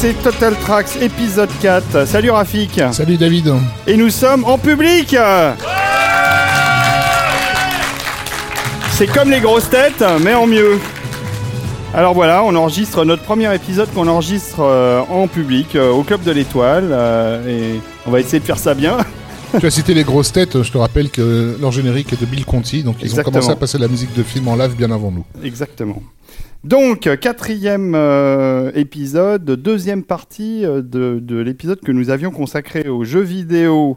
C'est Total Tracks épisode 4. Salut Rafik. Salut David. Et nous sommes en public. C'est comme les grosses têtes, mais en mieux. Alors voilà, on enregistre notre premier épisode qu'on enregistre euh, en public euh, au Club de l'Étoile euh, et on va essayer de faire ça bien. Tu as cité les grosses têtes, je te rappelle que leur générique est de Bill Conti, donc ils Exactement. ont commencé à passer de la musique de film en live bien avant nous. Exactement. Donc, quatrième euh, épisode, deuxième partie euh, de, de l'épisode que nous avions consacré aux jeux vidéo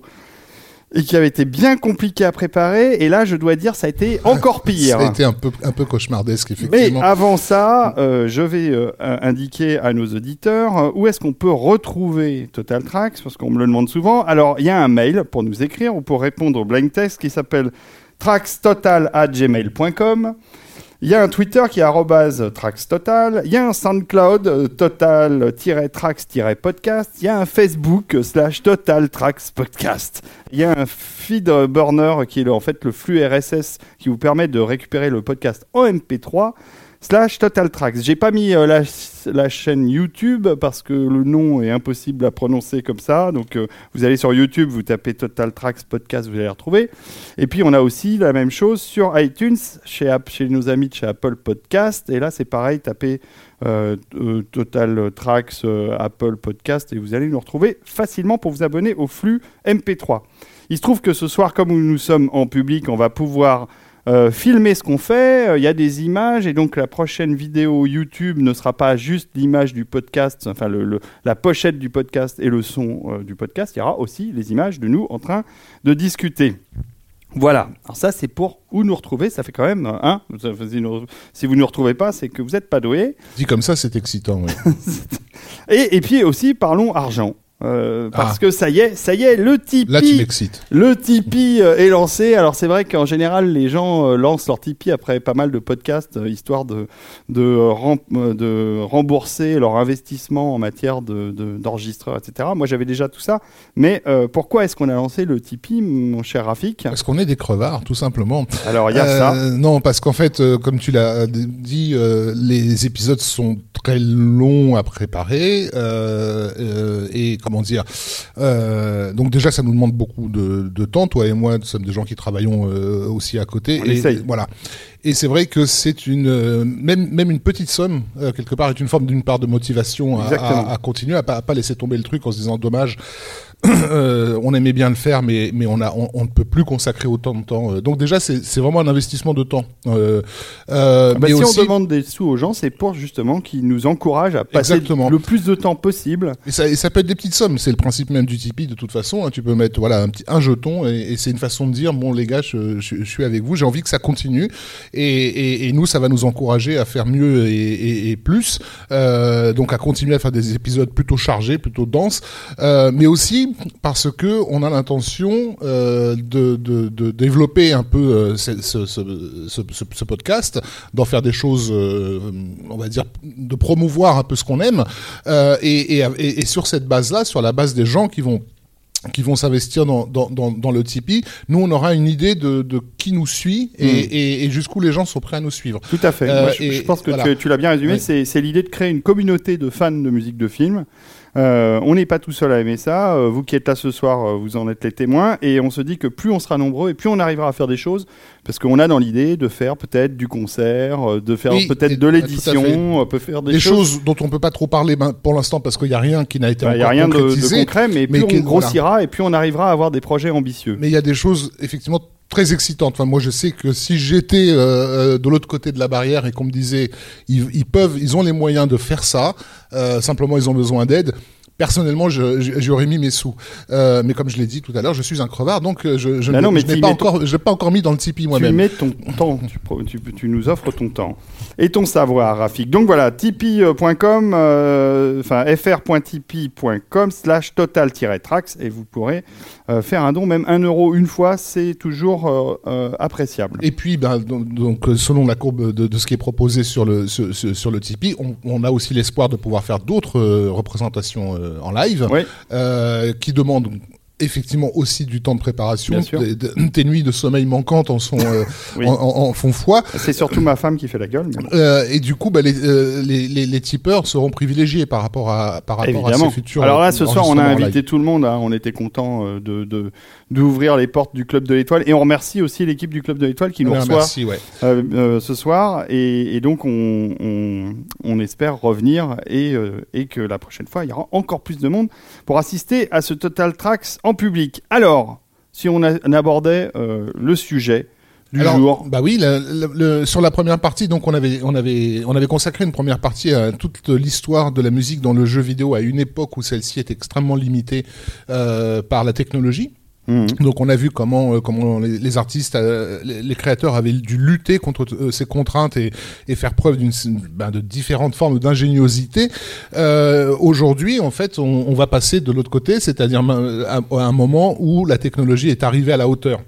et qui avait été bien compliqué à préparer. Et là, je dois dire, ça a été encore pire. Ça a été un peu, un peu cauchemardesque, Mais effectivement. avant ça, euh, je vais euh, indiquer à nos auditeurs euh, où est-ce qu'on peut retrouver Total Tracks, parce qu'on me le demande souvent. Alors, il y a un mail pour nous écrire ou pour répondre au blind test qui s'appelle trackstotal@gmail.com. Il y a un Twitter qui est trackstotal. Il y a un SoundCloud euh, total-tracks-podcast. Il y a un Facebook euh, slash total tracks podcast. Il y a un feed burner qui est en fait le flux RSS qui vous permet de récupérer le podcast en MP3 slash Total Tracks. J'ai pas mis euh, la, chaîne YouTube parce que le nom est impossible à prononcer comme ça. Donc euh, vous allez sur YouTube, vous tapez Total Tracks podcast, vous allez le retrouver. Et puis on a aussi la même chose sur iTunes chez, nos amis de chez Apple Podcast. Et là c'est pareil, tapez euh, Total Tracks Apple Podcast et vous allez nous retrouver facilement pour vous abonner au flux MP3. Il se trouve que ce soir, comme nous sommes en public, on va pouvoir euh, filmer ce qu'on fait. Euh, Il y a des images et donc la prochaine vidéo YouTube ne sera pas juste l'image du podcast, enfin le, le- la pochette du podcast et le son euh, du podcast. Il y aura aussi les images de nous en train de discuter. Voilà. Alors ça, c'est pour où nous retrouver. Ça fait quand même, hein, si vous ne nous retrouvez pas, c'est que vous n'êtes pas doué. Dit comme ça, c'est excitant. oui. Et, et puis aussi, parlons argent. Euh, parce Ah. que ça y est, ça y est, le Tipeee. Là, tu. Le Tipeee euh, est lancé. Alors c'est vrai qu'en général, les gens euh, lancent leur Tipeee après pas mal de podcasts, histoire de, de, rem- de rembourser leur investissement en matière de- de- d'enregistreurs, etc. Moi j'avais déjà tout ça. Mais pourquoi est-ce qu'on a lancé le Tipeee, mon cher Rafik? Parce qu'on est des crevards, tout simplement. Alors il y a ça. Non, parce qu'en fait, comme tu l'as dit, les épisodes sont très longs à préparer et comment dire. euh, donc déjà, ça nous demande beaucoup de, de temps. Toi et moi, nous sommes des gens qui travaillons euh, aussi à côté. On et essaye. voilà. Et c'est vrai que c'est une euh, même même une petite somme quelque part est une forme d'une part de motivation à, à, à continuer, à pas, à pas laisser tomber le truc en se disant dommage. euh, on aimait bien le faire, mais, mais on, a, on, on ne peut plus consacrer autant de temps. Euh, Donc déjà, c'est vraiment un investissement de temps. Euh, euh, Ah bah, mais si aussi, on demande des sous aux gens, c'est pour justement qu'ils nous encouragent à passer Exactement. le plus de temps possible. et ça, et ça peut être des petites sommes. C'est le principe même du Tipeee de toute façon. hein. Tu peux mettre voilà un petit un jeton et, et c'est une façon de dire bon les gars, je, je, je suis avec vous. J'ai envie que ça continue. Et, et, nous, ça va nous encourager à faire mieux et, plus. Euh, donc à continuer à faire des épisodes plutôt chargés, plutôt denses, mais aussi parce que on a l'intention euh, de, de, de développer un peu euh, ce, ce, ce, ce, ce- ce podcast, d'en faire des choses, euh, on va dire, de promouvoir un peu ce qu'on aime, et, et, et, et sur cette base-là, sur la base des gens qui vont qui vont s'investir dans, dans, dans, dans le Tipeee, nous on aura une idée de, de qui nous suit et, Mm. et, et jusqu'où les gens sont prêts à nous suivre. Tout à fait. Euh, Moi, je, et je pense que voilà. tu, tu l'as bien résumé. Oui. C'est l'idée de créer une communauté de fans de musique de film. Euh, on n'est pas tout seul à aimer ça. Euh, vous qui êtes là ce soir, euh, vous en êtes les témoins. Et on se dit que plus on sera nombreux et plus on arrivera à faire des choses. Parce qu'on a dans l'idée de faire peut-être du concert, de faire Oui, peut-être de l'édition, on peut faire des, Des choses dont on peut pas trop parler ben, pour l'instant parce qu'il n'y a rien qui n'a été Il n'y a rien de, concret, mais plus mais on que- grossira et plus on arrivera à avoir des projets ambitieux. Mais il y a des choses effectivement très excitantes. Enfin, moi, je sais que si j'étais euh, euh, de l'autre côté de la barrière et qu'on me disait ils, ils peuvent, ils ont les moyens de faire ça, euh, simplement ils ont besoin d'aide. Personnellement, j'aurais mis mes sous. Euh, mais comme je l'ai dit tout à l'heure, je suis un crevard, donc euh, je, je Bah non, je n'ai tu pas encore, je pas encore mis dans le Tipeee Tu moi-même. mets ton temps, tu, tu- tu nous offres ton temps et ton savoir, Rafik. Donc voilà, tipeee.com, euh, enfin fr.tipeee.com slash total-tracks et vous pourrez euh, faire un don, même un euro une fois, c'est toujours appréciable. Et puis, ben, donc, selon la courbe de, de ce qui est proposé sur le, sur, le Tipeee, on, on a aussi l'espoir de pouvoir faire d'autres représentations en live Oui. euh, qui demandent effectivement aussi du temps de préparation. Tes- nuits de sommeil manquantes en, sont, euh, Oui. en, en- en font foi. C'est surtout ma femme qui fait la gueule. mais. Euh, et du coup, bah, les, euh, les, les, les tipeurs seront privilégiés par rapport à, par rapport à ces futurs. Alors là, ce soir, on a invité tout le monde. hein. On était content de d'ouvrir les portes du club de l'Étoile et on remercie aussi l'équipe du club de l'Étoile qui nous Ouais, reçoit merci, ouais. ce soir et, et donc on, on, on espère revenir et, et que la prochaine fois il y aura encore plus de monde pour assister à ce Total Tracks en public. Alors, si on, a- on abordait euh, le sujet du Alors, jour, Bah oui, le- le- le- sur la première partie, donc on avait, on avait, on avait consacré une première partie à toute l'histoire de la musique dans le jeu vidéo à une époque où celle-ci était extrêmement limitée euh, par la technologie. Mhm. Donc on a vu comment, euh, les, artistes, euh, les, créateurs avaient dû lutter contre euh, ces contraintes et, faire preuve d'une ben, de différentes formes d'ingéniosité. Aujourd'hui, en fait, on, va passer de l'autre côté, c'est-à-dire à, à un moment où la technologie est arrivée à la hauteur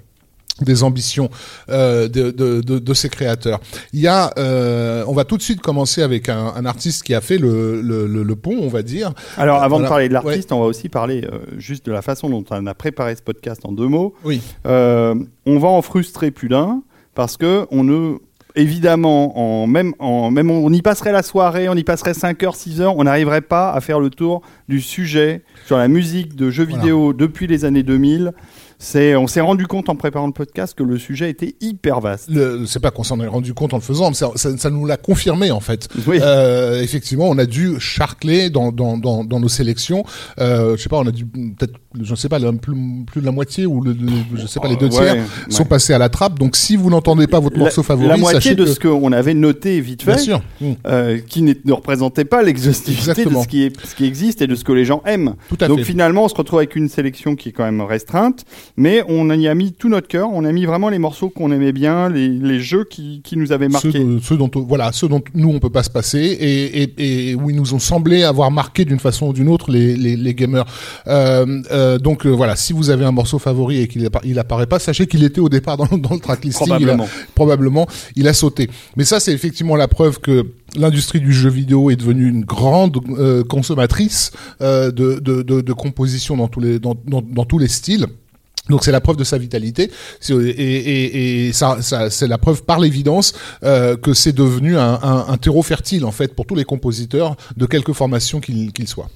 des ambitions euh, de, de, de, de ces créateurs. Il y a, euh, on va tout de suite commencer avec un, un artiste qui a fait le, le, le, le pont, on va dire. alors avant de parler de l'artiste, on va aussi parler euh, juste de la façon dont on a préparé ce podcast en deux mots. Oui. On va en frustrer plus d'un parce que on ne évidemment en même en même on y passerait la soirée, on y passerait 5 heures, 6 heures, on n'arriverait pas à faire le tour du sujet sur la musique de jeux Voilà. vidéo depuis les années 2000. C'est on s'est rendu compte en préparant le podcast que le sujet était hyper vaste. C'est pas qu'on s'en est rendu compte en le faisant, mais ça, ça, ça nous l'a confirmé en fait. Oui. Euh, effectivement, on a dû charcler dans, dans, dans, dans nos sélections. Euh, je sais pas, on a dû peut-être, je ne sais pas, plus, plus de la moitié ou le, le- je sais pas les deux Ouais, tiers ouais. sont passés à la trappe. Donc si vous n'entendez pas votre La- morceau favori, la moitié sachez de que ce qu'on avait noté vite bien fait, sûr, Mm. euh, qui ne représentait pas l'exhaustivité de ce qui, est, ce qui existe et de ce que les gens aiment. tout à Donc fait. finalement, on se retrouve avec une sélection qui est quand même restreinte, mais on y a mis tout notre cœur. On a mis vraiment les morceaux qu'on aimait bien, les, les jeux qui, qui nous avaient Ceux, de- ceux dont voilà ceux dont nous on peut pas se passer et, et, et où ils nous ont semblé avoir marqué d'une façon ou d'une autre les, les, les gamers euh, euh, donc euh, voilà si vous avez un morceau favori et qu'il appa- il apparaît pas sachez qu'il était au départ dans, dans le tracklisting il a- Probablement. il a sauté mais ça c'est effectivement la preuve que l'industrie du jeu vidéo est devenue une grande euh, consommatrice euh, de, de, de, de composition dans tous les dans, dans, dans tous les styles donc c'est la preuve de sa vitalité et, et, et ça, ça c'est la preuve par l'évidence euh, que c'est devenu un, un, un terreau fertile en fait pour tous les compositeurs de quelque formation qu'ils qu'ils soient.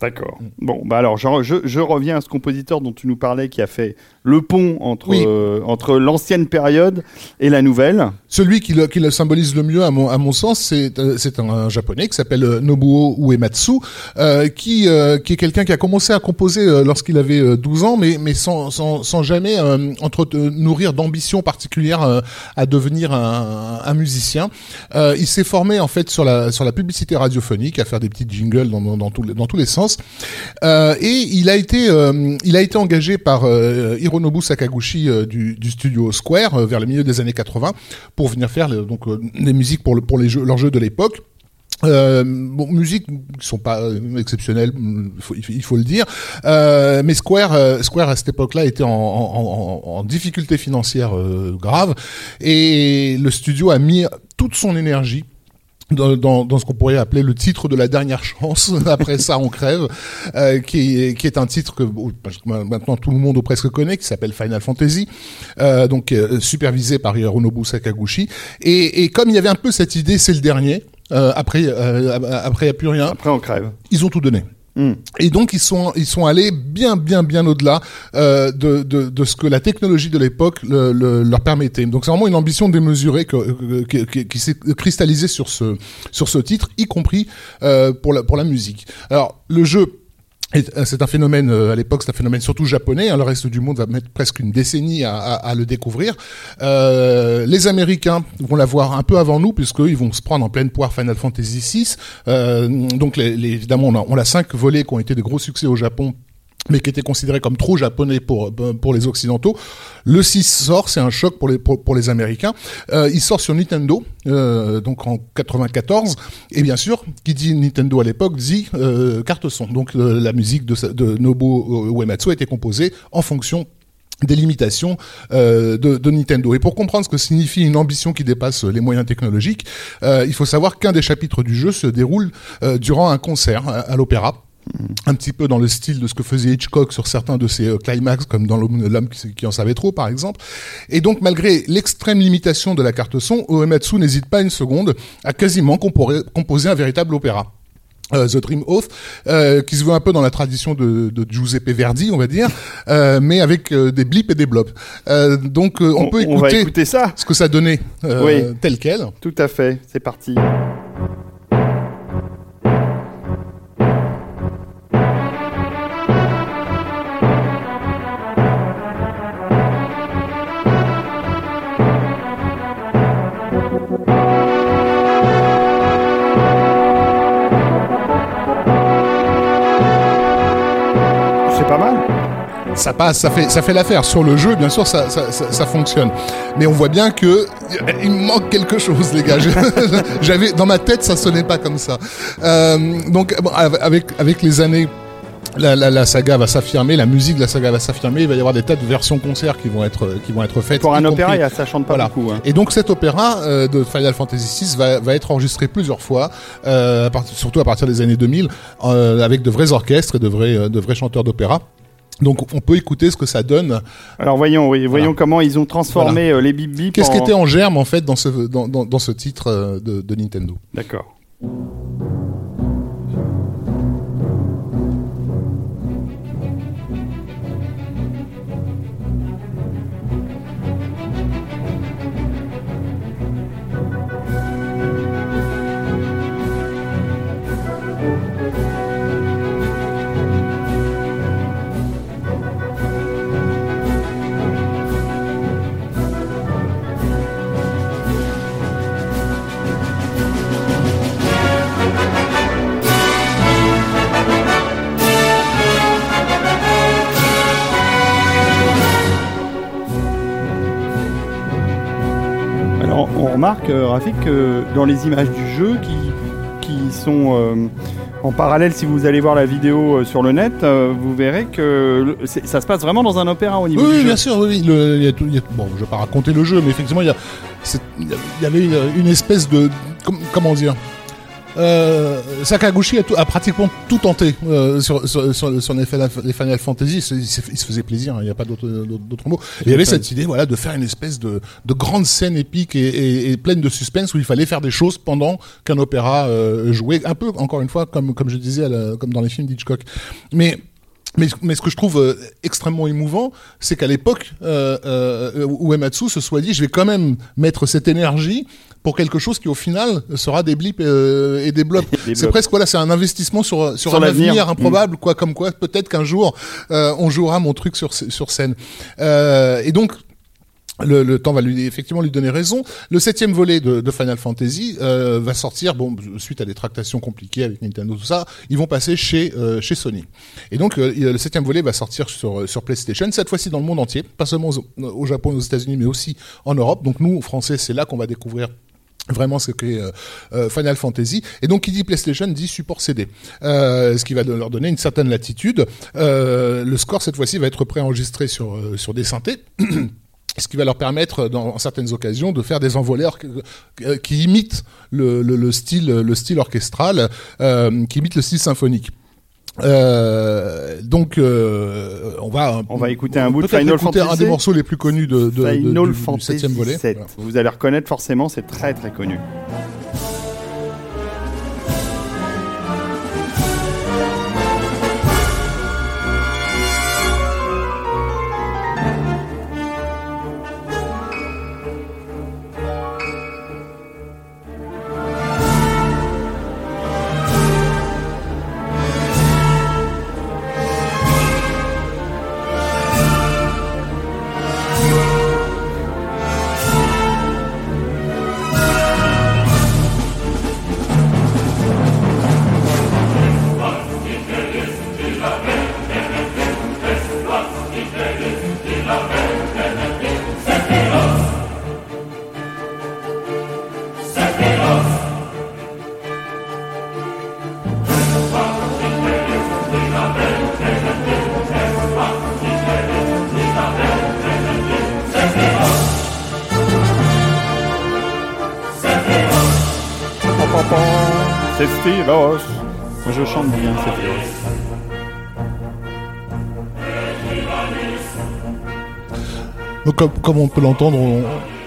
D'accord. Bon, bah alors je, je, je reviens à ce compositeur dont tu nous parlais qui a fait le pont entre, Oui. euh, entre l'ancienne période et la nouvelle. Celui qui le, qui le symbolise le mieux, à mon, à mon sens, c'est euh, c'est un, un japonais qui s'appelle euh, Nobuo Uematsu, euh, qui, qui est quelqu'un qui a commencé à composer lorsqu'il avait euh, 12 ans, mais, mais sans, sans, sans jamais entre, nourrir d'ambition particulière à devenir un, un musicien. Il s'est formé en fait sur la, sur la publicité radiophonique, à faire des petits jingles dans, dans, dans, dans tous les sens. Euh, et il a été, euh, il a été engagé par euh, Hironobu Sakaguchi du, studio Square vers le milieu des années 80 pour venir faire le- donc des musiques pour, le, pour les jeux, leurs jeux de l'époque. Euh, bon, musiques qui sont pas exceptionnelles, il faut, le dire. Mais Square, Square à cette époque-là était en, difficulté financière grave et le studio a mis toute son énergie dans, dans, dans ce qu'on pourrait appeler le titre de la dernière chance. Après ça, on crève, euh, qui, est, qui est un titre que maintenant tout le monde ou presque connaît, qui s'appelle Final Fantasy, euh, donc euh, supervisé par Hironobu Sakaguchi. Et, et comme il y avait un peu cette idée, c'est le dernier. Euh, après, euh, après, il n'y a plus rien. Après, on crève. Ils ont tout donné. Hmm. Et donc ils sont ils sont allés bien bien bien au-delà euh, de, de de ce que la technologie de l'époque le- le- leur permettait. Donc c'est vraiment une ambition démesurée que, que- qui, qui s'est cristallisée sur ce sur ce titre, y compris euh, pour la pour la musique. Alors le jeu c'est un phénomène euh, à l'époque, c'est un phénomène surtout japonais. hein, le reste du monde va mettre presque une décennie à, à- à le découvrir. Euh, les Américains vont l'avoir un peu avant nous, puisqu'ils vont se prendre en pleine poire Final Fantasy VI. Euh, donc, les, les- évidemment, on a, on a cinq volets qui ont été de gros succès au Japon mais qui étaient considérés comme trop japonais pour pour les occidentaux. Le 6 sort, c'est un choc pour les pour, les Américains. Euh, il sort sur Nintendo, euh, donc en 94, et bien sûr, qui dit Nintendo à l'époque dit euh, carte son. Donc euh, la musique de, de Nobuo Uematsu a été composée en fonction des limitations euh, de, de Nintendo. Et pour comprendre ce que signifie une ambition qui dépasse les moyens technologiques, euh, il faut savoir qu'un des chapitres du jeu se déroule euh, durant un concert à l'opéra. Un petit peu dans le style de ce que faisait Hitchcock sur certains de ses euh, climax, comme dans L'homme qui, en savait trop, par exemple. Et donc, malgré l'extrême limitation de la carte son, Uematsu n'hésite pas une seconde à quasiment composer un véritable opéra. Euh, The Dream Oath, euh, qui se veut un peu dans la tradition de, de Giuseppe Verdi, on va dire, euh, mais avec des blips et des blops. Donc on, On- peut on écouter, ça. ce que ça donnait Oui. tel quel. Tout à fait, c'est parti. Ça passe, ça fait, ça fait l'affaire. Sur le jeu, bien sûr, ça, ça, ça, ça fonctionne. Mais on voit bien que il me manque quelque chose, les gars. J'avais dans ma tête, ça sonnait pas comme ça. Euh, donc, bon, avec avec les années. La, la, la saga va s'affirmer, la musique de la saga va s'affirmer. Il va y avoir des tas de versions concerts qui vont être qui vont être faites. Pour un compris- opéra, il y a- ça chante pas Voilà. beaucoup. hein. Et donc cet opéra euh, de Final Fantasy VI va, va être enregistré plusieurs fois, euh, à part- surtout à partir des années 2000, euh, avec de vrais orchestres et de vrais, euh, de vrais chanteurs d'opéra. Donc on peut écouter ce que ça donne. Alors voyons, oui, voyons comment ils ont transformé euh, les bip bip. Qu'est-ce qui était en germe en fait dans ce, dans, dans, dans ce titre euh, de, de Nintendo? D'accord. Remarque, euh, Rafik, dans les images du jeu qui, qui sont euh, en parallèle, si vous allez voir la vidéo euh, sur le net, vous verrez que le- ça se passe vraiment dans un opéra au niveau Oui, du oui, jeu. bien sûr. Oui, le- il y a tout- il y a- bon, je vais pas raconter le jeu, mais effectivement, il y a, y avait une, une espèce de, com- comment dire. Euh, Sakaguchi a, tout- a pratiquement tout tenté euh, sur, sur, sur, sur les, Final, Fantasy. Il se, il se- faisait plaisir, hein, il n'y a pas d'autre mot. Il y avait cette idée voilà, de faire une espèce de, de grande scène épique et, et, et pleine de suspense où il fallait faire des choses pendant qu'un opéra euh, jouait. Un peu, encore une fois, comme, comme je disais, la- comme dans les films d'Hitchcock. Mais mais, mais ce que je trouve euh, extrêmement émouvant, c'est qu'à l'époque, euh, euh, Uematsu se soit dit, je vais quand même mettre cette énergie pour quelque chose qui au final sera des blips euh, et des blops. Des c'est presque voilà, c'est un investissement sur sur, Sur un avenir improbable, quoi, comme quoi peut-être qu'un jour euh, on jouera mon truc sur sur scène. Euh, et donc le, le temps va lui effectivement lui donner raison. Le septième volet de, de Final Fantasy euh, va sortir, bon, suite à des tractations compliquées avec Nintendo, tout ça, ils vont passer chez euh, chez Sony. Et donc euh, le septième volet va sortir sur sur PlayStation, cette fois-ci dans le monde entier, pas seulement au, au Japon aux États-Unis, mais aussi en Europe. Donc nous, Français, c'est là qu'on va découvrir vraiment ce qu'est euh, euh, Final Fantasy. Et donc, qui dit PlayStation dit support CD, euh, ce qui va leur donner une certaine latitude. Euh, le score, cette fois-ci, va être préenregistré sur, euh, sur des synthés. Ce qui va leur permettre, dans certaines occasions, de faire des envolées euh, qui imitent le, le, le style, le style orchestral, euh, qui imitent le style symphonique. Euh, donc, euh, on va On va écouter un bout de Final écouter un Fantasy. des morceaux les plus connus de, de, de- Final du- du, septième volet. 7. Voilà. Vous allez reconnaître forcément, c'est très très connu. On peut l'entendre, on,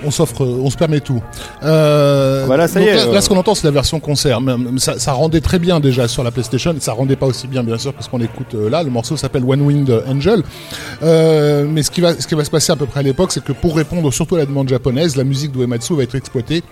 on s'offre, on se permet tout. Euh, Voilà, ça donc y est, Là, euh. là, ce qu'on entend, c'est la version concert. Ça, ça rendait très bien déjà sur la PlayStation. Ça rendait pas aussi bien, bien sûr, que ce qu'on écoute euh, là. Le morceau s'appelle One Winged Angel. Mais ce qui va, ce qui va se passer à peu près à l'époque, c'est que pour répondre surtout à la demande japonaise, la musique d'Uematsu va être exploitée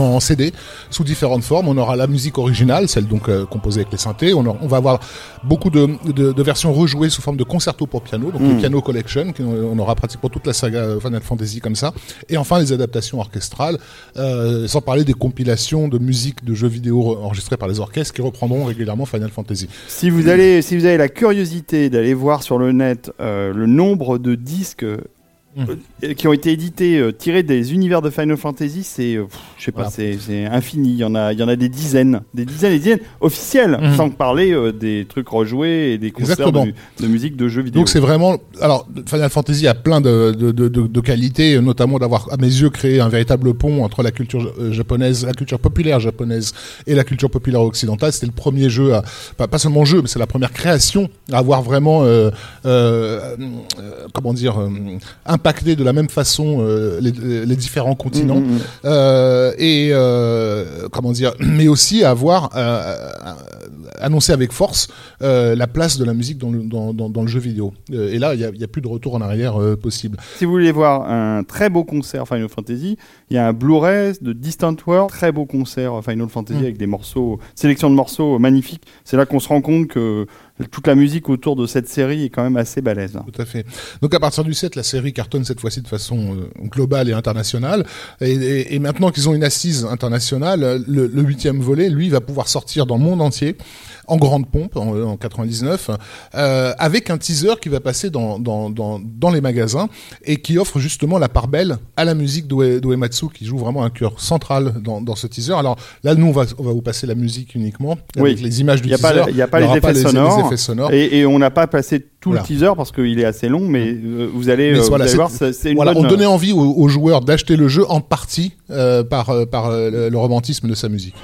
en CD sous différentes formes. On aura la musique originale, celle donc euh, composée avec les synthés. On, va avoir beaucoup de, de- de versions rejouées sous forme de concerto pour piano, donc le Piano Collection. qui- On aura pratiquement toute la saga euh, Final Fantasy comme ça. Et enfin les adaptations orchestrales, euh, sans parler des compilations de musique de jeux vidéo enregistrées par les orchestres qui reprendront régulièrement Final Fantasy. Si vous, allez, si vous avez la curiosité d'aller voir sur le net euh, le nombre de disques Euh, qui ont été édités euh, tirés des univers de Final Fantasy, c'est, euh, je sais pas, Voilà. c'est, infini. Il y en a, il y en a des dizaines, des dizaines et des dizaines officiels, Mhm. sans parler euh, des trucs rejoués et des concerts de, de musique de jeux vidéo. Donc c'est vraiment, alors Final Fantasy a plein de, de, de, qualités, notamment d'avoir à mes yeux créé un véritable pont entre la culture japonaise, la culture populaire japonaise et la culture populaire occidentale. C'était le premier jeu, à, pas, pas seulement jeu, mais c'est la première création à avoir vraiment, euh, euh, comment dire, euh, de la même façon euh, les, les différents continents. Mhm, mhm. Euh, et euh, comment dire, mais aussi avoir annoncé avec force la place de la musique dans le, dans, dans, dans le jeu vidéo. Et là, il n'y a, plus de retour en arrière possible. Si vous voulez voir un très beau concert Final Fantasy, il y a un Blu-ray de Distant World, très beau concert Final Fantasy Mm. avec des morceaux, sélection de morceaux magnifiques. C'est là qu'on se rend compte que toute la musique autour de cette série est quand même assez balèze. Tout à fait. Donc à partir du 7, la série cartonne cette fois-ci de façon euh, globale et internationale. Et, maintenant qu'ils ont une assise internationale, le, le huitième volet, lui, va pouvoir sortir dans le monde entier en grande pompe en, en 99, euh, avec un teaser qui va passer dans, dans, dans, dans les magasins et qui offre justement la part belle à la musique d'Uematsu, qui joue vraiment un cœur central dans, dans ce teaser. Alors là, nous, on va, on va vous passer la musique uniquement, Oui. avec les images du n'y a, teaser. il y a pas les effets pas les- les sonores. effets sonores. Et, et on n'a pas passé tout Voilà. le teaser parce qu'il est assez long, mais euh, vous allez, Mais euh, vous voilà, allez c'est- voir, c'est une Voilà, bonne... on donnait envie aux, aux joueurs d'acheter le jeu en partie euh, par, euh, par euh, le romantisme de sa musique.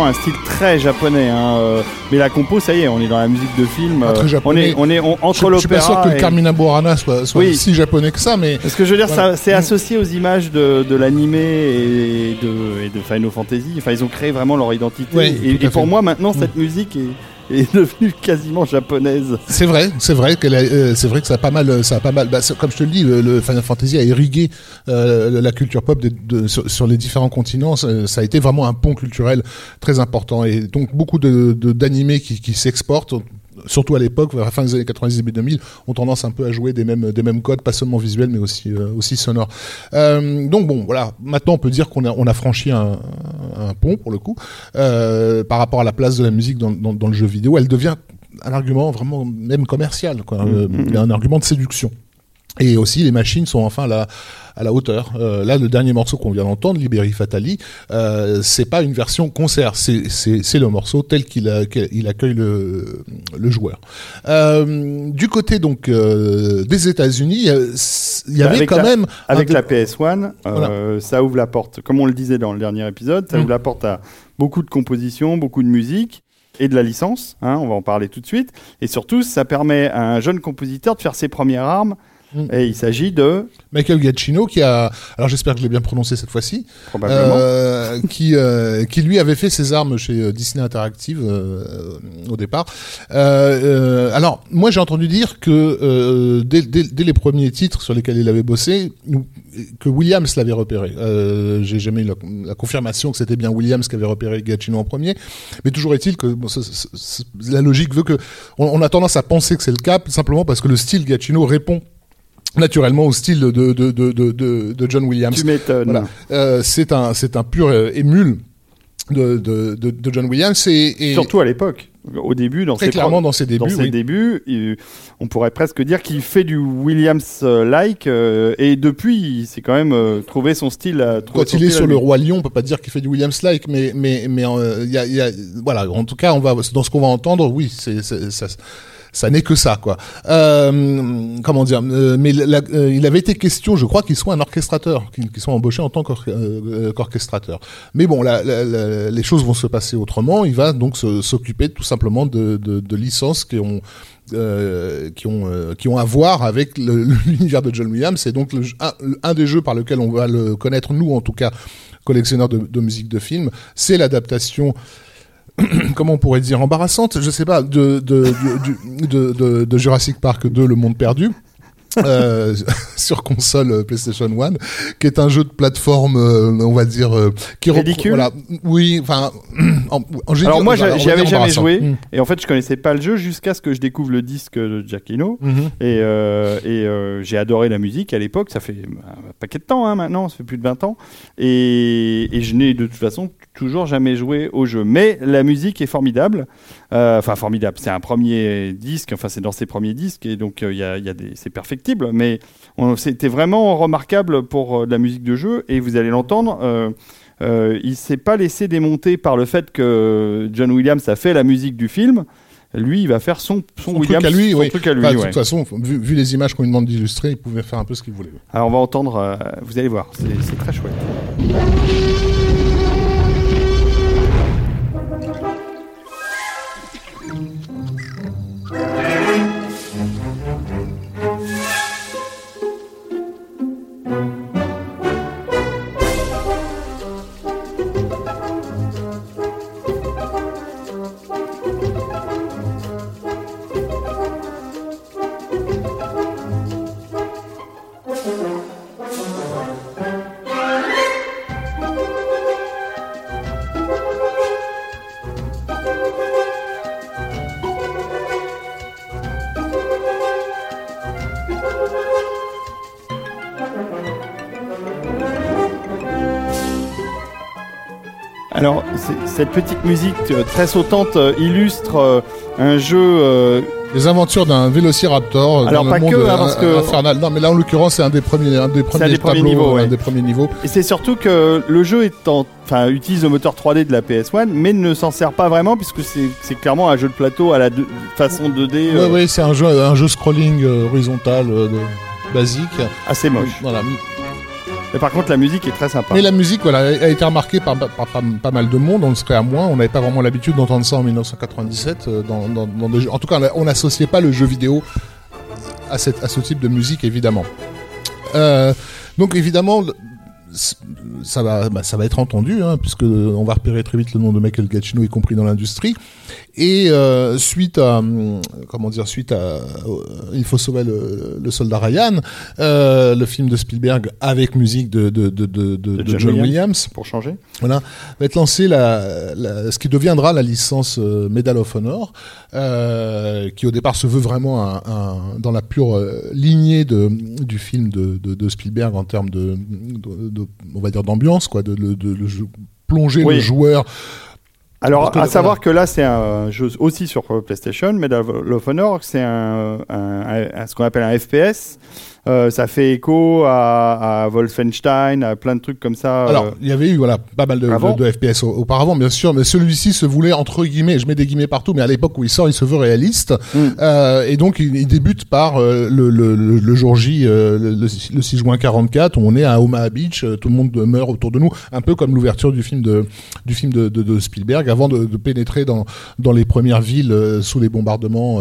Vraiment un style très japonais. hein, euh, Mais la compo, ça y est, on est dans la musique de film. Ah, très euh, on japonais. est, on est on- Je, entre je suis pas sûr l'opéra que le et- Carmina Burana soit, soit Oui. si japonais que ça, mais Parce que je veux dire, Voilà. ça- c'est associé aux images de, de l'animé et de, et de Final Fantasy. Enfin, ils ont créé vraiment leur identité. Oui, et, et pour moi, maintenant, cette musique est, est devenue quasiment japonaise. c'est vrai, c'est vrai a- euh, c'est vrai que ça a pas mal, ça a pas mal. bah, comme je te le dis, le, le Final Fantasy a irrigué euh, la culture pop de, de- sur, les différents continents. Ça, a été vraiment un pont culturel très important et donc beaucoup de- d'animés qui, qui s'exportent. Surtout à l'époque, vers la fin des années 90 début 2000, ont tendance un peu à jouer des mêmes des mêmes codes, pas seulement visuels mais aussi euh, aussi sonores. Euh, donc bon, voilà. Maintenant, on peut dire qu'on a on a franchi un, un pont pour le coup euh, par rapport à la place de la musique dans, dans, dans le jeu vidéo. Elle devient un argument vraiment même commercial, quoi. Euh, Mhm. un argument de séduction. Et aussi, les machines sont enfin à la, à la hauteur. Euh, là, le dernier morceau qu'on vient d'entendre, Liberi Fatali, euh, c'est pas une version concert, c'est le morceau tel qu'il accueille le, le joueur. Euh, du côté donc euh, des États-Unis, il y avait Avec quand la- même Avec un- la PS1, euh, ça ouvre la porte, comme on le disait dans le dernier épisode, ça Mm. ouvre la porte à beaucoup de compositions, beaucoup de musique. et de la licence. hein, on va en parler tout de suite. Et surtout, ça permet à un jeune compositeur de faire ses premières armes. Mm. Et il s'agit de Michael Giacchino qui a, alors j'espère que je l'ai bien prononcé cette fois-ci, probablement. euh, qui euh, qui lui avait fait ses armes chez euh, Disney Interactive euh, au départ. Euh, euh, alors moi j'ai entendu dire que euh, dès, dès, dès les premiers titres sur lesquels il avait bossé, que Williams l'avait repéré. Euh, j'ai jamais eu la, la confirmation que c'était bien Williams qui avait repéré Giacchino en premier, mais toujours est-il que bon, ça- ça- ça- la logique veut que on, on a tendance à penser que c'est le cas simplement parce que le style Giacchino répond naturellement au style de, de, de, de, John Williams. tu m'étonnes. Voilà. Euh, c'est un, c'est un pur émule de, de, John Williams et, et Surtout à l'époque. Au début, dans très ses clairement dans ses débuts. dans ses oui. débuts, il- on pourrait presque dire qu'il fait du Williams-like, euh, et depuis, il s'est quand même euh, trouvé son style. à- Quand il est sur le roi lion, on peut pas dire qu'il fait du Williams-like, mais mais mais y a, y a- voilà. En tout cas, on va dans ce qu'on va entendre, oui, c'est c'est- ça. Ça n'est que ça, quoi. Euh, comment dire euh, Mais la- euh, il avait été question, je crois, qu'il soit un orchestrateur, qu'il qu'il soit embauché en tant euh, qu'orchestrateur. Mais bon, la- la- les choses vont se passer autrement. Il va donc s'occuper tout simplement de, de, de licences qui ont euh, qui ont euh, qui ont à voir avec l'univers de John Williams. C'est donc un des jeux par lequel on va le connaître nous, en tout cas, collectionneurs de, de musique de film. C'est l'adaptation comment on pourrait dire embarrassante, je sais pas, de de, de, de Jurassic Park 2, Le Monde Perdu. Euh, sur console euh, PlayStation 1 qui est un jeu de plateforme euh, on va dire euh, qui Ridicule. voilà oui enfin en, en Alors moi, j'y va avais jamais joué, Mm. et en fait, je connaissais pas le jeu jusqu'à ce que je découvre le disque de Giacchino. Mhm. Et, euh, et j'ai adoré la musique à l'époque, ça fait un paquet de temps hein, maintenant, ça fait plus de 20 ans. Et, et je n'ai de toute façon toujours jamais joué au jeu. Mais la musique est formidable. Euh, Enfin, formidable, c'est un premier disque, enfin, c'est dans ses premiers disques, et donc euh, il y a, il y a des, c'est perfectible. Mais c'était vraiment remarquable pour euh, de la musique de jeu, et vous allez l'entendre. euh, il s'est pas laissé démonter par le fait que John Williams a fait la musique du film. Lui, il va faire son, son, Son truc Williams, à lui, son oui. truc à lui. Enfin, de toute façon, vu, vu les images qu'on lui demande d'illustrer, il pouvait faire un peu ce qu'il voulait. Alors on va entendre, euh, vous allez voir, c'est très chouette. Alors, cette petite musique euh, très sautante euh, illustre euh, un jeu. Les aventures d'un vélociraptor Alors, dans pas le monde que, hein, parce que- infernal. Non, mais là en l'occurrence, c'est un des premiers, un des premiers des premiers tableaux, niveaux, un des premiers niveaux. et c'est surtout que le jeu est en, enfin, utilise le moteur 3D de la PS1, mais ne s'en sert pas vraiment puisque c'est clairement un jeu de plateau à la deux- façon 2D Ouais, euh, ouais, c'est un jeu, un jeu scrolling horizontal euh, de- basique. assez moche. Voilà. Mais par contre, la musique est très sympa. Mais la musique, voilà, a été remarquée par, pas mal de monde. On le serait à moins. On n'avait pas vraiment l'habitude d'entendre ça en 1997 euh. En tout cas, on n'associait pas le jeu vidéo à, ce type de musique, évidemment. Euh, donc, évidemment, ça va, bah, ça va être entendu, hein, puisque on va repérer très vite le nom de Michael Giacchino, y compris dans l'industrie. Et euh, suite à, hum, comment dire, suite à, euh, il faut sauver le, le soldat Ryan, euh, le film de Spielberg avec musique de, de, de, de, John, Williams. Pour changer. Voilà, va être lancé la, la- ce qui deviendra la licence euh, Medal of Honor, euh, qui au départ se veut vraiment un, un- dans la pure euh, lignée de, du film de, de Spielberg en termes de, de- on va dire d'ambiance, quoi, de, de, de- de jeu- plonger Oui. le joueur. Alors, que, à savoir voilà. que là, c'est un jeu aussi sur euh, PlayStation, Medal of Honor, c'est un, un- un- ce qu'on appelle un FPS. Euh, ça fait écho à, à, Wolfenstein, à plein de trucs comme ça. Alors, euh, il y avait eu voilà pas mal de, Avant de- de FPS au- auparavant, bien sûr, mais celui-ci se voulait entre guillemets, je mets des guillemets partout, mais à l'époque où il sort, il se veut réaliste, Mm. Euh, et donc il, il débute par le, le, le, le jour J, le, le 6 juin 44, où on est à Omaha Beach, tout le monde meurt autour de nous, un peu comme l'ouverture du film de du film de, de, de Spielberg, avant de, pénétrer dans dans les premières villes sous les bombardements,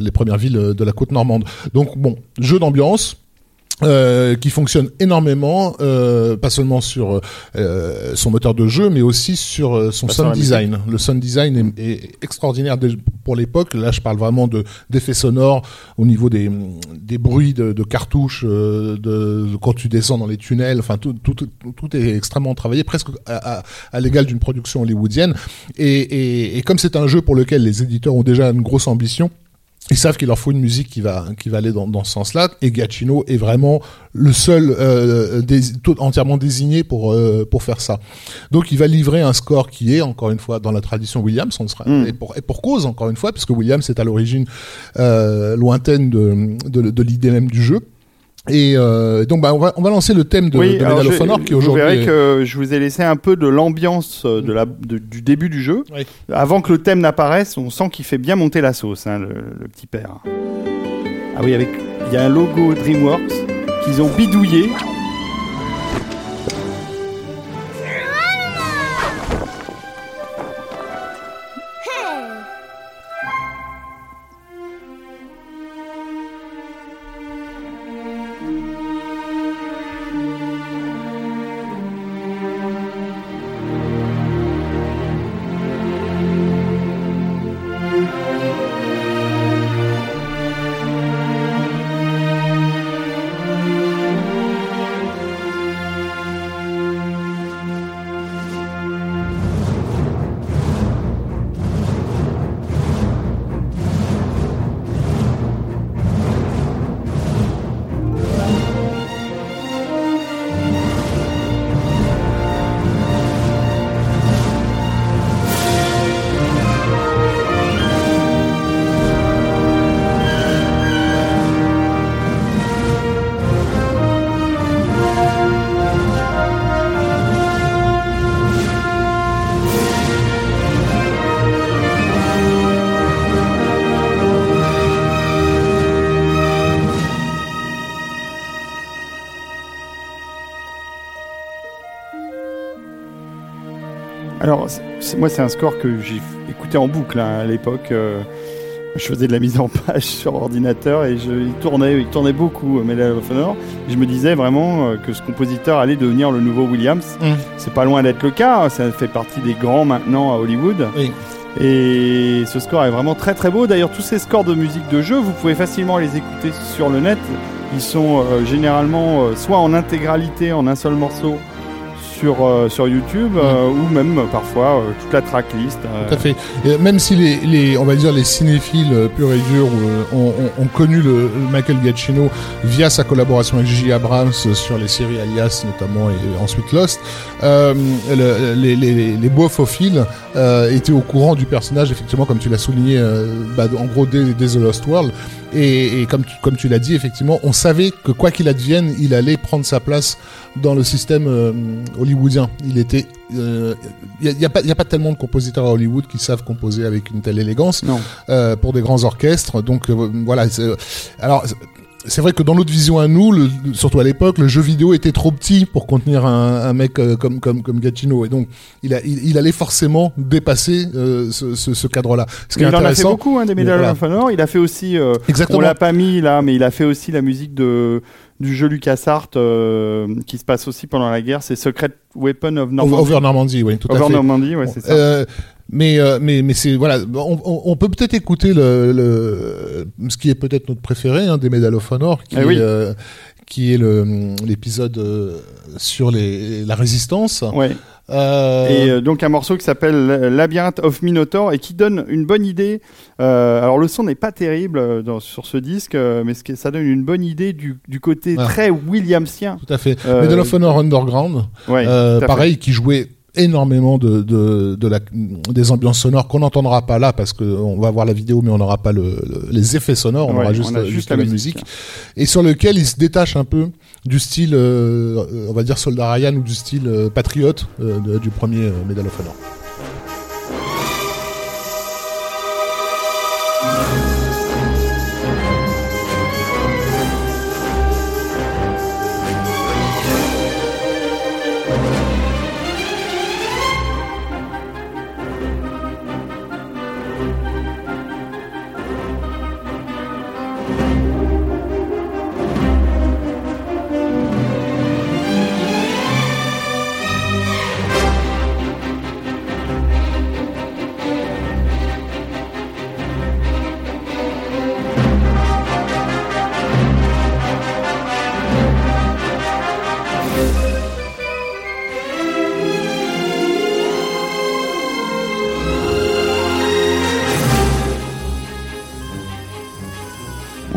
les premières villes de la côte normande. Donc bon, jeu d'ambiance. Euh, qui fonctionne énormément, euh, pas seulement sur euh, son moteur de jeu, mais aussi sur son Pas sound design. Le sound design est, est extraordinaire pour l'époque. Là, je parle vraiment de d'effets sonores au niveau des, des bruits de, de cartouches, de, de quand tu descends dans les tunnels. Enfin, tout, tout, tout, tout est extrêmement travaillé, presque à, à, à l'égal d'une production hollywoodienne. Et, et, et comme c'est un jeu pour lequel les éditeurs ont déjà une grosse ambition, ils savent qu'il leur faut une musique qui va qui va aller dans, dans ce sens-là et Giacchino est vraiment le seul euh, tout- entièrement désigné pour euh, pour faire ça. Donc il va livrer un score qui est encore une fois dans la tradition Williams, on sera Mm. et, pour, et pour cause encore une fois puisque Williams est à l'origine euh, lointaine de de, de l'idée même du jeu. Et euh, donc bah, on va on va lancer le thème de, oui, de alors Medal of je- Honor qui vous aujourd'hui verrez est- que je vous ai laissé un peu de l'ambiance euh, de la, de- du début du jeu. Oui. Avant que le thème n'apparaisse, on sent qu'il fait bien monter la sauce, hein, le, le petit père. Ah oui, avec il y a un logo DreamWorks qu'ils ont bidouillé. Alors, moi, c'est un score que j'ai écouté en boucle hein, à l'époque. euh, je faisais de la mise en page sur ordinateur et je, il, tournait, il tournait beaucoup, euh, Medal of Honor. Et je me disais vraiment euh, que ce compositeur allait devenir le nouveau Williams. Mm. C'est pas loin d'être le cas, hein, ça fait partie des grands maintenant à Hollywood. Oui. Et ce score est vraiment très très beau. D'ailleurs, tous ces scores de musique de jeu, vous pouvez facilement les écouter sur le net. Ils sont euh, généralement euh, soit en intégralité en un seul morceau sur, euh, sur YouTube, euh, ou même euh, parfois toute la tracklist. Tout à fait. Et même si les, les, on va dire les cinéphiles euh, purs et durs euh, ont, ont- ont connu le, le Michael Giacchino via sa collaboration avec J.J. Abrams sur les séries Alias notamment et ensuite Lost, euh, le- les, les, les boifophiles euh, étaient au courant du personnage effectivement comme tu l'as souligné euh, bah, en gros dès, dès The Lost World et, et comme tu, comme tu l'as dit effectivement on savait que quoi qu'il advienne il allait prendre sa place dans le système euh, hollywoodien il était il n'y a, y a pas y a pas tellement de compositeurs à Hollywood qui savent composer avec une telle élégance Non. euh, pour des grands orchestres. Donc euh, voilà. Alors c'est- vrai que dans notre vision à nous, le- surtout à l'époque, le jeu vidéo était trop petit pour contenir un, un mec euh, comme comme comme Gatineau et donc il, a, il, il allait forcément dépasser euh, ce, ce, ce cadre-là. Ce qui Mais est il en a fait intéressant, beaucoup, hein, des Medal Voilà. of Honor. Il a fait aussi, euh, on exactement. l'a pas mis là, mais il a fait aussi la musique de, du jeu LucasArts euh, qui se passe aussi pendant la guerre. C'est Secret Weapon of Normandy. Over Normandie, oui, tout à Over fait. Normandy, ouais, c'est ça. Mais euh, mais mais c'est voilà, on, on, on peut peut-être écouter le, le ce qui est peut-être notre préféré hein, des Medal of Honor, qui Eh oui. euh, qui est le l'épisode euh, sur les la résistance. Ouais. Et donc un morceau qui s'appelle Labyrinth of Minotaur et qui donne une bonne idée. Alors le son n'est pas terrible dans- sur ce disque, mais ce qui- ça donne une bonne idée du, du côté Ah. très Williamsien. tout à fait. Medal of Honor Underground, Ouais, fait. pareil, qui jouait énormément de, de, de la, des ambiances sonores qu'on n'entendra pas là parce que on va voir la vidéo mais on n'aura pas le, le- les effets sonores, on Ouais, aura juste, on la- juste juste la la, musique. musique. et sur lequel il se détache un peu du style, euh, on va dire Soldat Ryan ou du style euh, Patriote euh, du premier Medal of Honor.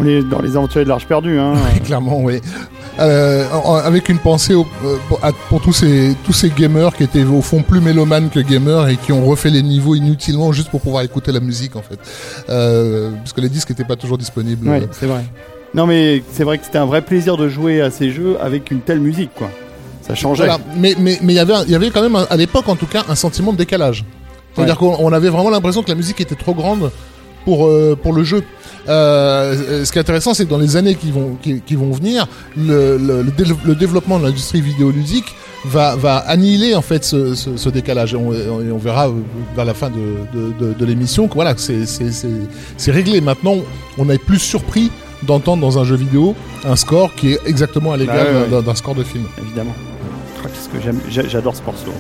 On est dans les aventuriers de l'Arche perdue. Hein. Clairement, oui. Euh, avec une pensée au- euh, pour, tous ces tous ces gamers qui étaient au fond plus mélomanes que gamers et qui ont refait les niveaux inutilement juste pour pouvoir écouter la musique en fait, euh, parce que les disques n'étaient pas toujours disponibles. Ouais, c'est vrai. Non, mais c'est vrai que c'était un vrai plaisir de jouer à ces jeux avec une telle musique, quoi. Ça changeait. Voilà. Mais mais mais il y avait il y avait quand même à l'époque en tout cas un sentiment de décalage. C'est-à-dire qu'on on avait vraiment l'impression que la musique était trop grande pour euh, pour le jeu. Euh, ce qui est intéressant, c'est que dans les années qui vont qui, qui vont venir, le, le, le dév- le développement de l'industrie vidéoludique va va annihiler en fait ce, ce, ce décalage. Et on, et on verra euh, vers la fin de de, de, de l'émission que voilà, c'est c'est c'est c'est réglé. Maintenant, on est plus surpris d'entendre dans un jeu vidéo un score qui est exactement à l'égal Bah ouais, ouais. d'un- score de film. Évidemment. Qu'est-ce que j'aime J'a- J'adore ce morceau.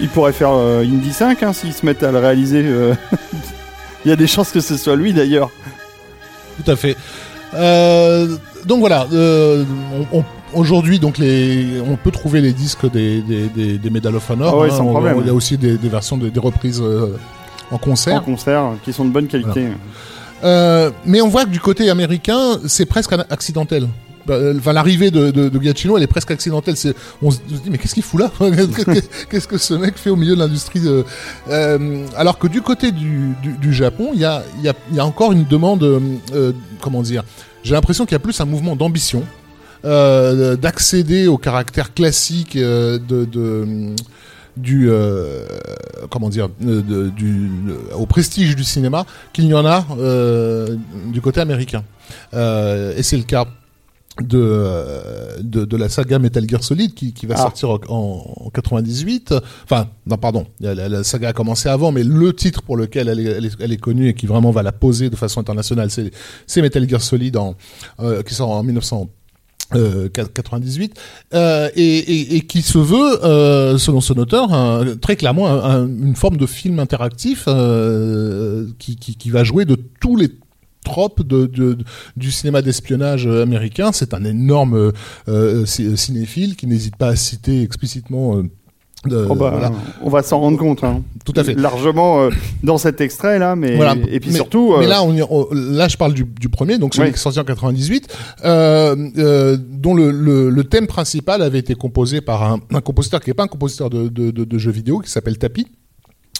Il pourrait faire euh, Indie 5 hein, s'ils se mettent à le réaliser. euh. Il y a des chances que ce soit lui d'ailleurs. Tout à fait. Euh, donc voilà, euh, on- on- aujourd'hui donc les, on peut trouver les disques des, des, des, des Medal of Honor. Ah ouais, sans On- problème. Il y a aussi des, des versions de- des reprises euh, en En concert. concert, qui sont de bonne qualité. Euh, mais on voit que du côté américain, c'est presque an- accidentel. Bah, euh, l'arrivée de, de, Giacchino, elle est presque accidentelle. On se dit, mais qu'est-ce qu'il fout là Qu'est-ce que ce mec fait au milieu de l'industrie de... Euh, Alors que du côté du, Japon, il y a, encore une demande, euh, euh, comment dire J'ai l'impression qu'il y a plus un mouvement d'ambition, euh, d'accéder au caractère classique euh, de... du euh, comment dire euh, du au prestige du cinéma qu'il y en a euh, du côté américain Euh, et c'est le cas de, de de la saga Metal Gear Solid qui, qui va Ah. sortir en, en 98 enfin non pardon. La, la- saga a commencé avant mais le titre pour lequel elle est, elle est, elle est connue et qui vraiment va la poser de façon internationale c'est c'est Metal Gear Solid en, euh, qui sort en 1900 euh, 98 euh, et, et, et qui se veut, euh, selon son auteur, un- très clairement un- un- une forme de film interactif euh, qui, qui, qui va jouer de tous les tropes de, de- du cinéma d'espionnage euh, américain. C'est un énorme euh, ci- cinéphile qui n'hésite pas à citer explicitement. euh, de- Oh bah, voilà. On va s'en rendre compte. hein. Tout à fait. Largement euh, dans cet extrait là, mais Voilà. et puis Mais- surtout. euh, Mais là, on, là, je parle du, du premier, donc celui Oui. qui est sorti en 98, euh, euh, dont le, le, le thème principal avait été composé par un, un compositeur qui n'est pas un compositeur de, de, de, de jeux vidéo, qui s'appelle Tapi.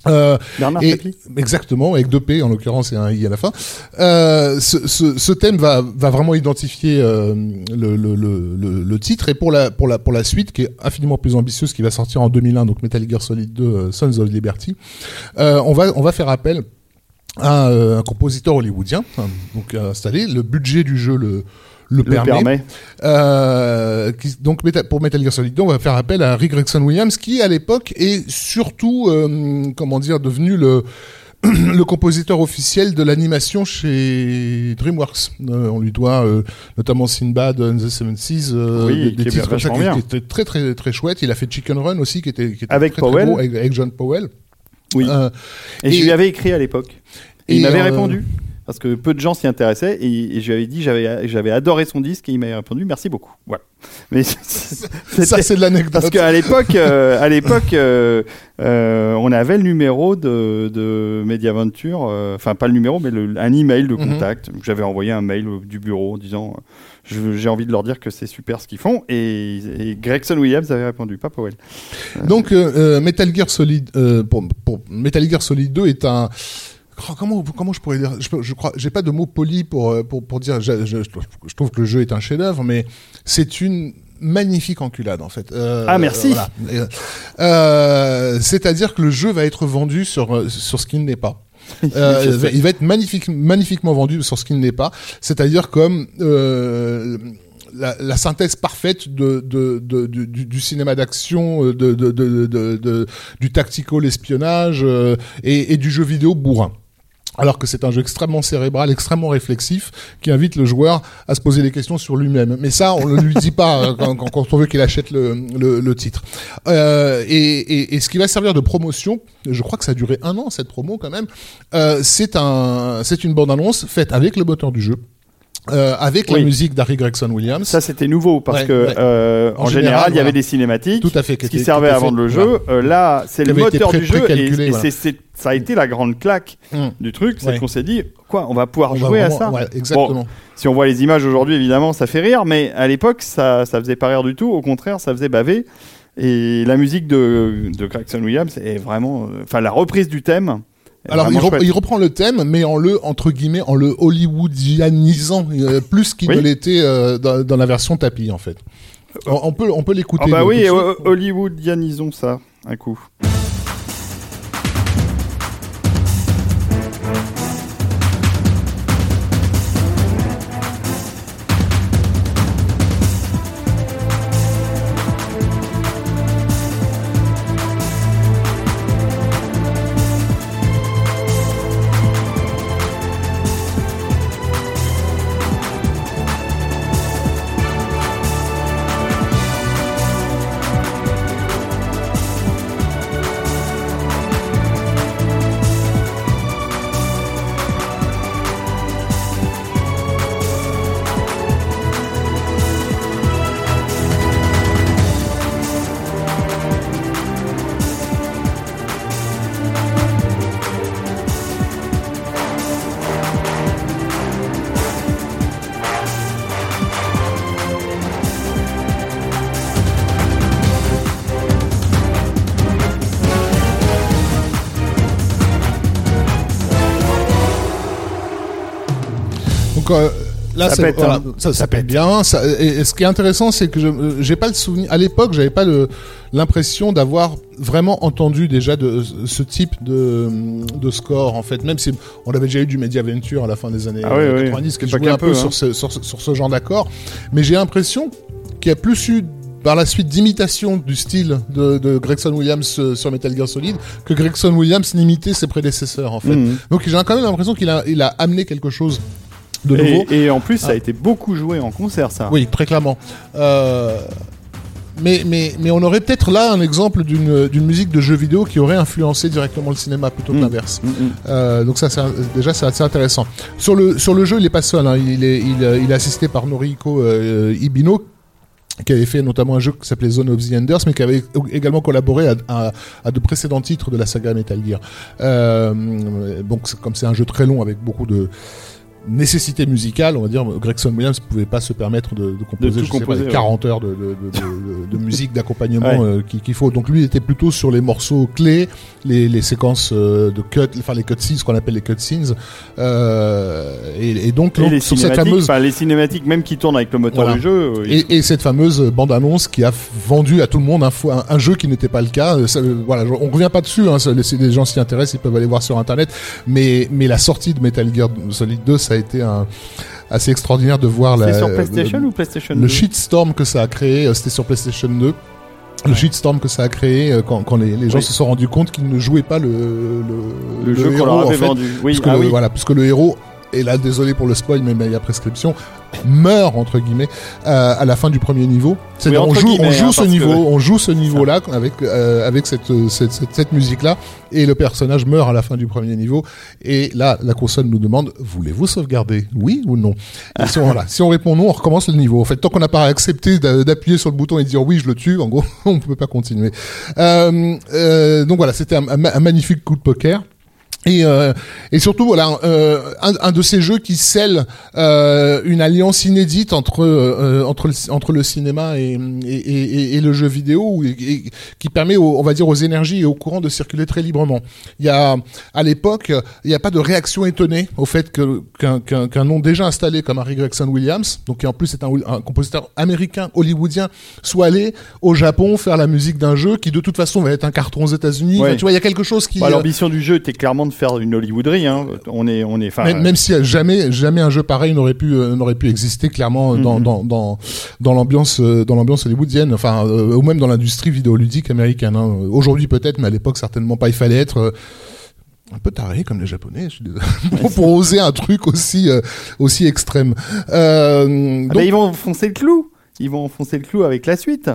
Euh, Bernard et- Exactement, avec deux P en l'occurrence et un I à la fin. Euh, ce, ce, ce thème va, va vraiment identifier euh, le, le, le, le, le titre et pour la, pour, la, pour la suite qui est infiniment plus ambitieuse, qui va sortir en 2001, donc Metal Gear Solid 2 euh, Sons of Liberty, on, va, on va faire appel à euh, un compositeur hollywoodien, hein, donc installé. Le budget du jeu le, le, le permet. permet. Euh, qui- donc pour Metal Gear Solid 2, on va faire appel à Rick Gregson Williams, qui à l'époque est surtout, euh, comment dire, devenu le le compositeur officiel de l'animation chez DreamWorks. Euh, on lui doit euh, notamment Sinbad and the Seven Seas, euh, Oui, des, des titres comme ça qui, étaient très très très chouettes. Il a fait Chicken Run aussi, qui était, qui était Avec très, très Powell. beau, avec, avec John Powell. Oui. Euh, Et, je et- lui avais écrit à l'époque. Et il et, m'avait répondu. Parce que peu de gens s'y intéressaient et, et je lui avais dit j'avais j'avais adoré son disque et il m'avait répondu merci beaucoup. Voilà. Mais Ça, c'est de l'anecdote. parce qu'à l'époque, euh, à l'époque, euh, euh, on avait le numéro de, de Mediaventure, enfin pas le numéro, mais le, un email de Mhm. contact. J'avais envoyé un mail du bureau en disant j'ai envie de leur dire que c'est super ce qu'ils font et, et Gregson Williams avait répondu, pas Powell. Donc Metal Gear Solid pour, pour Metal Gear Solid 2 est un Oh, comment comment je pourrais dire je, je crois j'ai pas de mots polis pour euh, pour pour dire je, je, je trouve que le jeu est un chef-d'œuvre mais c'est une magnifique enculade en fait. Euh, Ah, merci. voilà. Euh, C'est-à-dire que le jeu va être vendu sur euh, sur ce qu'il n'est pas. Euh, il va être magnifique, magnifiquement vendu sur ce qu'il n'est pas, c'est-à-dire comme euh, la, la synthèse parfaite de, de, de- du, cinéma d'action, de, de, de, de- de- du tactical espionnage euh, et, et du jeu vidéo bourrin. Alors que c'est un jeu extrêmement cérébral, extrêmement réflexif, qui invite le joueur à se poser des questions sur lui-même. Mais ça, on ne lui dit pas euh, quand, on veut qu'il achète le, titre. Euh, et, et, ce qui va servir de promotion, je crois que ça a duré un an cette promo quand même. euh, c'est un, c'est une bande annonce faite avec le moteur du jeu. Euh, avec la musique d'Harry Gregson Williams. Ça c'était nouveau parce Ouais, que ouais. euh, en, En général, général, il y avait des cinématiques. Tout à fait. ce qui était à vendre le voilà. jeu. Euh, là, c'est le moteur du jeu et, ça a été la grande claque Hum. du truc, c'est Ouais. qu'on s'est dit quoi, on va pouvoir On va jouer à ça. Si on voit les images aujourd'hui, évidemment, ça fait rire, mais à l'époque, ça, ça faisait pas rire du tout. Au contraire, ça faisait baver. Et la musique de, de Gregson Williams est vraiment, enfin, la reprise du thème. Alors il, reprend le thème, mais en le entre guillemets en le hollywoodianisant euh, plus qu'il Oui. ne l'était euh, dans, dans la version tapis en fait. On, on peut on peut l'écouter. Ah bah oui. Hollywoodianisons ça, un coup. Là, Ça pète, voilà, hein. ça, ça Ça pète pète. bien. Ça, et, et ce qui est intéressant, c'est que je j'ai pas le souvenir. À l'époque, j'avais pas l'impression d'avoir vraiment entendu déjà de ce type de, de score en fait. Même si on avait déjà eu du Mediaventure à la fin des années Ah oui, oui. 90 qui jouait un peu, sur, hein. ce, sur, ce- sur ce genre d'accord, mais j'ai l'impression qu'il y a plus eu par la suite d'imitation du style de, de Gregson Williams euh, sur Metal Gear Solid que Gregson Williams n'imitait ses prédécesseurs en fait. Mhm. Donc j'ai quand même l'impression qu'il a, il a amené quelque chose de nouveau. Et, et en plus, ça Ah. a été beaucoup joué en concert, ça. Oui, très clairement. Euh, mais, mais, mais on aurait peut-être là un exemple d'une musique de jeu vidéo qui aurait influencé directement le cinéma plutôt que Mm. l'inverse. Mm, mm. Euh, donc ça, un- déjà, c'est assez intéressant. Sur le, sur le jeu, il n'est pas seul. hein. Il, est, il, il est assisté par Noriko euh, Ibino, qui avait fait notamment un jeu qui s'appelait Zone of the Enders, mais qui avait également collaboré à, à- à de précédents titres de la saga Metal Gear. Euh, donc, comme c'est un jeu très long avec beaucoup de nécessité musicale, on va dire, Gregson Williams ne pouvait pas se permettre de, de composer, je sais pas, ouais. 40 heures de, de, de- de- de musique d'accompagnement Ouais. euh, qu'il faut. Donc lui était plutôt sur les morceaux clés, les, les séquences euh, de cut, enfin les cutscenes, ce qu'on appelle les cutscenes. Euh, et, et donc, Et donc, les sur cette fameuse les cinématiques, même qui tournent avec le moteur Voilà. du jeu. et, et cette fameuse bande-annonce qui a vendu à tout le monde un, fo- un, un jeu qui n'était pas le cas. Ça, voilà, on revient pas dessus. Hein, ça, les gens s'y intéressent, ils peuvent aller voir sur internet. Mais, mais la sortie de Metal Gear Solid 2, ça a été un, assez extraordinaire de voir la, sur PlayStation le, ou PlayStation le 2? shitstorm que ça a créé. euh, C'était sur PlayStation 2. Le shitstorm que ça a créé euh, quand, quand les, les gens Oui. se sont rendus comput qu'ils ne jouaaient pas le, le, Le, jeu qu'on leur en avait fait, vendu. Oui, puisque ah le, oui. voilà, puisque le héros et là désolé pour le spoil, mais il y a prescription, meurt entre guillemets euh, à la fin du premier niveau. C'est Oui, on joue, on joue hein, ce niveau, que- on joue ce niveau-là avec euh, avec cette cette, cette, cette musique-là, et le personnage meurt à la fin du premier niveau. Et là, la console nous demande voulez-vous sauvegarder, oui ou non? Et si, on, voilà, si on répond non, on recommence le niveau. En fait, tant qu'on n'a pas accepté d'a- d'appuyer sur le bouton et de dire oui, je le tue, en gros, on ne peut pas continuer. Euh, euh, donc voilà, c'était un magnifique coup de poker. Et, euh, et surtout voilà euh, un, un de ces jeux qui scelle euh, une alliance inédite entre euh, entre le, entre le cinéma et, et, et, le jeu vidéo et, et qui permet aux, on va dire aux énergies et aux courants de circuler très librement. Il y a à l'époque il n'y a pas de réaction étonnée au fait que qu'un qu'un qu'un nom déjà installé comme Harry Gregson Williams donc qui en plus est un, un compositeur américain hollywoodien soit allé au Japon faire la musique d'un jeu qui de toute façon va être un carton aux États-Unis. Ouais. Tu vois il y a quelque chose qui Bah, euh, L'ambition du jeu était clairement de faire une Hollywooderie. Hein. On est, on est, même, même si jamais jamais un jeu pareil n'aurait pu euh, n'aurait pu exister clairement euh, dans Mhm. dans dans dans l'ambiance euh, dans l'ambiance hollywoodienne enfin ou même dans l'industrie vidéoludique américaine hein. aujourd'hui peut-être mais à l'époque certainement pas il fallait être un peu taré comme les japonais je suis désolé, pour, pour oser un truc aussi euh, aussi extrême euh, Ah bah, ils vont enfoncer le clou. Ils vont enfoncer le clou avec la suite.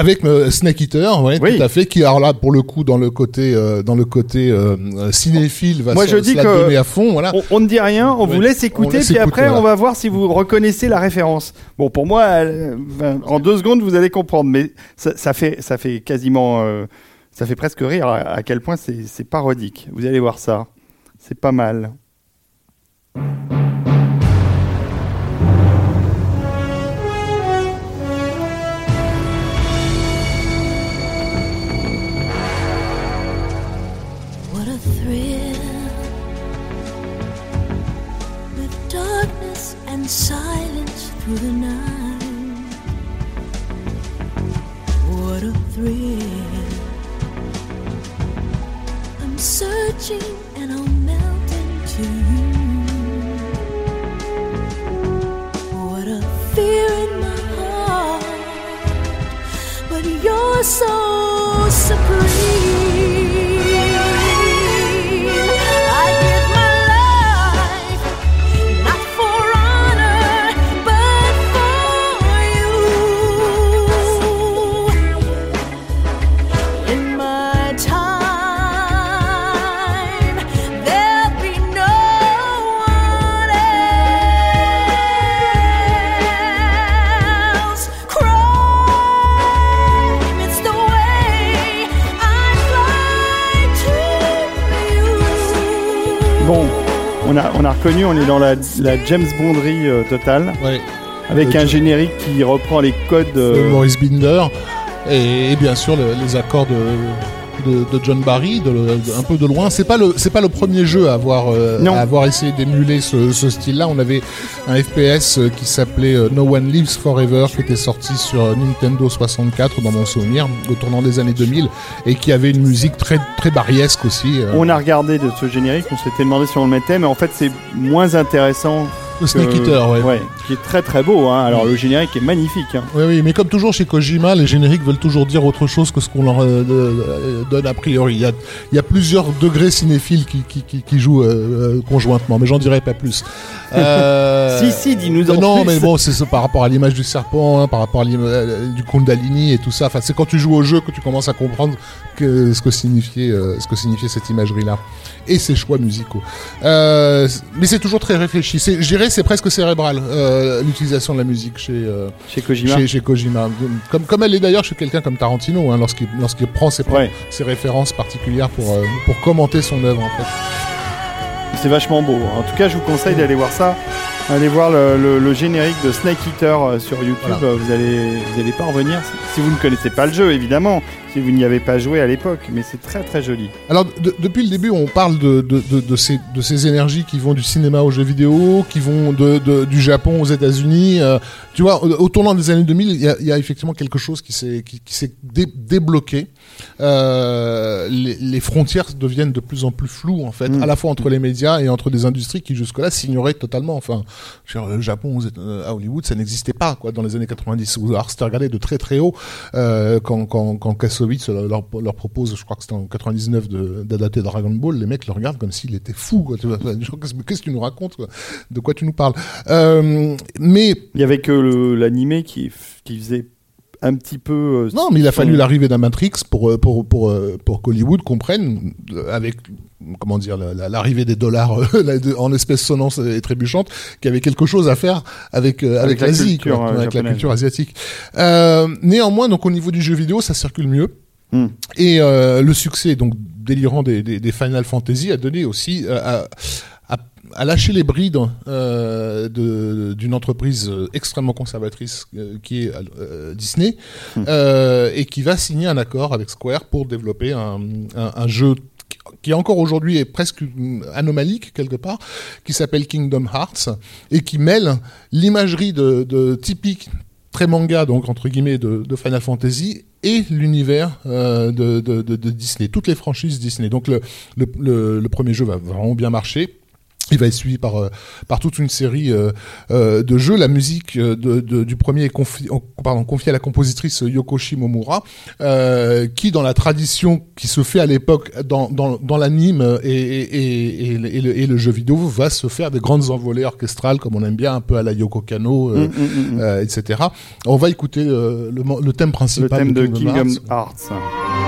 Avec euh, Snake Eater ouais, Oui. tout à fait qui alors là pour le coup dans le côté euh, dans le côté euh, euh, cinéphile va Moi, se, je dis se la que- donner à fond voilà On, on ne dit rien, on Ouais. vous laisse écouter, laisse puis écouter, après voilà. on va voir si vous reconnaissez la référence. Bon, pour moi, enfin, en deux secondes vous allez comprendre, mais ça, ça fait, ça fait quasiment, euh, ça fait presque rire à, à quel point c'est parodique. Vous allez voir ça, c'est pas mal. So supreme. Reconnu, on est dans la, la James Bonderie euh, totale, ouais avec un générique qui reprend les codes. de euh, Maurice Binder et, et bien sûr le- les accords de, de, de John Barry de, le- de- un peu de loin c'est pas le c'est pas le premier jeu à avoir euh, Non. à avoir essayé d'émuler ce, ce style là on avait un FPS euh, qui s'appelait euh, No One Lives Forever qui était sorti sur Nintendo 64 dans mon souvenir au tournant des années 2000 et qui avait une musique très très barriesque aussi On a regardé de ce générique, on s'était demandé si on le mettait, mais en fait c'est moins intéressant. Le Snake que- Eater ouais. qui est très très beau. Hein. Alors le générique est magnifique. hein. Oui, oui, mais comme toujours chez Kojima, les génériques veulent toujours dire autre chose que ce qu'on leur euh, euh, donne a priori. Il y a, il y a plusieurs degrés cinéphiles qui, qui, qui, qui jouent euh, euh, conjointement, mais j'en dirai pas plus. Euh, Si, si, dis-nous en mais Non, plus. mais bon, c'est par rapport à l'image du serpent, hein, par rapport à l'image euh, du Kundalini et tout ça. Enfin, c'est quand tu joues au jeu que tu commences à comprendre que, ce que signifiait, euh, ce que signifiait cette imagerie-là et ses choix musicaux. Euh, mais c'est toujours très réfléchi. C'est- Je dirais, c'est presque cérébral euh, l'utilisation de la musique chez. euh, Chez Kojima. chez, chez Kojima. Comme, comme elle est d'ailleurs chez quelqu'un comme Tarantino, hein, lorsqu'il lorsqu'il prend ses, Ouais. ses références particulières pour, pour commenter son œuvre. En fait. C'est vachement beau. En tout cas, je vous conseille d'aller voir ça. Allez voir le, le- le générique de Snake Eater euh, sur YouTube. Voilà. Euh, Vous allez, vous allez pas en revenir si, vous ne connaissez pas le jeu, évidemment, si vous n'y avez pas joué à l'époque. Mais c'est très très joli. Alors, de- depuis le début, on parle de, de, de, de ces, de ces énergies qui vont du cinéma aux jeux vidéo, qui vont de, de- du Japon aux États-Unis. euh, tu vois, au, au tournant des années 2000, il y a, y a effectivement quelque chose qui s'est qui, qui s'est dé- débloqué. Euh, les, les frontières deviennent de plus en plus floues, en fait, Mm. à la fois entre les médias et entre des industries qui jusque-là s'ignoraient totalement. Enfin, le Japon aux Éta- euh, à Hollywood, ça n'existait pas quoi dans les années 90. Ou Alors c'était regardé de très très haut euh, quand quand Kassovitz leur, propose, je crois que c'était en 99 de- d'adapter Dragon Ball, les mecs le regardent comme s'il était fou. Qu'est-ce que tu nous racontes De quoi tu nous parles? Euh, Mais Il y avait que l'animé qui, qui faisait un petit peu. euh, Non, mais il a fallu l'arrivée d'un Matrix pour euh, pour pour euh, pour qu'Hollywood comprenne euh, avec comment dire la- la- l'arrivée des dollars en espèces sonnantes et trébuchantes qu'il y avait quelque chose à faire avec avec, Avec la l'Asie, avec la culture asiatique. Euh, néanmoins, donc au niveau du jeu vidéo, ça circule mieux. Hmm. Et euh, le succès donc délirant des, des, des Final Fantasy a donné aussi euh, à, à, lâcher les brides euh, de- d'une entreprise euh, extrêmement conservatrice euh, qui est euh, Disney euh, et qui va signer un accord avec Square pour développer un, un, un jeu qui encore aujourd'hui est presque mm, anomalique quelque part, qui s'appelle Kingdom Hearts et qui mêle l'imagerie de, de typique très manga donc entre guillemets de, de Final Fantasy et l'univers euh, de, de, de- de Disney, toutes les franchises Disney. Donc le, le, le, le premier jeu va vraiment bien marcher. Il va être suivi par euh, par toute une série euh, euh, de jeux. La musique de, de- du premier est confi- pardon, confiée à la compositrice Yoko Shimomura, euh, qui dans la tradition qui se fait à l'époque dans, dans, dans l'anime et, et, le- et le, le jeu vidéo va se faire des grandes envolées orchestrales comme on aime bien un peu à la Yoko Kano, euh, Mm, mm, mm. etc. On va écouter le, le thème Le principal thème de Kingdom Kingdom Hearts. Hearts.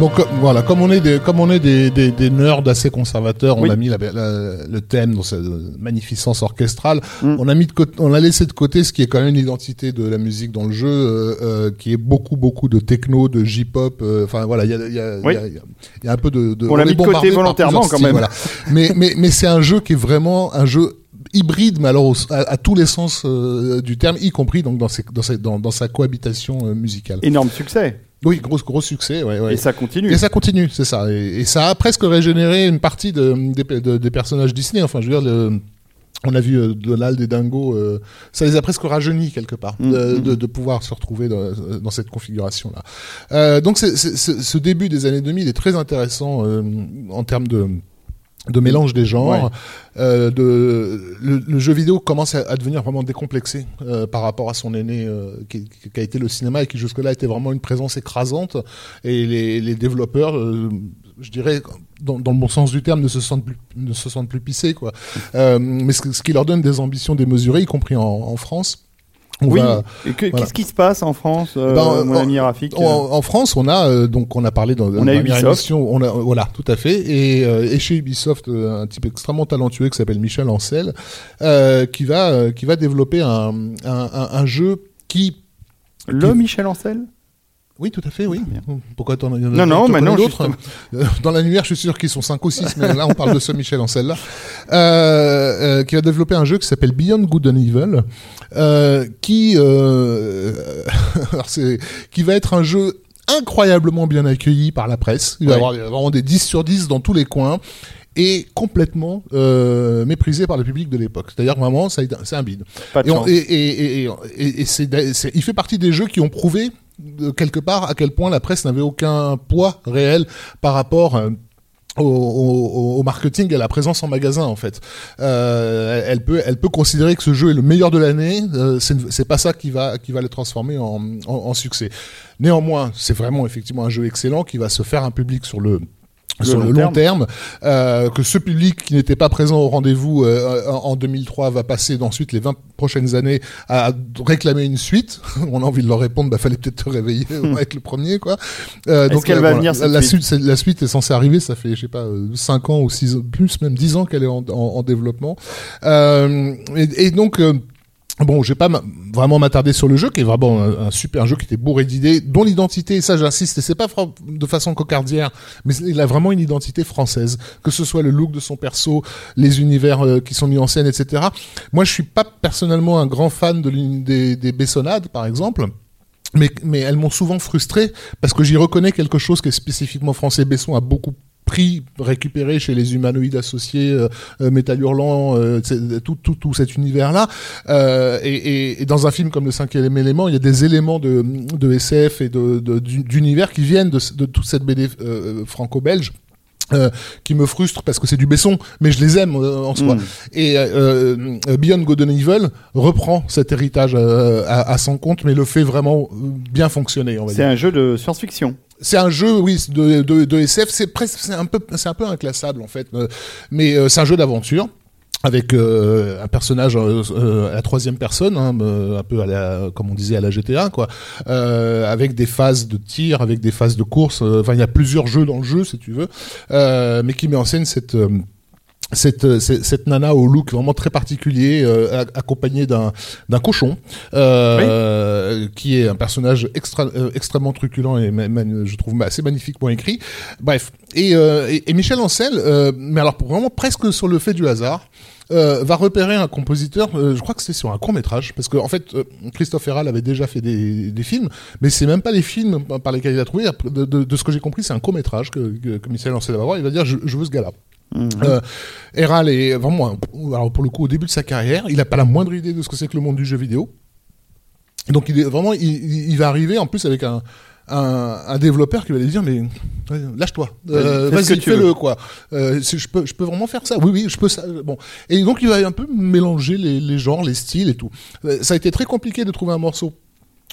Donc euh, voilà, comme on est des, comme on est des, des, des nerds assez conservateurs, on Oui. a mis la- la- le thème dans cette magnificence orchestrale. Mm. On a mis de côté, on a laissé de côté ce qui est quand même l'identité de la musique dans le jeu, euh, euh, qui est beaucoup beaucoup de techno, de J-pop. euh, Enfin voilà, il y a, y, a, Oui. y a- y un peu de. de On l'a mis de côté volontairement, quand même. voilà. mais mais mais c'est un jeu qui est vraiment un jeu hybride, mais alors au- à, à tous les sens euh, du terme, y compris donc dans, ses, dans, ses- dans, dans sa cohabitation euh, musicale. Énorme succès. Oui, gros gros succès. Ouais, ouais. Et ça continue. Et ça continue, c'est ça. Et, et ça a presque régénéré une partie de, des, de- des personnages Disney. Enfin, je veux dire, le- on a vu euh, Donald et Dingo, euh, ça les a presque rajeunis quelque part, Mm, de, mm. de, de pouvoir se retrouver dans, dans cette configuration-là. Euh, donc, c'est- c'est- c'est- ce début des années 2000 est très intéressant euh, en termes de de mélange des genres, Ouais. euh, de le, le jeu vidéo commence à, à devenir vraiment décomplexé euh, par rapport à son aîné euh, qui, qui a été le cinéma et qui jusque-là était vraiment une présence écrasante et les, les développeurs euh, je dirais dans, dans le bon sens du terme ne se sentent plus ne se sentent plus pissés quoi euh, mais ce, ce qui leur donne des ambitions démesurées y compris en, en France on oui. va- voilà. qu'est-ce qui se passe en France, euh, Ben, mon en- ami Rafik en, en France, on a euh, donc on a parlé dans On la a dernière Ubisoft. émission, on a voilà tout à fait et, euh, et chez Ubisoft euh, un type extrêmement talentueux qui s'appelle Michel Ancel euh, qui va euh, qui va développer un, un, un, un jeu qui Le Michel Ancel? Oui, tout à fait, oui. Bien. Pourquoi t'en il y en a Non, non, d'autres Euh, Dans l'annuaire, je suis sûr qu'ils sont 5 ou 6, mais là, on parle de ce Michel Ancel-là. Euh, euh, qui va développer un jeu qui s'appelle Beyond Good and Evil, euh, qui, euh, alors c'est, qui va être un jeu incroyablement bien accueilli par la presse. Il va y Ouais. avoir vraiment des 10 sur 10 dans tous les coins et complètement euh, méprisé par le public de l'époque. C'est-à-dire vraiment, c'est un bide. Pas de Et, on- et, et, et, et- c'est- il fait partie des jeux qui ont prouvé quelque part à quel point la presse n'avait aucun poids réel par rapport euh, au, marketing et à la présence en magasin en fait. Euh, elle peut elle peut considérer que ce jeu est le meilleur de l'année. Euh, c'est pas ça qui va qui va le transformer en, succès. Néanmoins, c'est vraiment effectivement un jeu excellent qui va se faire un public sur Le sur le long terme, euh, que ce public qui n'était pas présent au rendez-vous euh, en en 2003 va passer ensuite les 20 prochaines années à réclamer une suite. On a envie de leur répondre, bah fallait peut-être te réveiller avec le premier quoi. Euh, Est-ce qu'elle va venir, la, cette la suite la suite est censée arriver, ça fait je sais pas 5 ans ou 6 ans, plus même 10 ans qu'elle est en, en, en développement. Euh, et, et donc euh, Bon, je vais pas vraiment m'attarder sur le jeu, qui est vraiment un, super jeu qui était bourré d'idées, dont l'identité, et ça j'insiste, et c'est pas de façon cocardière, mais il a vraiment une identité française, que ce soit le look de son perso, les univers euh, qui sont mis en scène, etc. Moi, je suis pas personnellement un grand fan de des, des Bessonnades, par exemple. Mais, mais elles m'ont souvent frustré parce que j'y reconnais quelque chose qui est spécifiquement français. Besson a beaucoup pris, récupéré chez les humanoïdes associés, euh, euh, Métal Hurlant, euh, tout, tout, tout cet univers-là. Euh, et, et, et dans un film comme Le cinquième élément, il y a des éléments de, de SF et de- de- d'univers qui viennent de, toute cette BD franco-belge. euh, qui me frustrent parce que c'est du Besson, mais je les aime euh, en soi. Mm. Et euh, Beyond Good and Evil reprend cet héritage à, à son compte, mais le fait vraiment bien fonctionner. C'est un jeu de science-fiction. C'est un jeu, oui, de, de, de SF. C'est presque, c'est un peu, c'est un peu inclassable en fait, euh, mais euh, c'est un jeu d'aventure avec euh, un personnage euh, euh, à la troisième personne, hein, euh, un peu à la, comme on disait à la GTA, quoi, euh, avec des phases de tir, avec des phases de course. euh, Enfin, il y a plusieurs jeux dans le jeu, si tu veux, euh, mais qui met en scène cette euh, cette, euh, cette, cette nana au look vraiment très particulier, euh, accompagnée d'un d'un cochon, euh, qui est un personnage extra, euh, extrêmement truculent et je trouve assez magnifiquement écrit. Bref, et, euh, et, et Michel Ancel, euh, mais alors pour vraiment presque sur le fait du hasard. euh, va repérer un compositeur, euh, je crois que c'était sur un court métrage, parce que en fait euh, Christophe Herral avait déjà fait des, des films, mais c'est même pas les films par lesquels il a trouvé. De, de, de ce que j'ai compris, c'est un court métrage que, que, que Michel Ancel va voir. Il va dire je, je veux ce gars-là. Euh, Herral est vraiment, alors pour le coup, au début de sa carrière, il n'a pas la moindre idée de ce que c'est que le monde du jeu vidéo. Donc il est vraiment, il, va arriver en plus avec un, un, un développeur qui va lui dire mais lâche-toi, euh, Vas-y, fais-le quoi. Euh, je peux, je peux vraiment faire ça. Oui oui, je peux ça. Bon et donc il va un peu mélanger les, les genres, les styles et tout. Euh, Ça a été très compliqué de trouver un morceau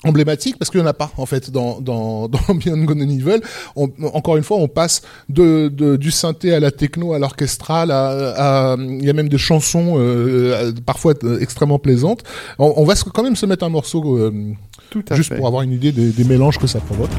emblématique parce qu'il n'y en a pas en fait dans dans dans Beyond Good and Evil. On- encore une fois, on passe de, de du synthé à la techno, à l'orchestral, à, à- il y a même des chansons euh, parfois euh, extrêmement plaisantes. On, on va quand même se mettre un morceau euh, Tout à juste fait. pour avoir une idée des, des mélanges que ça provoque.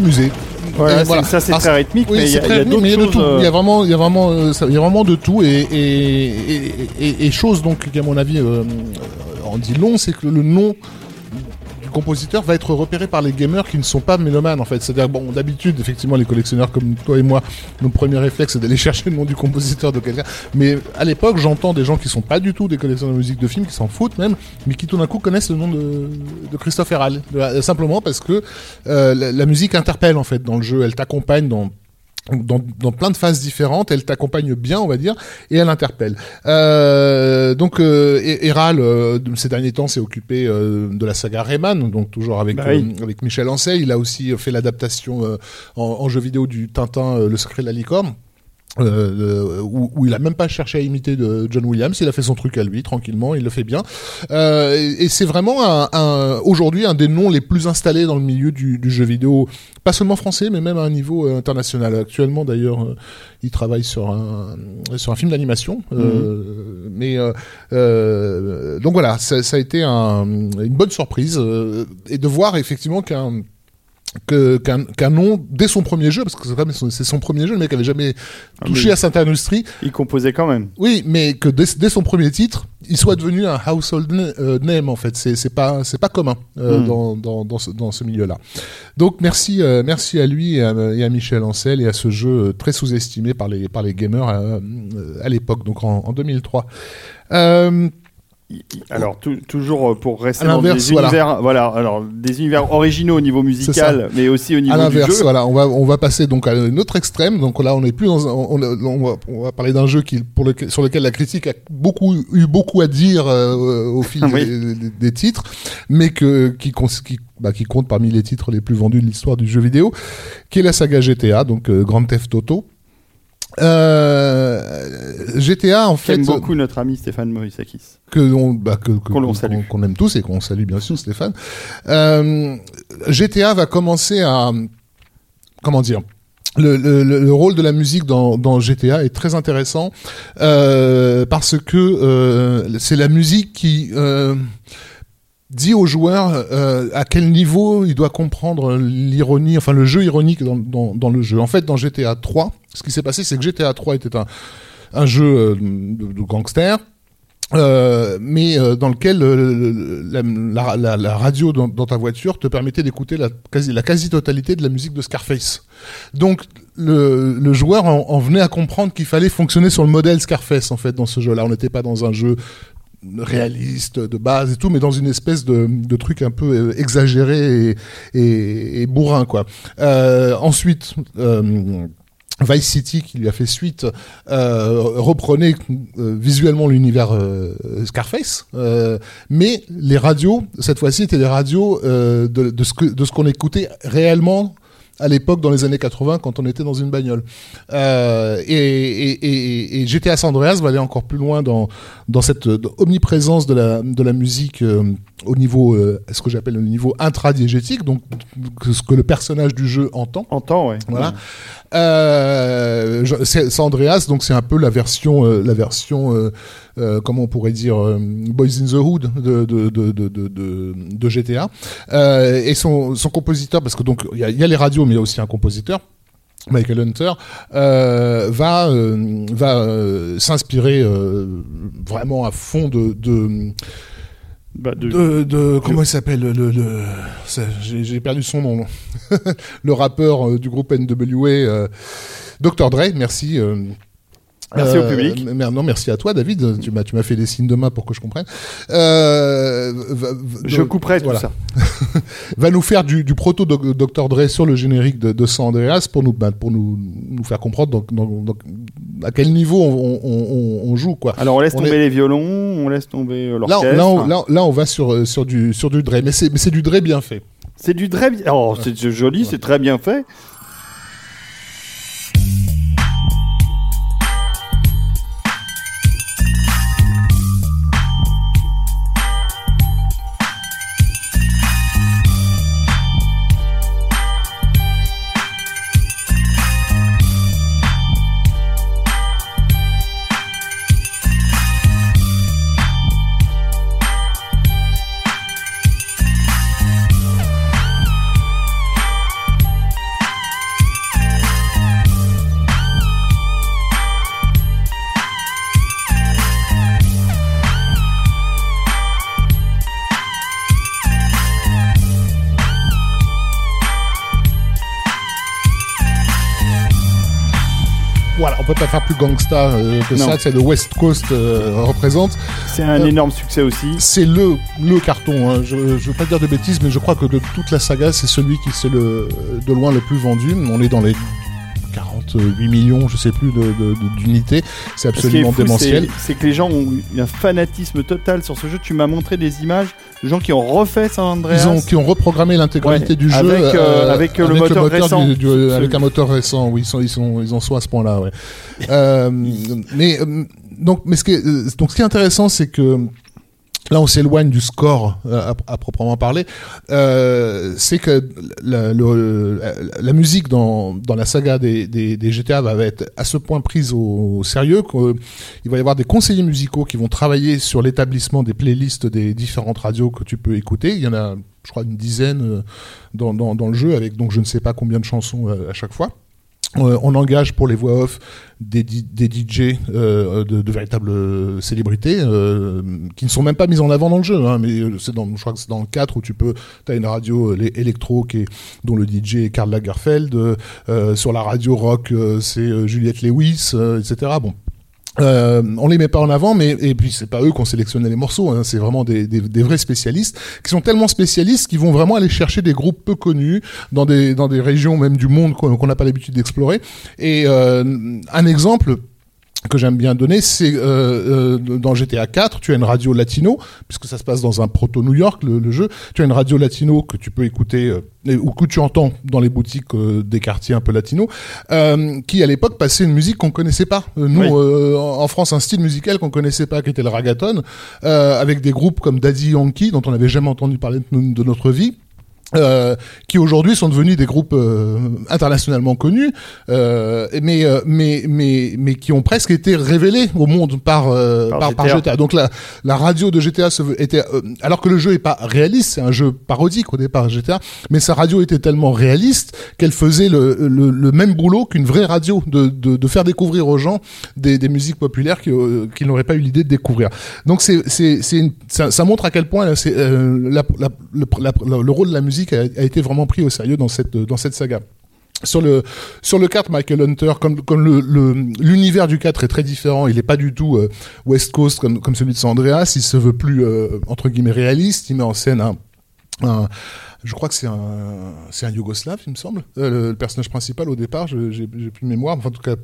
Amusé. Voilà. Ça, c'est très rythmique, Oui, mais il y a, y d'autres choses. euh, Il y vraiment, il y a vraiment, euh, ça- il y a vraiment de tout et et et, et, et chose donc qui à mon avis euh, en dit long, c'est que le nom compositeur va être repéré par les gamers qui ne sont pas mélomanes en fait. C'est-à-dire bon, d'habitude effectivement les collectionneurs comme toi et moi, notre premier réflexe c'est d'aller chercher le nom du compositeur de quelqu'un. Mais à l'époque, j'entends des gens qui sont pas du tout des collectionneurs de musique de film, qui s'en foutent même, mais qui tout d'un coup connaissent le nom de, de Christophe simplement parce que euh, la musique interpelle en fait dans le jeu, elle t'accompagne dans dans, dans plein de phases différentes, elle t'accompagne bien, on va dire, et elle interpelle. Euh, donc, euh, Héral, euh, ces derniers temps, s'est occupé euh, de la saga Rayman, donc toujours avec Bah oui. euh, avec Michel Ancel. Il a aussi fait l'adaptation euh, en, en jeu vidéo du Tintin, euh, Le secret de la licorne. Euh, euh, où, où il a même pas cherché à imiter de John Williams, il a fait son truc à lui tranquillement, il le fait bien. Euh, et et c'est vraiment un, un- aujourd'hui un des noms les plus installés dans le milieu du, du jeu vidéo, pas seulement français, mais même à un niveau euh, international. Actuellement, d'ailleurs, euh, il travaille sur un sur un film d'animation. euh, mais euh, euh, donc voilà, ça, ça a été un- une bonne surprise euh, et de voir effectivement qu'un qu'un nom dès son premier jeu parce que c'est son- premier jeu le mec avait jamais Ah, touché mais- à cette industrie Il composait quand même. oui mais que dès, dès son premier titre il soit devenu un household euh, name en fait c'est pas c'est pas commun euh, Mm. dans dans dans ce, dans ce milieu là donc merci euh, merci à lui et à, et à Michel Ancel et à ce jeu très sous-estimé par les par les gamers à l'époque donc en, en 2003 euh, Alors tou- toujours euh, pour rester dans des voilà. univers, voilà. alors des univers originaux au niveau musical, mais aussi au niveau à du l'inverse, jeu. voilà, on va on va passer donc à un autre extrême. Donc là, on est plus dans on, va, on va parler d'un jeu qui pour lequel, sur lequel la critique a beaucoup eu beaucoup à dire euh, au fil Oui. des, des- des titres, mais que qui, bah, qui compte parmi les titres les plus vendus de l'histoire du jeu vidéo, qui est la saga GTA, donc euh, Grand Theft Auto. Euh, GTA en fait J'aime beaucoup notre ami Stéphane Moïsakis. que on, bah, que, que- Qu'on aime tous et qu'on salue bien sûr Stéphane. Euh, GTA va commencer à comment dire le, le, le- le rôle de la musique dans, dans GTA est très intéressant euh, parce que c'est la musique qui dit au joueur euh, à quel niveau il doit comprendre l'ironie, enfin le jeu ironique dans, dans, dans le jeu. En fait, dans GTA 3, ce qui s'est passé, c'est que GTA 3 était un, jeu euh, de, de gangster. euh, mais euh, dans lequel le- la, radio dans, ta voiture te permettait d'écouter la quasi la quasi totalité de la musique de Scarface. Donc le, joueur en, en venait à comprendre qu'il fallait fonctionner sur le modèle Scarface en fait dans ce jeu-là. On n'était pas dans un jeu réaliste de base et tout, mais dans une espèce de, truc un peu exagéré et, et, bourrin quoi. Ensuite. Vice City, qui lui a fait suite, euh, reprenait euh, visuellement l'univers euh, Scarface, euh, mais les radios, cette fois-ci, étaient des radios de, de ce qu'on écoutait réellement à l'époque dans les années 80 quand on était dans une bagnole. Euh, et, et, et, et GTA San Andreas va aller encore plus loin dans, dans cette omniprésence de la, de la musique euh, au niveau, euh, ce que j'appelle le niveau intradiégétique, donc ce que le personnage du jeu entend. Entend, ouais. Voilà. San Andreas, donc c'est un peu la version, la version, euh, comment on pourrait dire, euh, Boys in the Hood de de de de de, de- de GTA. Euh, et son son compositeur, parce que donc il y a, il y a les radios, mais il y a aussi un compositeur. Michael Hunter euh, va euh, va euh, s'inspirer vraiment à fond de, de Bah, de- de, de- comment il s'appelle le, le, le- c'est- j'ai perdu son nom le rappeur du groupe NWA Dr Dre merci euh, Merci au euh, public. non, merci à toi, David. Tu m'as, tu m'as fait des signes de main pour que je comprenne. Euh, va- va- Je donc, couperai tout voilà. ça. Va nous faire du, du proto Dr Dre sur le générique de, de San Andreas pour nous, bah, pour nous, nous faire comprendre donc, donc- donc, à quel niveau on, on- on- on joue, quoi. Alors on laisse On tomber est- les violons, on laisse tomber euh, Là, l'orchestre. là, on, là, là, on va sur, sur, du, sur du Dre, mais c'est, mais c'est du Dre bien fait. C'est du très bien. Oh, c'est joli, c'est très bien fait. Pas faire plus gangsta euh, que Non. ça. C'est le West Coast euh, représente. C'est un Euh, énorme succès aussi. C'est le le carton. hein. Je, je veux pas dire de bêtises, mais je crois que de toute la saga, c'est celui qui c'est le de loin le plus vendu. On est dans les 48 millions, je sais plus, d'unités. C'est absolument démentiel. c'est que les gens ont eu un fanatisme total sur ce jeu. Tu m'as montré des images de gens qui ont refait San Andreas. Ils ont, qui ont reprogrammé l'intégralité Ouais, du jeu avec, euh, avec, euh, le moteur récent. du- avec un moteur récent. Oui, ils sont, ils sont, ils en sont à ce point-là. Ouais. euh, mais euh, donc, mais ce qui est, euh, donc ce qui est intéressant, c'est que là, on s'éloigne du score euh, à, proprement parler. Euh, c'est que la, musique dans, la saga des, GTA va être à ce point prise au, sérieux qu'il va y avoir des conseillers musicaux qui vont travailler sur l'établissement des playlists des différentes radios que tu peux écouter. Il y en a, je crois, une dizaine euh, dans, le jeu, avec donc je ne sais pas combien de chansons euh, à chaque fois. Euh, on engage pour les voix off des, des DJ euh, de, véritables euh, célébrités qui ne sont même pas mises en avant dans le jeu. Hein, mais c'est dans, je crois que c'est dans le 4 où tu peux, as une radio l'é- électro qui est, dont le DJ est Karl Lagerfeld. sur la radio rock, c'est Juliette Lewis, etc. Bon. Euh, on les met pas en avant, mais et puis c'est pas eux qui ont sélectionné les morceaux, hein, c'est vraiment des, des, des vrais spécialistes qui sont tellement spécialistes qu'ils vont vraiment aller chercher des groupes peu connus dans des dans des régions même du monde qu'on n'a pas l'habitude d'explorer. Et euh, un exemple que j'aime bien donner, c'est euh, euh, dans GTA 4, tu as une radio latino, puisque ça se passe dans un proto New York, le, le jeu. Tu as une radio latino que tu peux écouter euh, ou que tu entends dans les boutiques euh, des quartiers un peu latinos, euh, qui à l'époque passait une musique qu'on connaissait pas. Euh, Nous, Oui. euh, en en France, un style musical qu'on connaissait pas, qui était le ragaton, euh, avec des groupes comme Daddy Yankee, dont on n'avait jamais entendu parler de notre vie. Euh, qui aujourd'hui sont devenus des groupes euh, internationalement connus, euh, mais, euh, mais mais mais qui ont presque été révélés au monde par euh, Par par, par GTA. GTA. Donc la la radio de GTA se veut- était euh, alors que le jeu est pas réaliste, c'est un jeu parodique au départ GTA, mais sa radio était tellement réaliste qu'elle faisait le, le, le même boulot qu'une vraie radio de, de de faire découvrir aux gens des, des musiques populaires qui, euh, qu'ils n'auraient pas eu l'idée de découvrir. Donc c'est c'est c'est une- ça, ça montre à quel point là, c'est euh, la, la, le, la- le rôle de la musique a, a été vraiment pris au sérieux dans cette dans cette saga. Sur le sur le 4, Michael Hunter, comme comme le l'univers du 4 est très différent, il est pas du tout euh, West Coast comme comme celui de San Andreas, il se veut plus euh, entre guillemets réaliste, il met en scène un un- je crois que c'est un, c'est un Yougoslave, il me semble. Euh, le, le personnage principal au départ, j'ai plus de mémoire, enfin, en tout cas,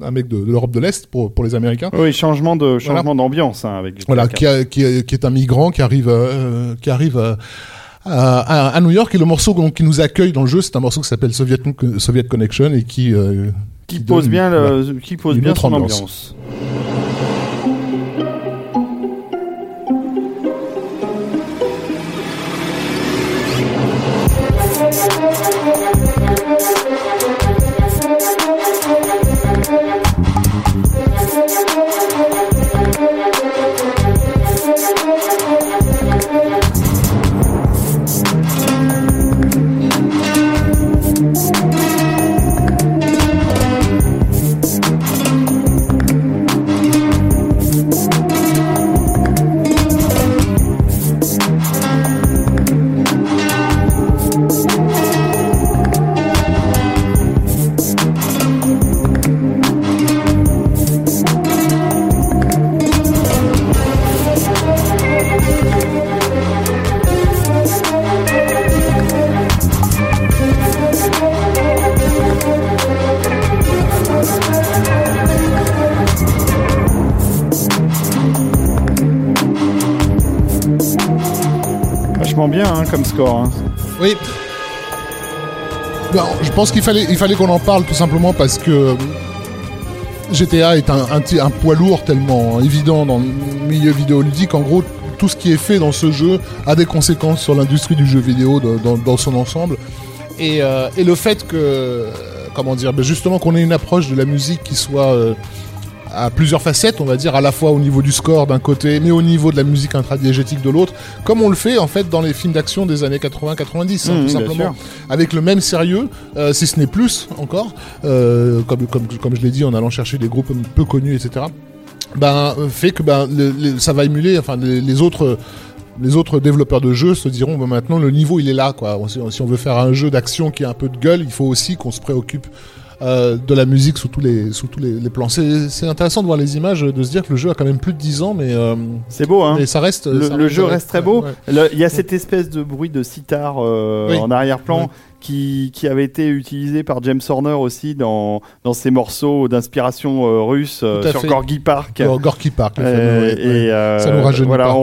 un mec de, de l'Europe de l'Est pour, pour les Américains. Oui, changement de changement d'ambiance hein, avec Voilà, 4. qui, a- qui, a- qui est un migrant qui arrive, qui arrive à, à, à- à New York et le morceau donc, qui nous accueille dans le jeu, c'est un morceau qui s'appelle Soviet, Soviet Connection et qui euh, qui qui pose donne- bien voilà. qui pose bien son ambiance. ambiance. Hein. Oui. Je pense qu'il fallait, qu'on en parle tout simplement parce que GTA est un, poids lourd tellement évident dans le milieu vidéoludique. En gros, tout ce qui est fait dans ce jeu a des conséquences sur l'industrie du jeu vidéo dans, son ensemble. Et, euh, et le fait que, comment dire, ben justement qu'on ait une approche de la musique qui soit euh, à plusieurs facettes, on va dire, à la fois au niveau du score d'un côté, mais au niveau de la musique intradiégétique de l'autre, comme on le fait en fait dans les films d'action des années 80-90, hein, Mmh, tout simplement, avec le même sérieux, euh, si ce n'est plus encore, euh, comme, comme, comme je l'ai dit en allant chercher des groupes peu connus, etc. Ben, euh, fait que ben, le- le- ça va émuler, enfin, les, les autres. Les autres développeurs de jeux se diront ben maintenant le niveau il est là quoi. Si, si on veut faire un jeu d'action qui a un peu de gueule, il faut aussi qu'on se préoccupe euh, de la musique sous tous les sous tous les, les plans. C'est intéressant de voir les images, de se dire que le jeu a quand même plus de 10 ans, mais, euh, C'est beau hein. mais ça reste. Le, ça le jeu reste très beau. ouais. Il y a cette espèce de bruit de sitar euh, Oui. en arrière-plan Ouais. qui, qui avait été utilisé par James Horner aussi dans, dans ses morceaux d'inspiration euh, russe euh, sur fait. Gorky Park. Gorky Gorky Park. le Euh, fameux, ouais, et ouais. Ça nous rajeunit voilà, pas.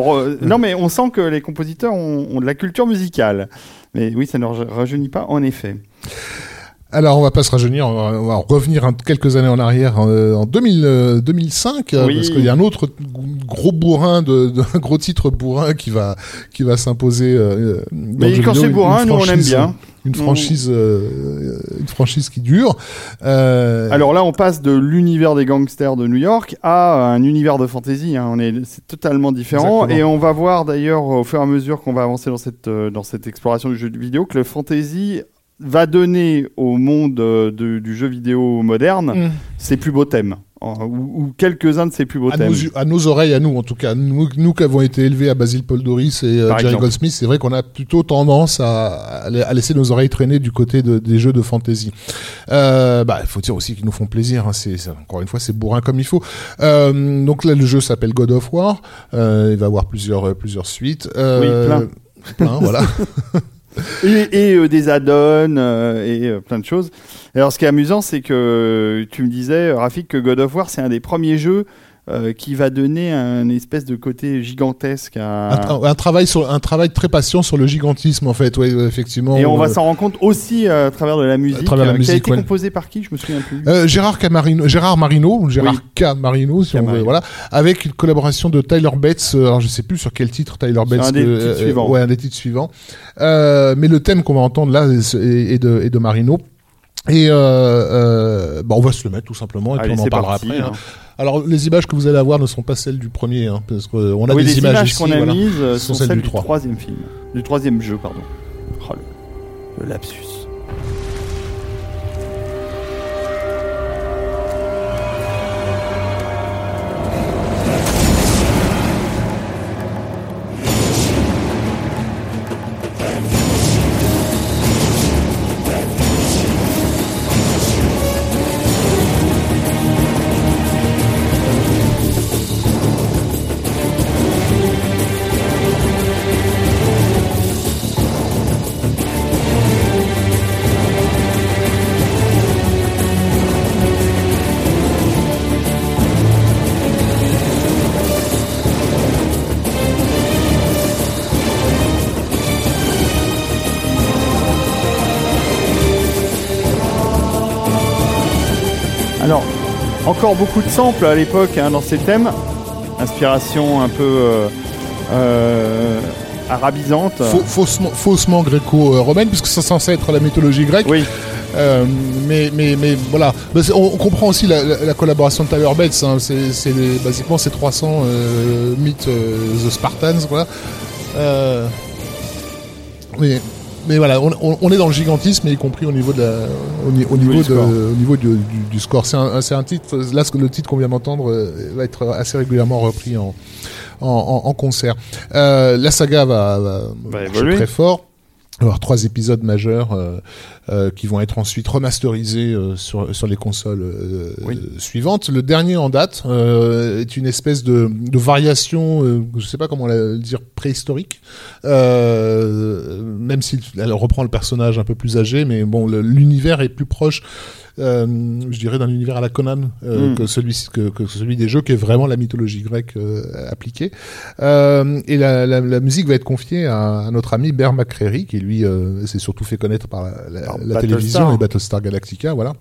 Non mais on sent que les compositeurs ont, ont de la culture musicale. Mais oui, ça ne ra- rajeunit pas en effet. Alors, on va pas se rajeunir, on va, on va revenir un- quelques années en arrière, euh, en 2000, euh, 2005, euh, Oui. parce qu'il y a un autre gros bourrin, de, de- un gros titre bourrin qui va, qui va s'imposer. euh, dans Mais le jeu quand c'est bourrin, nous on aime bien. Une franchise, euh, une franchise qui dure. Euh, Alors là, on passe de l'univers des gangsters de New York à un univers de fantasy. hein. On est, c'est totalement différent. Exactement. Et on va voir d'ailleurs au fur et à mesure qu'on va avancer dans cette, euh, dans cette exploration du jeu vidéo que le fantasy va donner au monde euh, de- du jeu vidéo moderne Mm. ses plus beaux thèmes. en- ou, ou quelques-uns de ses plus beaux À thèmes. nos, yeux- à nos oreilles, à nous en tout cas, nous, nous qui avons été élevés à Basil Paul Doris et euh, Par Jerry exemple. Goldsmith, c'est vrai qu'on a plutôt tendance à, à la- à laisser nos oreilles traîner du côté de- des jeux de fantasy. Euh, bah, il faut dire aussi qu'ils nous font plaisir. Hein, c'est, c'est- encore une fois, c'est bourrin comme il faut. Euh, donc là, le jeu s'appelle God of War. Euh, il va avoir plusieurs euh, plusieurs suites. Euh, Oui, plein. plein, voilà. Et, euh, des add-ons euh, et euh, plein de choses. Et alors, ce qui est amusant, c'est que tu me disais, Rafik, que God of War, c'est un des premiers jeux euh, qui va donner un espèce de côté gigantesque à. un, tra- un travail sur un travail très patient sur le gigantisme en fait. Ouais, effectivement. Et on va Euh, s'en rendre compte aussi euh, à travers de la musique, travers la euh, qui a musique, été ouais. composée par qui Je me souviens plus. Gérard Camarino, Gérard Marino, Gérard Oui. K Marino, si on veut, voilà, avec une collaboration de Tyler Bates. alors je sais plus sur quel titre Tyler Bates. un des titres suivants. ouais, un des titres suivants. Mais le thème qu'on va entendre là est, est de, est de Marino. Et bah on va se le mettre tout simplement et Allez, puis on en parlera parti, après. hein. hein. Alors les images que vous allez avoir ne sont pas celles du premier, hein, parce qu'on a oui, des les images, qu'on a voilà. mises euh, sont sont celles celles du du trois. troisième film, du troisième jeu, pardon. Oh, le, le lapsus. Encore beaucoup de samples à l'époque hein, dans ces thèmes. Inspiration un peu euh, euh, arabisante. Faux- faussement, faussement gréco-romaine, puisque c'est censé être la mythologie grecque. Oui, Euh, mais, mais, mais voilà, on, comprend aussi la, la- la collaboration de Tyler Bates. Hein. C'est, basiquement ces 300 euh, mythes euh, The Spartans, voilà. Mais, mais voilà, on, on- on est dans le gigantisme, y compris au niveau de la, au, ni- au niveau, du de, score. au niveau du, du- du score. C'est un, c'est un titre. Là, le titre qu'on vient d'entendre euh, va être assez régulièrement repris en, en, concert. Euh, la saga va, va, évoluer. très fort. Avoir trois épisodes majeurs euh, euh, qui vont être ensuite remasterisés euh, sur, sur les consoles euh, Oui. suivantes. Le dernier en date euh, est une espèce de, de variation, euh, je sais pas comment la- le dire, préhistorique, euh, même si elle reprend le personnage un peu plus âgé, mais bon, l'univers est plus proche. Euh, je dirais d'un univers à la Conan euh, Mm. que celui que, que celui des jeux qui est vraiment la mythologie grecque euh, appliquée et la, la, la musique va être confiée à, à notre ami Bear McCreary, qui lui s'est surtout fait connaître par la, télévision et Battlestar Galactica, voilà.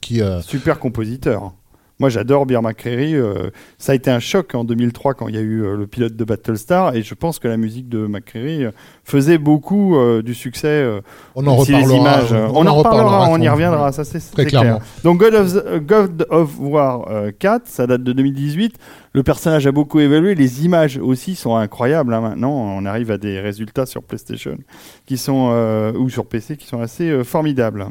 Qui, super compositeur. Moi, j'adore Bear McCreary. euh, ça a été un choc en 2003 quand il y a eu euh, le pilote de Battlestar, et je pense que la musique de McCreary euh, faisait beaucoup euh, du succès. on en si les reparlera. images, on, en reparlera, on y reviendra, ça c'est Très clair. Donc God of, the- God of War euh, 4, ça date de 2018. Le personnage a beaucoup évolué, les images aussi sont incroyables. hein, maintenant, on arrive à des résultats sur PlayStation qui sont ou sur PC qui sont assez formidables.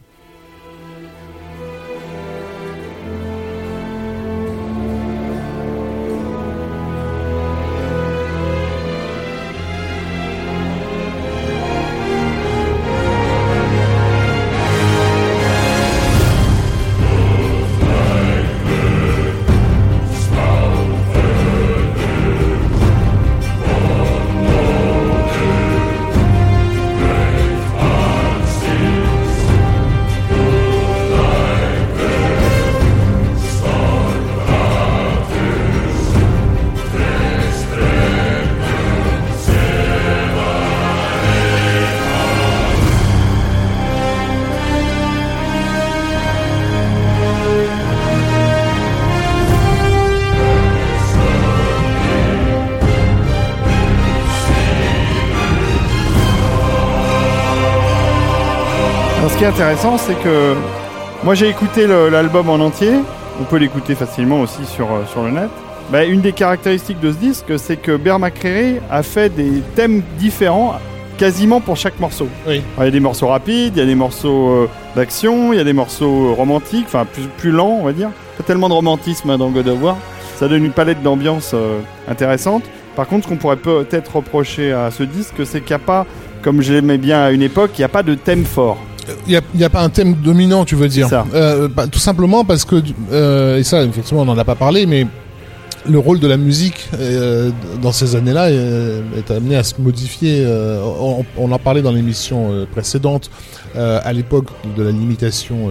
Qui est intéressant, c'est que moi j'ai écouté l'album en entier. On peut l'écouter facilement aussi sur, euh, sur le net. Bah, une des caractéristiques de ce disque, c'est que Bear McCreary a fait des thèmes différents quasiment pour chaque morceau. Oui. Alors, Il y a des morceaux rapides, il y a des morceaux euh, d'action, il y a des morceaux euh, romantiques, enfin plus, plus lents, on va dire. pas tellement de romantisme hein, dans God of War. Ça donne une palette d'ambiance euh, intéressante. Par contre, ce qu'on pourrait peut-être reprocher à ce disque, c'est qu'il n'y a pas, comme je l'aimais bien à une époque, il n'y a pas de thème fort. Il n'y a, il y a pas un thème dominant, tu veux dire ça. Euh, bah, Tout simplement parce que, euh, et ça, effectivement, on n'en a pas parlé, mais le rôle de la musique euh, dans ces années-là euh, est amené à se modifier. euh, on, on en parlait dans l'émission précédente. À l'époque de la limitation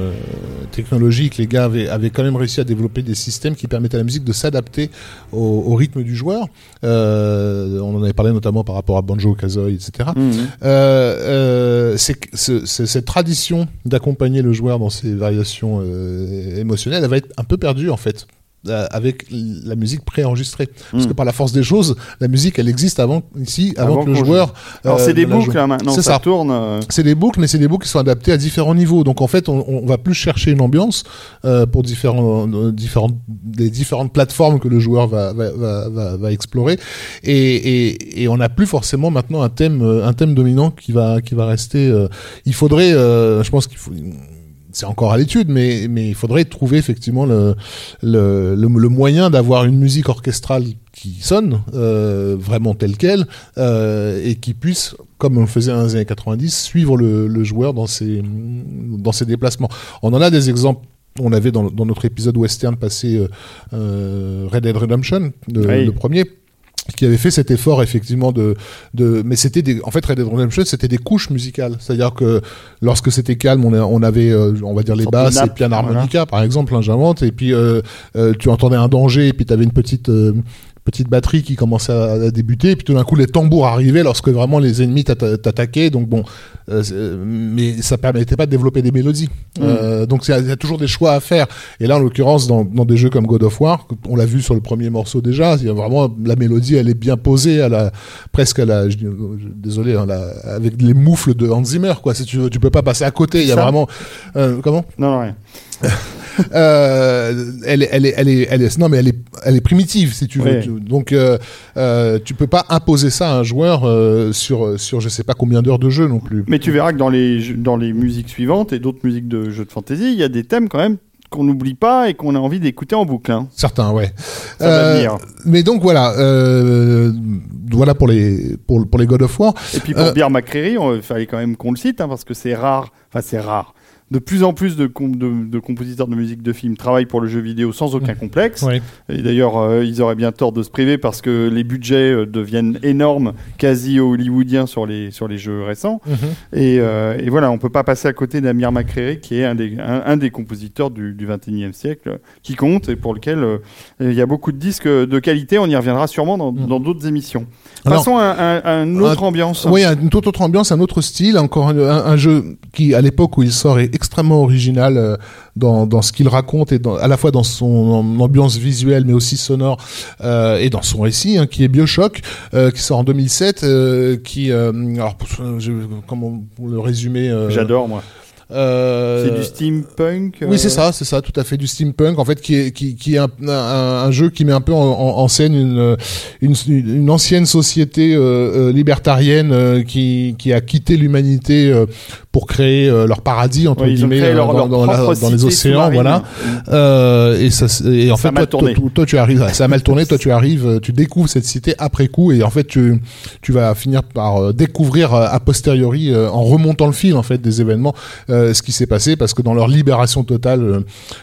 technologique, les gars avaient, avaient quand même réussi à développer des systèmes qui permettaient à la musique de s'adapter au, au rythme du joueur. On en avait parlé notamment par rapport à Banjo, Kazooie, etc. C'est ce- cette tradition d'accompagner le joueur dans ses variations émotionnelles, elle va être un peu perdue en fait euh, avec la musique préenregistrée. Parce Mm. que par la force des choses, la musique, elle existe avant ici, avant, Avant que le joueur. Alors euh, c'est des boucles là maintenant, C'est ça, ça. tourne. euh, C'est des boucles, mais c'est des boucles qui sont adaptées à différents niveaux. Donc en fait, on, on va plus chercher une ambiance euh, pour différents, différentes, des différentes plateformes que le joueur va, va, va, va, va explorer, et, et, et on n'a plus forcément maintenant un thème, un thème dominant qui va, qui va rester. euh, il faudrait, euh, je pense qu'il faut. C'est encore à l'étude, mais, mais il faudrait trouver effectivement le, le, le, le moyen d'avoir une musique orchestrale qui sonne euh, vraiment telle qu'elle euh, et qui puisse, comme on le faisait dans les années 90, suivre le, le joueur dans ses, dans ses déplacements. On en a des exemples. On avait dans, dans notre épisode western passé euh, euh, Red Dead Redemption, Oui. le premier qui avait fait cet effort effectivement de de mais c'était des en fait Red Dead Redemption c'était des couches musicales. C'est-à-dire que lorsque c'était calme on, a- on avait euh, on va dire les basses et puis un harmonica par exemple hein, j'invente. Et puis euh, euh, tu entendais un danger et puis tu avais une petite euh, petite batterie qui commençait à, à débuter et puis tout d'un coup les tambours arrivaient lorsque vraiment les ennemis t'atta- t'attaquaient. Donc bon euh, c'est- mais ça permettait pas de développer des mélodies. Euh, donc il y, a- il y a toujours des choix à faire. Et là en l'occurrence dans, dans des jeux comme God of War on l'a vu sur le premier morceau déjà il y a vraiment la mélodie elle est bien posée à la presque à la je, je- désolé hein, la- avec les moufles de Hans Zimmer quoi si tu veux. Tu peux pas passer à côté il y a Ça. vraiment euh, comment? Non, non, rien. Euh, elle, est, elle, est, elle, est, elle est, non mais elle est, elle est primitive si tu veux. Donc euh, euh, tu peux pas imposer ça à un joueur euh, sur sur je sais pas combien d'heures de jeu non plus. Mais tu verras que dans les, dans les musiques suivantes et d'autres musiques de jeux de fantasy, il y a des thèmes quand même qu'on n'oublie pas et qu'on a envie d'écouter en boucle. hein. Certains, ouais. Ça va Euh, venir. Mais donc voilà, voilà pour les pour, pour les God of War. Et puis pour Pierre McCreary, il fallait quand même qu'on le cite, hein, parce que c'est rare, enfin c'est rare. De plus en plus de, com- de, de compositeurs de musique de film travaillent pour le jeu vidéo sans aucun complexe. Ouais. Et d'ailleurs, euh, ils auraient bien tort de se priver parce que les budgets euh, deviennent énormes, quasi hollywoodiens sur les, sur les jeux récents. Et, euh, et voilà, on peut pas passer à côté d'Amir McCreary, qui est un des, un, un des compositeurs du, du 21e siècle, qui compte et pour lequel il y a beaucoup de disques de qualité. On y reviendra sûrement dans dans d'autres émissions. Alors- Passons à, à- à une autre ambiance. Oui, une toute autre ambiance, un autre style, encore un, un- un jeu qui, à l'époque où il sort, est extrêmement original euh, dans, dans ce qu'il raconte et dans, à la fois dans son ambiance visuelle, mais aussi sonore euh, et dans son récit, hein, qui est Bioshock, euh, qui sort en 2007, euh, qui, alors, pour- je, comment le résumer J'adore, moi. euh, C'est du steampunk. euh, oui, c'est ça, c'est ça, tout à fait du steampunk, en fait, qui est qui, qui est un, un, un jeu qui met un peu en, scène une, une une ancienne société euh, libertarienne qui qui a quitté l'humanité pour créer euh, leur paradis entre guillemets euh, leur, dans, leur dans, la- dans les océans, voilà. Euh, et ça, et en Ça fait, toi, tourné. toi, toi, tu arrives, ça a mal tourné. Toi, tu arrives, euh, tu découvres cette cité après coup, et en fait, tu, tu vas finir par découvrir a posteriori, en remontant le fil en fait des événements, euh, ce qui s'est passé, parce que dans leur libération totale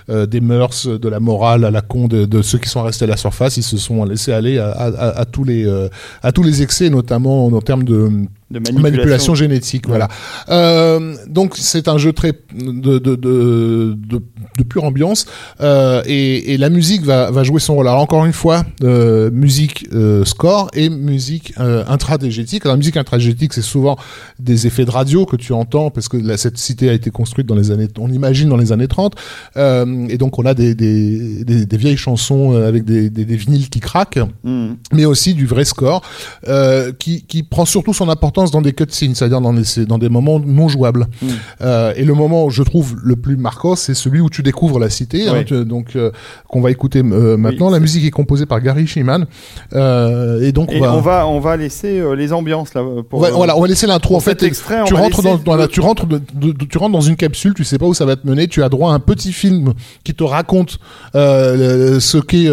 euh, des mœurs, de la morale, à la con de, de ceux qui sont restés à la surface, ils se sont laissés aller à, à, à- à tous les euh, à tous les excès, notamment en termes de De manipulation, manipulation. génétique, voilà. Euh, donc c'est un jeu très de de de, de, de pure ambiance euh, et, et la musique va va jouer son rôle. Alors encore une fois, euh, musique euh, score et musique euh, intragétique. Alors la musique intragétique, c'est souvent des effets de radio que tu entends parce que la, cette cité a été construite dans les années, on imagine dans les années 30, euh, et donc on a des des, des, des vieilles chansons avec des, des, des vinyles qui craquent Hmm. mais aussi du vrai score, euh, qui, qui prend surtout son importance dans des cutscenes, c'est-à-dire dans des, dans des moments non jouables. Mm. Euh, et le moment, je trouve, le plus marquant, c'est celui où tu découvres la cité, hein, tu- donc euh, qu'on va écouter euh, maintenant. la musique est composée par Gary Shiman. Et donc, Et on va, on va laisser les ambiances là. Pour, euh, voilà, on va laisser l'intro. En fait, extrait, tu rentres dans, laisser dans la- le- tu rentres, de- de- de- tu rentres dans une capsule, tu sais pas où ça va te mener. Tu as droit à un petit film qui te raconte ce qu'est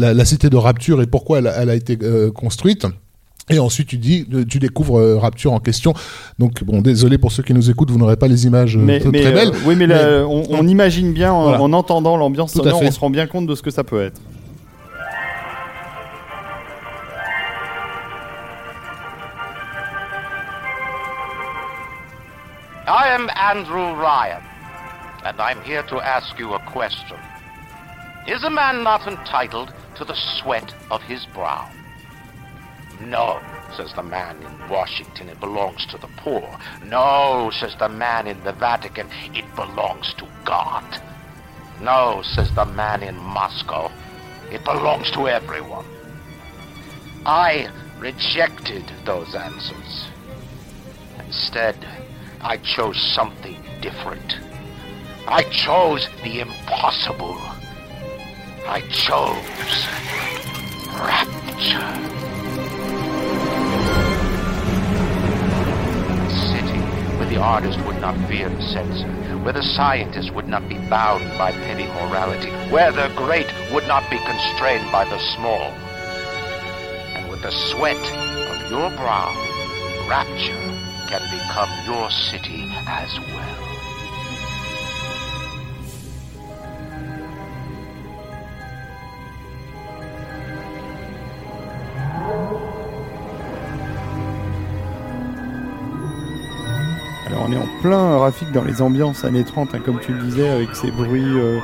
la, la cité de Rapture et pourquoi elle, a- elle a été construite. Et ensuite, tu dis, tu découvres euh, Rapture en question. Donc, bon, désolé pour ceux qui nous écoutent, vous n'aurez pas les images euh, Mais, très mais, belles. euh, oui, mais, là, on, on imagine bien en, Voilà. en entendant l'ambiance sonore, on se rend bien compte de ce que ça peut être. I am Andrew Ryan, and I'm here to ask you a question. Is a man not entitled to the sweat of his brow? No, says the man in Washington, it belongs to the poor. No, says the man in the Vatican, it belongs to God. No, says the man in Moscow, it belongs to everyone. I rejected those answers. Instead, I chose something different. I chose the impossible. I chose rapture. The artist would not fear the censor, where the scientist would not be bound by petty morality, where the great would not be constrained by the small. And with the sweat of your brow, rapture can become your city as well. On est en plein Rafik dans les ambiances années 30, hein, comme tu le disais, avec ces bruits, euh,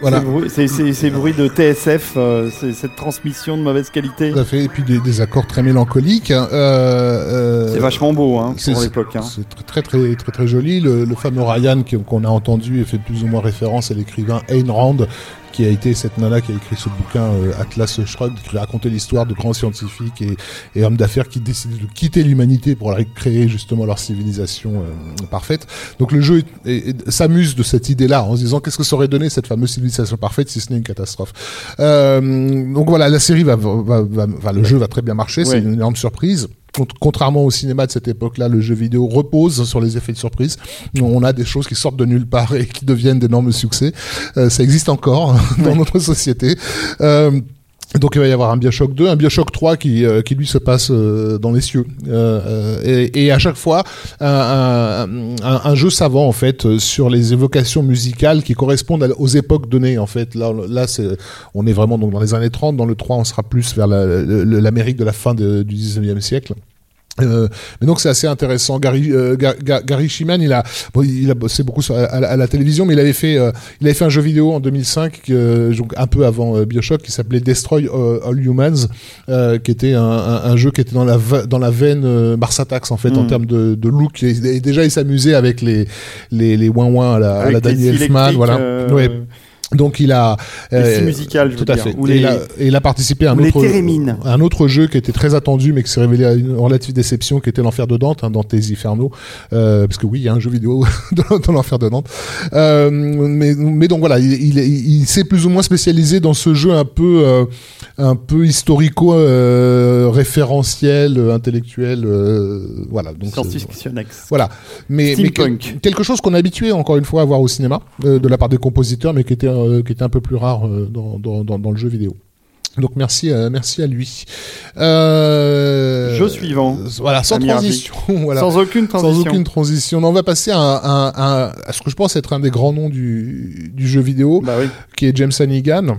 Voilà. ces, bruits ces- ces- ces bruits de TSF, euh, cette transmission de mauvaise qualité. Tout à fait. Et puis des, des accords très mélancoliques. hein. Euh, C'est vachement beau hein, pour l'époque. Hein. C'est très très très très très joli. Le, le fameux Ryan qu'on a entendu et fait plus ou moins référence à l'écrivain Ayn Rand, qui a été cette nana qui a écrit ce bouquin euh, Atlas Shrugged, qui racontait l'histoire de grands scientifiques et, et hommes d'affaires qui décidaient de quitter l'humanité pour aller créer justement leur civilisation euh, parfaite. Donc le jeu s'amuse de cette idée-là en se disant qu'est-ce que ça aurait donné cette fameuse civilisation parfaite si ce n'est une catastrophe? Euh, donc voilà, la série va, va, va, va- le jeu va très bien marcher, c'est une énorme surprise. Cont- Contrairement au cinéma de cette époque-là, le jeu vidéo repose sur les effets de surprise. On a des choses qui sortent de nulle part et qui deviennent d'énormes succès. Euh, ça existe encore dans notre société. Euh, donc il va y avoir un Bioshock 2, un Bioshock 3 qui, euh, qui lui se passe euh, dans les cieux. Euh, euh, et, et à chaque fois, un, un, un- jeu savant en fait euh, sur les évocations musicales qui correspondent aux époques données en fait. Là, là c'est, on est vraiment donc dans les années 30. Dans le 3, on sera plus vers l'Amérique de la fin du 19e siècle. Euh, mais donc c'est assez intéressant. Gary, euh, Ga- Ga- Gary Shiman, il a, bon, il a bossé beaucoup sur, à, à la- à la télévision, mais il avait fait, euh, il avait fait un jeu vidéo en 2005, euh, donc un peu avant euh, Bioshock, qui s'appelait Destroy All Humans, euh, qui était un, un, un jeu qui était dans la dans la veine euh, Mars Attacks en fait en Mm. termes de, de look. Et, et déjà il s'amusait avec les les les ouin à la, à la Danny Elfman, voilà. Ouais. Donc il a euh, je veux tout à dire, fait. ou Et les- il, a, il a participé à un autre, un autre jeu qui était très attendu, mais qui s'est révélé à une relative déception, qui était l'enfer de Dante, hein, Dante's Inferno, euh, parce que oui, il y a un jeu vidéo dans, l'enfer de Dante. Euh, mais, mais donc voilà, il, il, il s'est plus ou moins spécialisé dans ce jeu un peu, euh, un peu historico euh, référentiel, euh, intellectuel, euh, voilà. Donc Science-fiction voilà, mais, mais quelque chose qu'on est habitué encore une fois à voir au cinéma euh, de la part des compositeurs, mais qui était euh, qui était un peu plus rare euh, dans, dans, le jeu vidéo. Donc merci à, merci à lui. Euh, Jeu suivant. Voilà, sans transition. voilà. Sans aucune transition. Sans aucune transition. On va passer à, à ce que je pense être un des grands noms du, du jeu vidéo, Bah oui. qui est James Hannigan.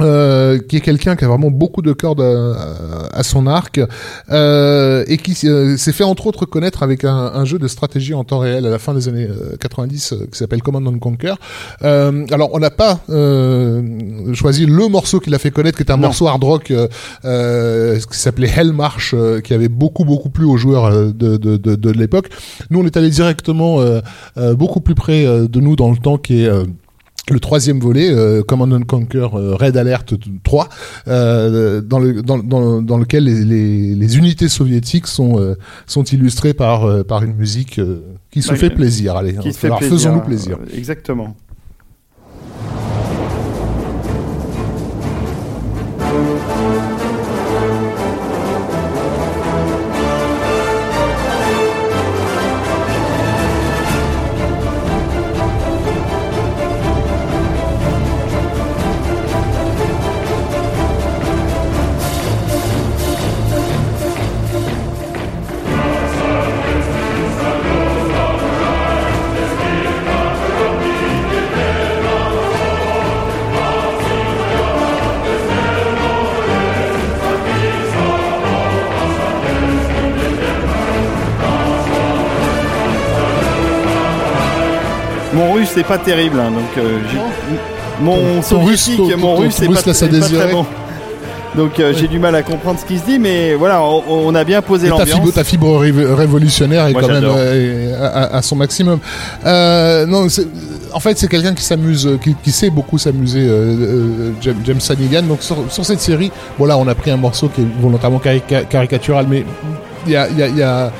Euh, qui est quelqu'un qui a vraiment beaucoup de cordes à, à son arc euh, et qui euh, s'est fait entre autres connaître avec un, un jeu de stratégie en temps réel à la fin des années euh, 90 euh, qui s'appelle Command and Conquer. Euh, alors on n'a pas euh, choisi le morceau qui l'a fait connaître, qui est un Non. morceau hard rock euh, euh, qui s'appelait Hell March, euh, qui avait beaucoup beaucoup plu aux joueurs euh, de, de, de, de l'époque. Nous on est allé directement euh, euh, beaucoup plus près euh, de nous dans le temps, qui est euh, le troisième volet, euh, Command and Conquer euh, Red Alert 3, euh, dans, le, dans, dans, dans lequel les, les, les unités soviétiques sont, sont illustrées par, par une musique qui se Ouais, fait plaisir. Allez, fait faisons-nous plaisir. Exactement. Russe c'est pas terrible, hein, donc euh, j'ai- mon Ton- russe, soviétique, ton- mon ton- russe ton c'est russe pas, laisse à c'est pas désirer. très bon. Donc euh, j'ai du mal à comprendre ce qui se dit, mais voilà, on, on a bien posé Et ta l'ambiance. fibre, ta fibre ré- révolutionnaire est Moi, quand même j'adore. euh, à, à- à son maximum. Euh, non, c'est- en fait, c'est quelqu'un qui s'amuse, euh, qui, qui sait beaucoup s'amuser, euh, euh, James, James Hannigan. Donc sur, sur cette série, bon là, on a pris un morceau qui est volontairement carica- caricatural, mais il y a, il y a- il y a-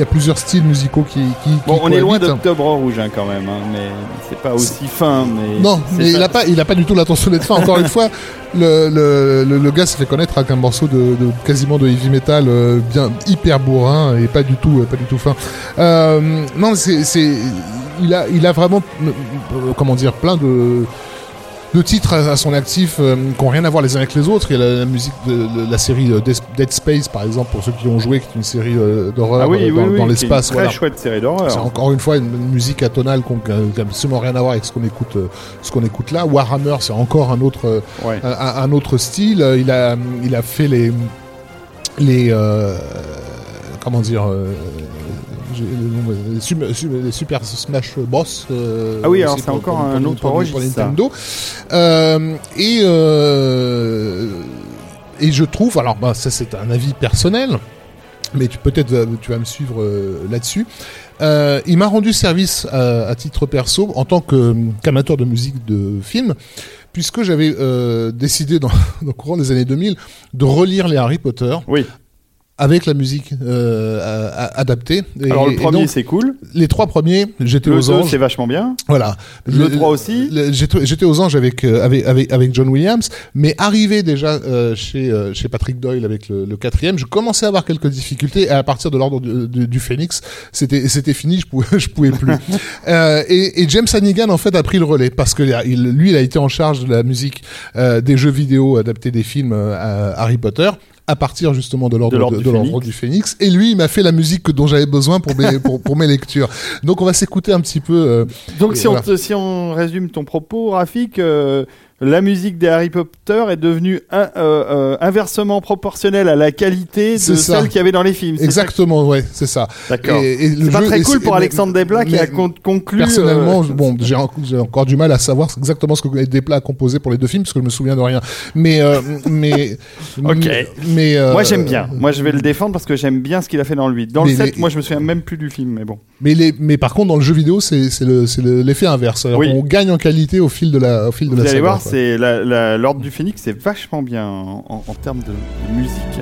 y a plusieurs styles musicaux qui. qui Bon, qui on est loin d'Octobre Rouge hein, quand même, hein, mais c'est pas aussi fin. Mais Non, mais il pas- a pas, il a pas du tout l'intention d'être fin. Encore une fois, le, le, le, le gars s'est fait connaître avec un morceau de, de quasiment de heavy metal euh, bien hyper bourrin et pas du tout, euh, pas du tout fin. Euh, non, c'est, c'est, il a, il a vraiment, euh, comment dire, plein de de titres à, son actif euh, qui n'ont rien à voir les uns avec les autres. Il y a la, la musique de, la série euh, Dead Space, par exemple, pour ceux qui ont joué, qui est une série euh, d'horreur Ah oui, oui, dans, oui, l'espace. Voilà. très chouette série C'est d'horreur. encore une fois une, musique atonale qui n'a absolument rien à voir avec ce qu'on écoute, ce qu'on écoute là. Warhammer, c'est encore un autre, Ouais. un, un autre style. Il a, il a fait les, les, euh, comment dire, euh, les Super Smash Bros. euh, Ah oui, alors c'est encore pour- un pour- autre pour- registre. Nintendo. Euh, et euh, et je trouve, alors bah, ça c'est un avis personnel, mais tu peut-être tu vas me suivre là-dessus. Euh, il m'a rendu service à, à titre perso en tant qu'amateur de musique de film, puisque j'avais euh, décidé dans, dans le courant des années 2000 de relire les Harry Potter Oui. Avec la musique euh, adaptée. Et- Alors le premier c'est cool. les trois premiers, j'étais Le aux 2 anges. c'est vachement bien. Voilà. Le 3 aussi le- J'étais aux anges avec, euh, avec, avec, avec John Williams, mais arrivé déjà euh, chez, euh, chez Patrick Doyle avec le, le quatrième, je commençais à avoir quelques difficultés. Et à partir de l'ordre du, du, du Phoenix, c'était c'était fini, je pouvais, je pouvais plus. euh, et, et James Hannigan, en fait, a pris le relais parce que il, lui, il a été en charge de la musique euh, des jeux vidéo adaptés des films euh, à Harry Potter à partir justement de l'ordre De l'ordre de, du du Phénix. Et lui il m'a fait la musique que- dont j'avais besoin pour mes pour, pour mes lectures. Donc on va s'écouter un petit peu euh, Donc Et si, on, te- si on résume ton propos, Rafik, euh, la musique des Harry Potter est devenue un- euh, euh, inversement proportionnelle à la qualité de ça. celle qu'il y avait dans les films. Exactement, ouais, c'est ça. ça D'accord. C'est pas jeu- très cool pour Alexandre Desplat qui a con- conclu. Personnellement, euh, bon, j'ai en- j'ai encore du mal à savoir exactement ce que Desplat a composé pour les deux films parce que je me souviens de rien. Mais, euh, mais, Ok. mais Moi j'aime bien. Moi je vais le défendre parce que j'aime bien ce qu'il a fait dans 8. Dans Mais le 7, les- moi je me souviens même plus du film, mais bon. Mais les, mais par contre, dans le jeu vidéo, c'est c'est le, l'effet inverse. Oui. On gagne en qualité au fil de la, au fil de Vous la allez saga, voir, l'ordre du Phénix, c'est vachement bien en, en- en termes de, de musique.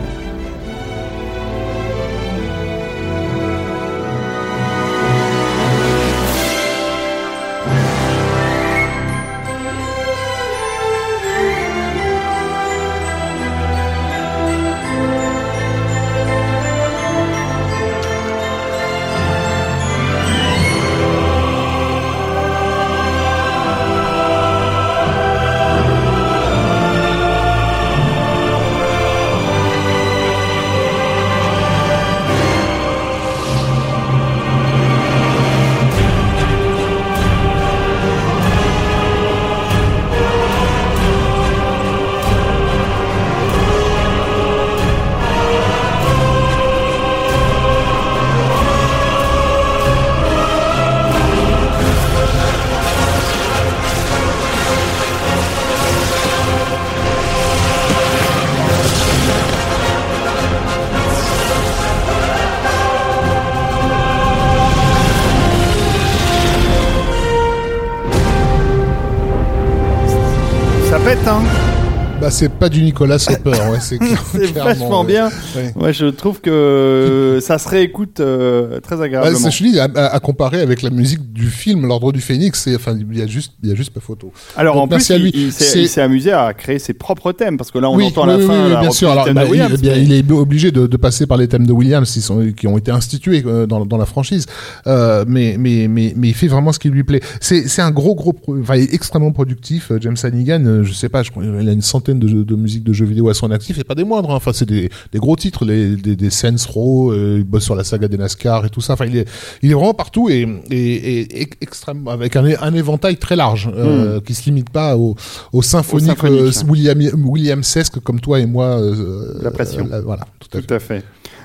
C'est pas du Nicolas Hopper, ouais, c'est vachement ouais. bien. Ouais. Je trouve que ça se réécoute euh, très Bah, agréablement. c'est- je dis, à, à- comparer avec la musique du film L'Ordre du Phénix, enfin, il y a juste, il y a juste pas photo. Alors Donc, en plus, merci à lui. il, il s'est il amusé à créer ses propres thèmes parce que là, on oui, entend oui, la oui, fin. la bien sûr. Alors, bah, il, mais- il est obligé de, de passer par les thèmes de Williams qui, sont, qui ont été institués euh, dans, dans la franchise. Euh, mais, mais, mais, mais il fait vraiment ce qui lui plaît. C'est, un gros, gros, pro- enfin, il est extrêmement productif. euh, James Hannigan, euh, je sais pas, je qu'il a une centaine de, de musiques de jeux vidéo à son actif et pas des moindres. hein. Enfin, c'est des, des gros titres, les, des, des Saints Row, euh, il bosse sur la saga des NASCAR et tout ça. Enfin, il est, il est vraiment partout et, et, extrêmement, avec un, un éventail très large, euh, qui se limite pas au, au symphonique, symphonique, euh, hein. William, Williamsesque comme toi et moi. euh, L'apprécions. euh, voilà, tout à fait. Tout à fait.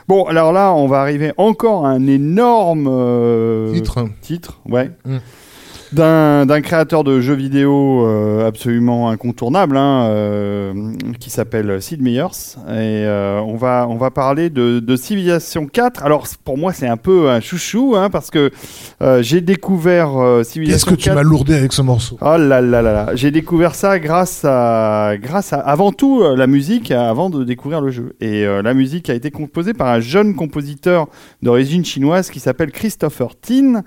Bon, alors là, on va arriver encore à un énorme Titre. titre, ouais. Mm. D'un, créateur de jeux vidéo euh, absolument incontournable, hein, euh, qui s'appelle Sid Meier's. Et euh, on, va, on va parler de, de Civilization 4. Alors, pour moi, c'est un peu un chouchou, hein, parce que j'ai découvert euh, Qu'est-ce Civilization que tu 4. m'as lourdé avec ce morceau? Oh là là là là, j'ai découvert ça grâce à, grâce à, avant tout, la musique, avant de découvrir le jeu. Et la musique a été composée par un jeune compositeur d'origine chinoise qui s'appelle Christopher Tin.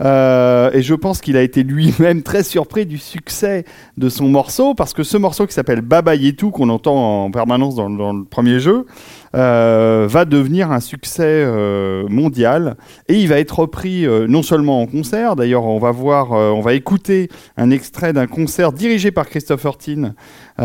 Et je pense qu'il a été lui-même très surpris du succès de son morceau, parce que ce morceau qui s'appelle Baba Yetu, qu'on entend en permanence dans, le premier jeu, euh, va devenir un succès euh, mondial. Et il va être repris euh, non seulement en concert, d'ailleurs on va voir, on va écouter un extrait d'un concert dirigé par Christopher Tin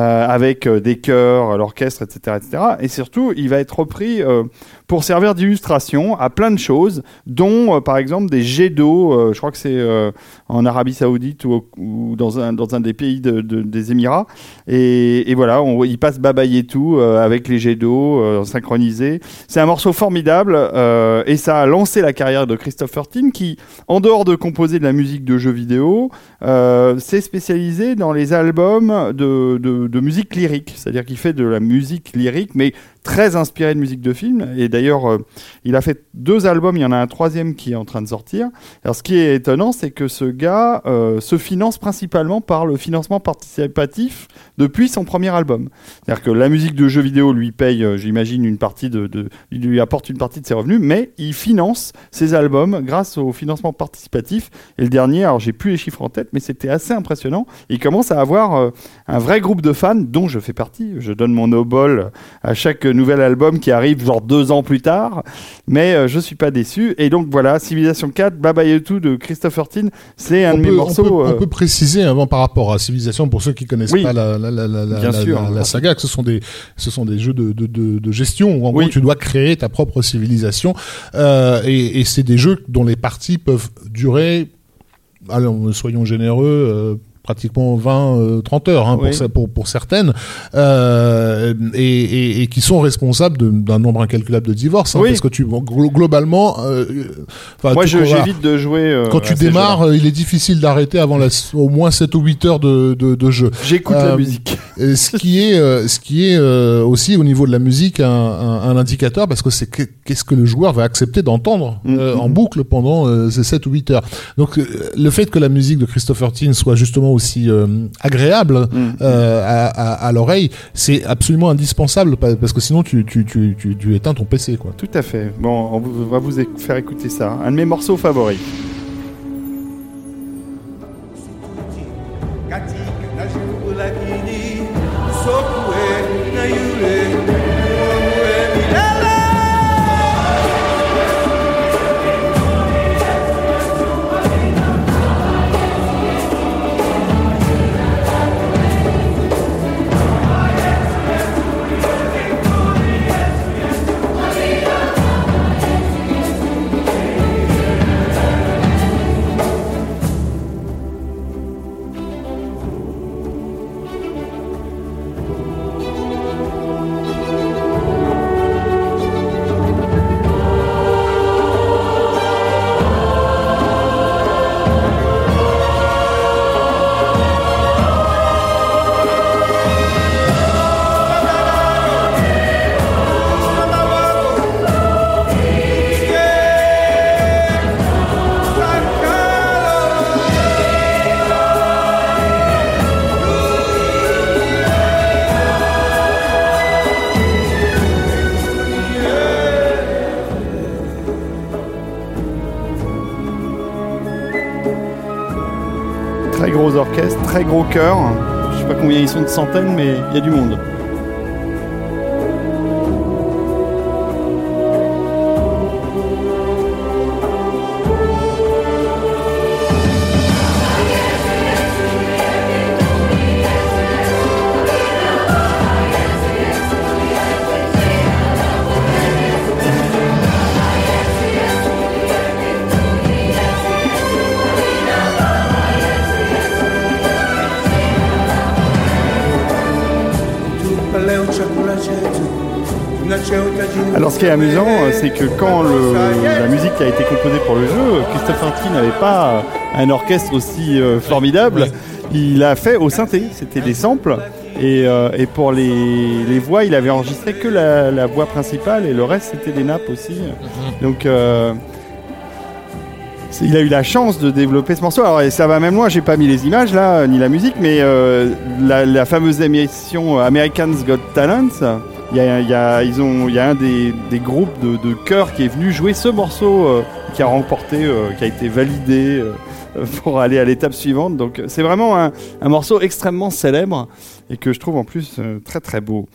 avec euh, des chœurs, l'orchestre, etc., etc. Et surtout, il va être repris euh, pour servir d'illustration à plein de choses, dont euh, par exemple des jets d'eau. euh, je crois que c'est euh, en Arabie Saoudite ou, dans, un, dans un des pays de- de- des Émirats. Et, voilà, il passe Baba Yetu euh, avec les jets d'eau euh, synchronisés. C'est un morceau formidable euh, et ça a lancé la carrière de Christopher Tin qui, en dehors de composer de la musique de jeux vidéo, euh, s'est spécialisé dans les albums de, de musique lyrique. C'est-à-dire qu'il fait de la musique lyrique, mais très inspiré de musique de film. Et d'ailleurs, euh, il a fait deux albums, il y en a un troisième qui est en train de sortir. Alors ce qui est étonnant, c'est que ce gars euh, se finance principalement par le financement participatif depuis son premier album. C'est-à-dire que la musique de jeux vidéo lui paye, euh, j'imagine, une partie de, lui apporte une partie de ses revenus, mais il finance ses albums grâce au financement participatif. Et le dernier, alors j'ai plus les chiffres en tête, mais c'était assez impressionnant. Il commence à avoir un vrai groupe de fans dont je fais partie. Je donne mon obol à chaque nouvel album qui arrive genre deux ans plus tard, mais euh, je suis pas déçu. Et donc voilà, Civilization 4, Baba Yetu de Christopher Tin, c'est un on de mes peut, on morceaux. peut- on euh, peut préciser avant par rapport à Civilization pour ceux qui connaissent Oui. pas la, la, la, la, la, Bien la- sûr. la- la saga que ce sont des ce sont des jeux de, de, de, de gestion où en Oui. gros tu dois créer ta propre civilisation euh, et, et c'est des jeux dont les parties peuvent durer allons soyons généreux euh, pratiquement 20 euh, 30 heures hein, Oui. pour, ça- pour pour certaines euh, et, et, et qui sont responsables d'un nombre incalculable de divorces hein, Oui. parce que tu globalement euh, euh, Moi, j'évite de jouer. euh, Quand tu démarres, euh, il est difficile d'arrêter avant la, au moins 7 ou 8 heures de, de, de jeu. j'écoute euh, la musique. Et ce qui est, euh, ce qui est euh, aussi au niveau de la musique un, un, un indicateur parce que c'est que- qu'est-ce que le joueur va accepter d'entendre euh, Mhm. en boucle pendant euh, ces 7 ou 8 heures. Donc euh, le fait que la musique de Christopher Tin soit justement aussi euh, agréable Mhm. euh, à, à, à l'oreille, c'est absolument indispensable pa- parce que sinon tu, tu, tu, tu, tu éteins ton PC quoi. Tout à fait. Bon, on va vous faire écouter ça. Un de mes morceaux favoris. Très gros chœur. Je sais pas combien ils sont de centaines, mais il y a du monde. Est amusant, euh, c'est que quand le- la musique a été composée pour le jeu, Christophe Martin n'avait pas un orchestre aussi euh, formidable. Il a fait au synthé, c'était des samples. Et, euh, et pour les, les voix, il avait enregistré que la, la voix principale et le reste c'était des nappes aussi. Donc euh, c'est- il a eu la chance de développer ce morceau. Alors et ça va même loin, j'ai pas mis les images là, ni la musique, mais euh, la, la fameuse émission Americans Got Talent, il y a, ils ont, y a un des, des groupes de, de chœurs qui est venu jouer ce morceau euh, qui a remporté, euh, qui a été validé euh, pour aller à l'étape suivante. Donc c'est vraiment un, un morceau extrêmement célèbre et que je trouve en plus très très beau.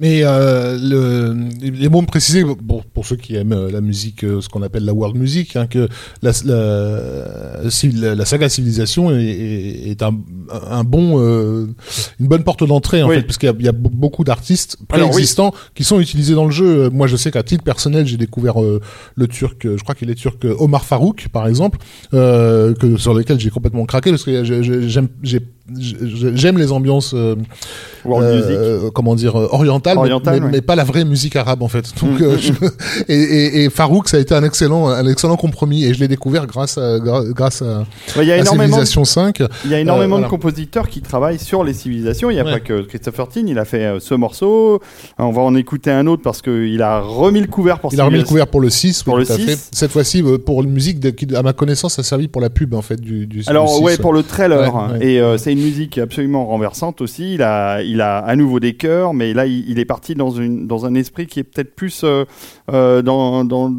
Mais euh, le, les mots me préciser, pour, pour ceux qui aiment euh, la musique, euh, ce qu'on appelle la world music, hein, que la, la, la, saga Civilisation est, est, est un, un bon, euh, une bonne porte d'entrée en Oui. fait, parce qu'il y a, il y a be- beaucoup d'artistes Alors, oui. préexistants qui sont utilisés dans le jeu. Moi, je sais qu'à titre personnel, j'ai découvert euh, le turc, je crois qu'il est turc, Omar Farouk, par exemple, euh, que sur lequel j'ai complètement craqué parce que j'ai- j'aime les ambiances euh, euh, comment dire euh, orientale, mais- Orientale, mais, ouais. mais pas la vraie musique arabe en fait. Donc Mm, euh, je- et, et, et Farouk ça a été un excellent un excellent compromis et je l'ai découvert grâce à grâce à, Ouais, Il y a à énormément de Civilization 5. Il y a énormément de compositeurs qui travaillent sur les civilisations. Il n'y a Ouais. pas que Christopher Tin, il a fait ce morceau. On va en écouter un autre parce qu'il a remis le couvert pour Il a remis le couvert pour le 6, Pour oui, le tout à 6. fait. Cette fois-ci, pour une musique de- qui, à ma connaissance, a servi pour la pub en fait du, du Alors du 6, ouais, pour le trailer. Et c'est une musique absolument renversante aussi. Il a, il a à nouveau des chœurs, mais là il, il est parti dans, une, dans un esprit qui est peut-être plus euh, euh, dans, dans-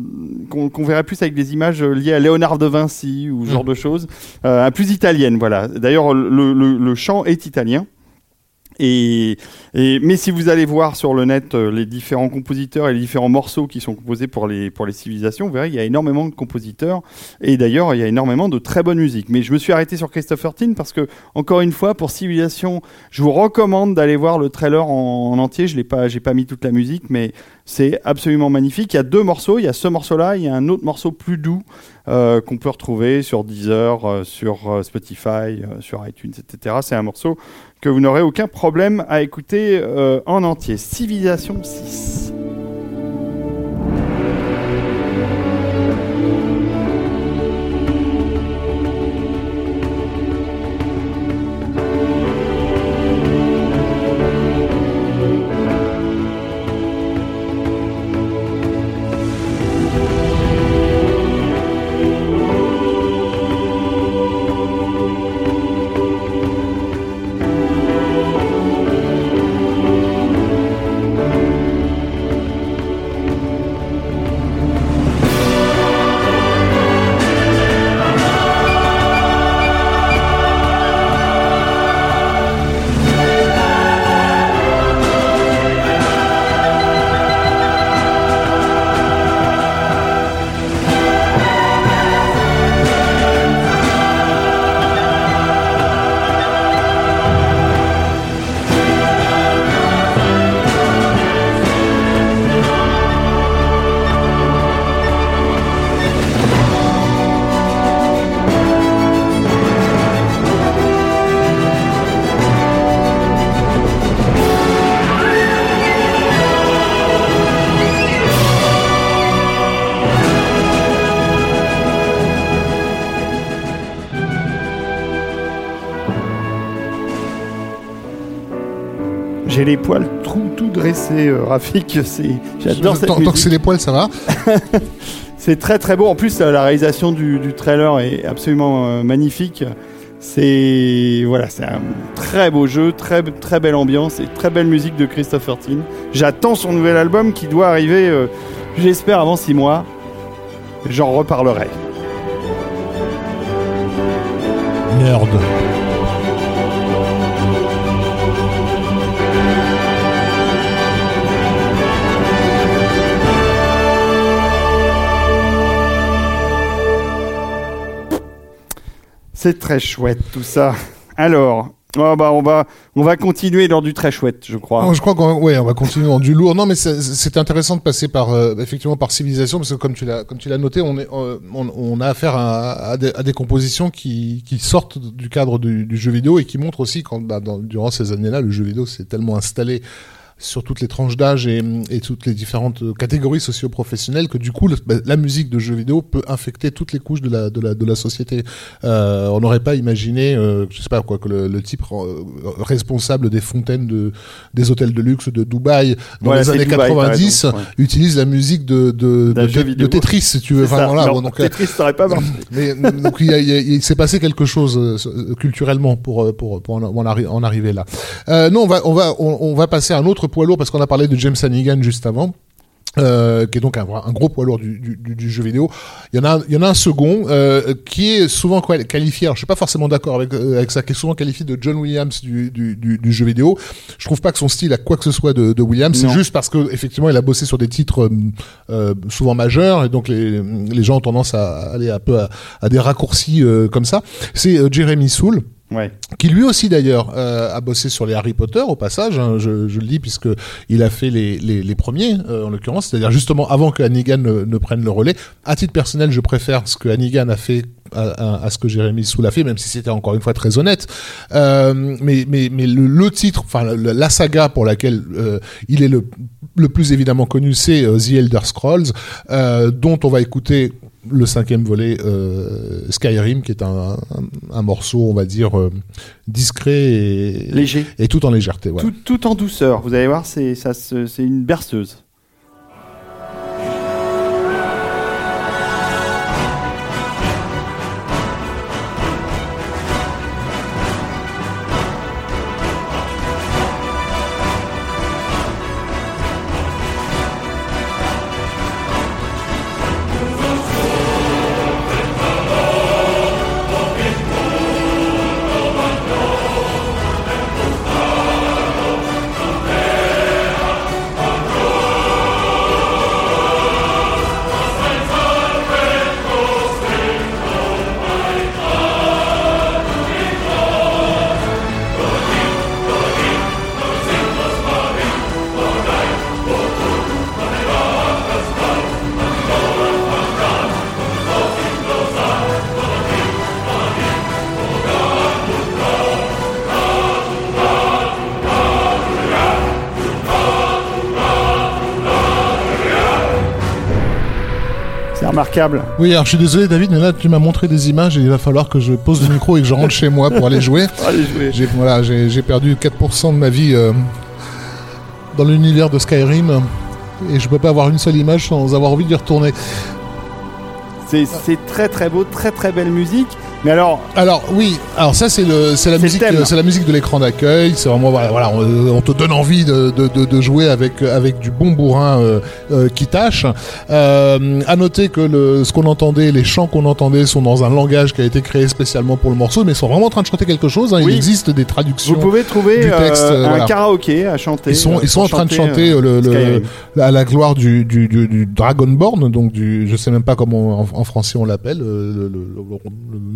qu'on verrait plus avec des images liées à Léonard de Vinci ou ce genre de choses, euh, plus italienne. Voilà. D'ailleurs le, le- le chant est italien. Et, mais si vous allez voir sur le net euh, les différents compositeurs et les différents morceaux qui sont composés pour les, pour les civilisations, vous verrez qu'il y a énormément de compositeurs et d'ailleurs il y a énormément de très bonne musique. Mais je me suis arrêté sur Christopher Tin parce que, encore une fois, pour Civilisation, je vous recommande d'aller voir le trailer en, en entier. Je n'ai pas, pas mis toute la musique, mais c'est absolument magnifique. Il y a deux morceaux. Il y a ce morceau-là, il y a un autre morceau plus doux euh, qu'on peut retrouver sur Deezer, euh, sur Spotify, sur iTunes, etc. C'est un morceau que vous n'aurez aucun problème à écouter euh, en entier. Civilisation 6. J'ai les poils tout, tout dressés, euh, Rafik. C'est, j'adore cette Tant, tant que musique. c'est les poils, ça va. C'est très très beau. En plus, euh, la réalisation du, du trailer est absolument euh, magnifique. C'est voilà, c'est un très beau jeu, très très belle ambiance et très belle musique de Christopher Tin. J'attends son nouvel album qui doit arriver, euh, j'espère avant six mois. J'en reparlerai. Merde. C'est très chouette tout ça. Alors, oh bah on va on va continuer dans du très chouette, je crois. Oh, je crois qu'on ouais, on va continuer dans du lourd. Non, mais c'est- intéressant de passer par euh, effectivement par civilisation parce que comme tu l'as noté, on est euh, on, a affaire à, des, compositions qui, sortent du cadre du, jeu vidéo et qui montrent aussi quand bah, durant ces années-là, le jeu vidéo s'est tellement installé sur toutes les tranches d'âge et, et toutes les différentes catégories socio-professionnelles que du coup le- bah, la musique de jeux vidéo peut infecter toutes les couches de la de la de la société. Euh, on n'aurait pas imaginé, euh, je sais pas quoi, que le, le type euh, responsable des fontaines de des hôtels de luxe de Dubaï dans Ouais, les années Dubaï, t'as 90 raison, ouais. utilise la musique de de, de. Tetris si tu veux. Voilà, Non, bon, donc, euh, Tetris, pas marché. mais donc il, il s'est passé quelque chose euh, culturellement pour euh, pour pour en, en arri- en arriver là. Euh, non, on va on va on, on va passer à un autre poids lourd parce qu'on a parlé de James Hannigan juste avant. Euh, qui est donc un, un gros poids lourd du, du, du- du jeu vidéo. Il y en a, un- il y en a un second euh, qui est souvent qual- qualifié. Alors, je suis pas forcément d'accord avec euh, avec ça. Qui est souvent qualifié de John Williams du, du, jeu vidéo. Je trouve pas que son style a quoi que ce soit de, de Williams. C'est juste parce que effectivement, il a bossé sur des titres souvent majeurs et donc les les gens ont tendance à aller un peu à, à des raccourcis comme ça. C'est Jeremy Soule Ouais. qui lui aussi d'ailleurs euh, a bossé sur les Harry Potter au passage, hein, je, le dis puisque il a fait les, les, premiers euh, en l'occurrence, c'est-à-dire justement avant que Hannigan ne, ne prenne le relais. À titre personnel, je préfère ce que Hannigan a fait à, ce que Jérémy Soule a fait, même si c'était encore une fois très honnête. Euh, mais mais, le, titre, enfin la, la saga pour laquelle il est le, le plus évidemment connu, c'est The Elder Scrolls, dont on va écouter le cinquième volet euh, Skyrim, qui est un, un, un morceau, on va dire, euh, discret et, Léger. et tout en légèreté. Voilà. Tout, tout en douceur. Vous allez voir, c'est une berceuse. Remarquable. Oui, alors je suis désolé David, mais là tu m'as montré des images et il va falloir que je pose le micro et que je rentre chez moi pour aller jouer. Allez jouer. J'ai voilà, j'ai j'ai perdu 4% de ma vie euh, dans l'univers de Skyrim et je peux pas avoir une seule image sans avoir envie d'y retourner. C'est c'est très très beau, très très belle musique. Mais alors, Alors oui, alors ça c'est le c'est la musique c'est la musique de l'écran d'accueil. C'est vraiment voilà, on, on te donne envie de, de, de, de jouer avec avec du bon bourrin euh, euh, qui tâche. Euh, à noter que le ce qu'on entendait, les chants qu'on entendait sont dans un langage qui a été créé spécialement pour le morceau, mais ils sont vraiment en train de chanter quelque chose. hein. Oui. Il existe des traductions. vous pouvez trouver du texte, euh, euh, un voilà. karaoké à chanter. Ils sont, euh, ils sont en train de chanter le, le- à la gloire du, du, du, du Dragonborn, donc du, je sais même pas comment en, en français on l'appelle, le, le,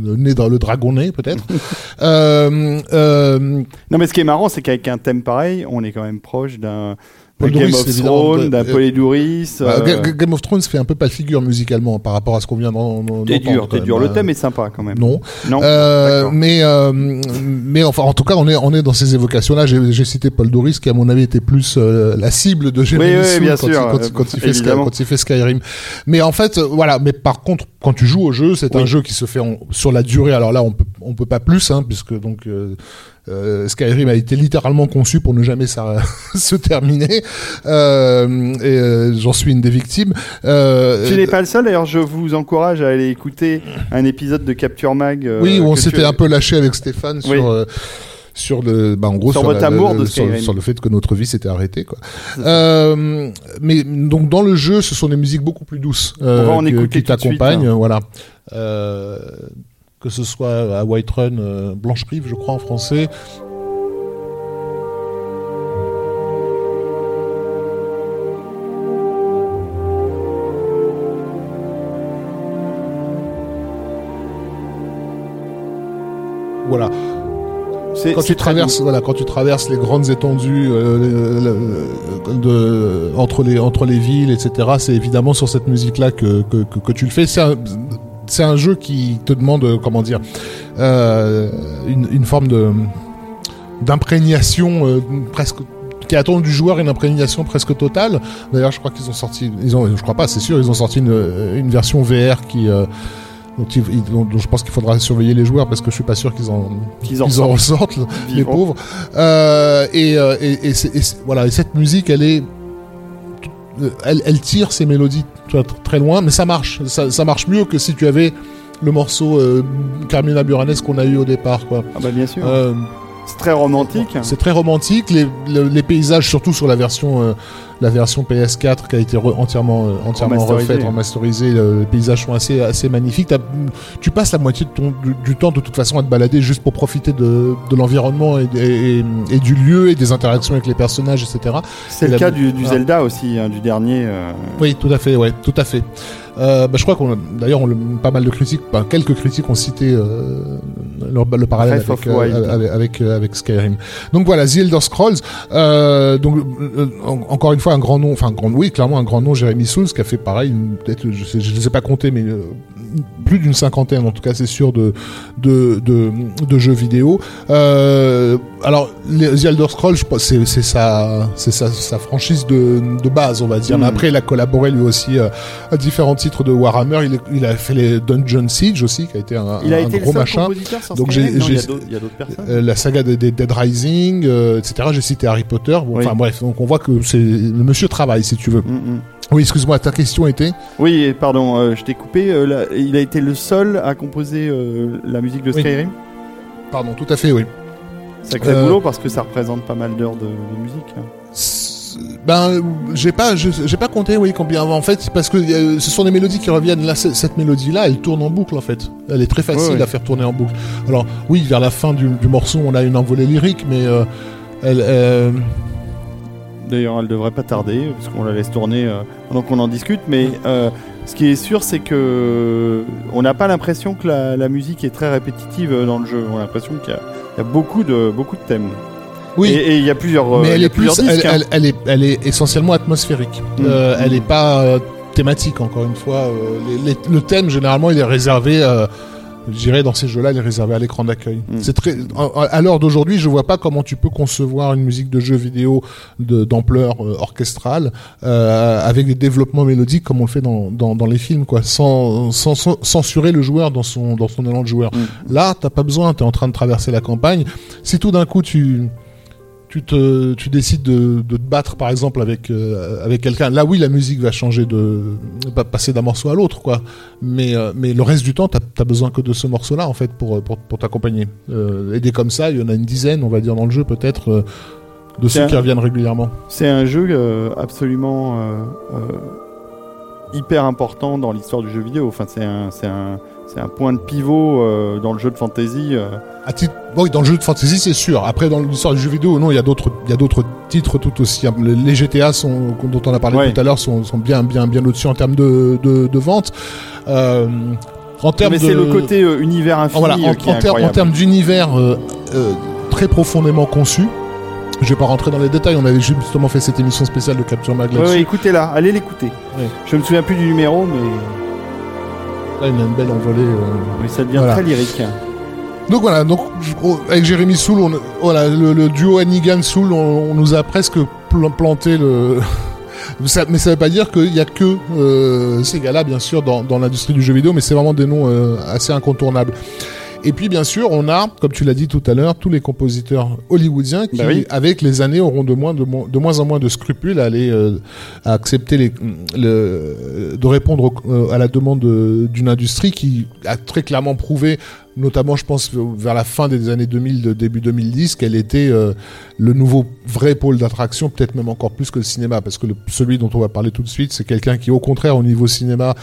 le, le, nez dans le dragon nez peut-être. euh, euh, Non, mais ce qui est marrant, c'est qu'avec un thème pareil, on est quand même proche d'un Game of Thrones, euh, Polydouris. bah, euh, Ga- Ga- Game of Thrones fait un peu pas figure musicalement par rapport à ce qu'on vient d'en- d'entendre. T'es dur, t'es dur. Le Euh, thème est sympa quand même. Non. Non. Euh, mais euh, mais enfin en tout cas on est on est dans ces évocations là j'ai j'ai cité Paul Doris qui à mon avis était plus euh, la cible de Jérémy Oui, oui, bien quand, sûr, il, quand, euh, il- quand il fait Sky- évidemment. quand il fait Skyrim mais en fait euh, voilà mais par contre quand tu joues au jeu c'est un jeu qui se fait en- sur la durée alors là on peut on peut pas plus hein, puisque donc euh, Skyrim a été littéralement conçu pour ne jamais ça, se terminer euh, et euh, j'en suis une des victimes euh, Tu n'es pas le seul, d'ailleurs, je vous encourage à aller écouter un épisode de Capture Mag. Oui, où on s'était tu- un peu lâché avec Stéphane Oui. sur. sur le, bah en gros Sur sur, la- amour de sur, le fait que notre vie s'était arrêtée quoi. Euh, mais donc dans le jeu, ce sont des musiques beaucoup plus douces euh, On va en que- écouter qui t'accompagnent, hein. voilà. Euh, que ce soit à Whiterun, euh, Blanche Prive, je crois en français, C'est- quand tu traverses, voilà, quand tu traverses les grandes étendues euh, de, entre les entre les villes, etc. C'est évidemment sur cette musique-là que, que, que, que tu le fais. C'est un, c'est un jeu qui te demande, euh, comment dire, euh, une, une forme de d'imprégnation euh, presque qui attend du joueur une imprégnation presque totale. D'ailleurs, je crois qu'ils ont sorti, ils ont, je crois pas, c'est sûr, ils ont sorti une, une version VR qui euh, dont, ils- je pense qu'il faudra surveiller les joueurs parce que je suis pas sûr qu'ils en Qu'ils en ressortent, les pauvres. Euh, et, et, et c'est- et c'est- voilà, et cette musique, elle est, elle, elle tire ses mélodies tu vois, tr- très loin, mais ça marche. Ça, ça marche mieux que si tu avais le morceau euh, Carmina Burana qu'on a eu au départ, quoi. Ah bah bien sûr. Euh, c'est très romantique. c'est très romantique. Les, le- les paysages, surtout sur la version, euh, la version PS4 qui a été re- entièrement, euh, entièrement Remasterisée. refaite, remasterisée, le- les paysages sont assez, assez magnifiques. Tu passes la moitié de ton, du, du temps de toute façon à te balader juste pour profiter de, de l'environnement et, et- et du lieu et des interactions avec les personnages, etc. C'est Et le la- cas du, du Ah. Zelda aussi, hein, du dernier. euh, Oui, tout à fait, ouais, tout à fait. Euh, bah, je crois qu'on, a- d'ailleurs, pas mal de critiques, enfin, quelques critiques ont cité euh, le, le parallèle avec, euh, avec, avec, avec Skyrim. Donc voilà, The Elder Scrolls. Donc en- encore une fois un grand nom, enfin grand, oui, clairement un grand nom, Jeremy Souls, qui a fait pareil, peut-être, je, sais, je les ai pas comptés, mais plus d'une cinquantaine, en tout cas, c'est sûr, de de, de, de jeux vidéo. Euh, alors, les, The Elder Scrolls, c'est sa, c'est sa, sa franchise de, de base, on va dire. Mais après, il a collaboré lui aussi euh, à différents titres de Warhammer. Il, a fait les Dungeon Siege aussi, qui a été un, Il a un été gros le machin. Donc j'ai-. Euh, la saga des, des Dead Rising, etc. J'ai cité Harry Potter. Bon, Oui. Enfin bref, donc on voit que c'est le monsieur travaille, si tu veux. Mm, mm. Oui, excuse-moi, ta question était Oui, pardon, euh, je t'ai coupé. euh, là, il a été le seul à composer euh, la musique de Oui. Skyrim. Pardon, tout à fait, oui. Sacré boulot parce que ça représente pas mal d'heures de, de musique. hein. Ben, j'ai pas, j'ai pas compté, oui, combien. En fait, parce que ce sont des mélodies qui reviennent. Là, cette mélodie-là, elle tourne en boucle, en fait. Elle est très facile Ouais, ouais. à faire tourner en boucle. Alors, oui, vers la fin du, du morceau, on a une envolée lyrique, mais elle, D'ailleurs, elle devrait pas tarder parce qu'on la laisse tourner euh, pendant qu'on en discute. Mais euh, ce qui est sûr, c'est que on n'a pas l'impression que la, la musique est très répétitive euh, dans le jeu. On a l'impression qu'il y, a- il y a beaucoup de beaucoup de thèmes. oui. Et il y a plusieurs. mais elle est plus, disques, elle, hein. elle- elle est, elle est essentiellement atmosphérique. Mm. Euh, elle est pas euh, thématique, encore une fois. Euh, les- les- le thème, généralement, il est réservé. Je dirais dans ces jeux-là, il est réservé à l'écran d'accueil. Mm. C'est très. à- l'heure d'aujourd'hui, je vois pas comment tu peux concevoir une musique de jeu vidéo d'ampleur euh, orchestrale euh, avec des développements mélodiques comme on le fait dans, dans, dans les films, quoi, sans, sans, sans censurer le joueur dans son dans son élan de joueur. Mm. Là, t'as pas besoin. T'es en train de traverser la campagne. Si tout d'un coup tu tu te tu décides de, de te battre par exemple avec euh, avec quelqu'un. Là oui la musique va changer de passer d'un morceau à l'autre quoi. Mais euh, mais le reste du temps t'as as besoin que de ce morceau là en fait pour pour, pour t'accompagner. Euh, et des comme ça il y en a une dizaine on va dire dans le jeu peut-être euh, de ceux qui reviennent régulièrement. C'est un jeu euh, absolument euh, euh, hyper important dans l'histoire du jeu vidéo. Enfin, c'est un, c'est un, c'est un point de pivot euh, dans le jeu de fantasy. euh. à titre oui dans le jeu de fantasy c'est sûr après dans l'histoire du jeu vidéo non il y a d'autres il y a d'autres titres tout aussi les GTA sont dont on a parlé Ouais. tout à l'heure sont, sont bien bien bien au-dessus en termes de de, de vente euh, en termes Mais de c'est le côté univers infini Voilà, en, qui est en ter- en incroyable. termes d'univers très profondément conçu, je vais pas rentrer dans les détails, on avait justement fait cette émission spéciale de Capture Mag ouais, écoutez-la, allez l'écouter. Ouais. Je me souviens plus du numéro, mais, Là, il y a une belle envolée. euh. mais ça devient Voilà. très lyrique. Donc voilà, donc, oh, avec Jérémy Soul, on, voilà, le, le duo Hannigan Soul, on, on nous a presque pl- planté le. Ça- mais ça veut pas dire qu'il y a que euh, ces gars-là, bien sûr, dans, dans l'industrie du jeu vidéo, mais c'est vraiment des noms euh, assez incontournables. Et puis, bien sûr, on a, comme tu l'as dit tout à l'heure, tous les compositeurs hollywoodiens qui, Bah oui. avec les années, auront de moins, de, de moins en moins de scrupules à aller euh, à accepter les, le, de répondre au- euh, à la demande de- d'une industrie qui a très clairement prouvé notamment je pense vers la fin des années 2000, de début 2010, qu'elle était euh, le nouveau vrai pôle d'attraction, peut-être même encore plus que le cinéma, parce que le- celui dont on va parler tout de suite, c'est quelqu'un qui au contraire au niveau cinéma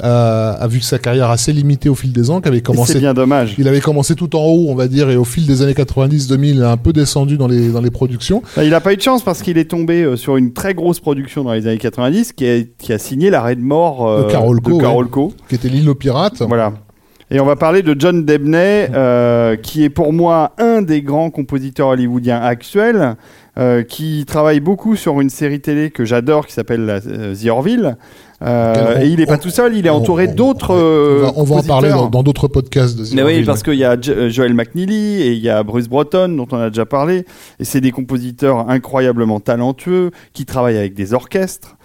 a, a vu sa carrière assez limitée au fil des ans, qui avait Et C'est commencé bien dommage. il avait commencé tout en haut, on va dire, et au fil des années 90-2000, il a un peu descendu dans les, dans les productions. Bah, il a pas eu de chance parce qu'il est tombé euh, sur une très grosse production dans les années 90 qui a, qui a signé l'arrêt de mort euh, De Carolco, de ouais. Qui était l'île aux pirates. Voilà. Et on va parler de John Debney, euh, qui est pour moi un des grands compositeurs hollywoodiens actuels, euh, qui travaille beaucoup sur une série télé que j'adore qui s'appelle euh, The Orville. Euh, et il n'est pas tout seul, il est entouré d'autres. on va- On en parler dans d'autres podcasts de Mais oui, parce qu'il y a euh, Joel McNeely et il y a Bruce Broughton, dont on a déjà parlé. Et c'est des compositeurs incroyablement talentueux qui travaillent avec des orchestres.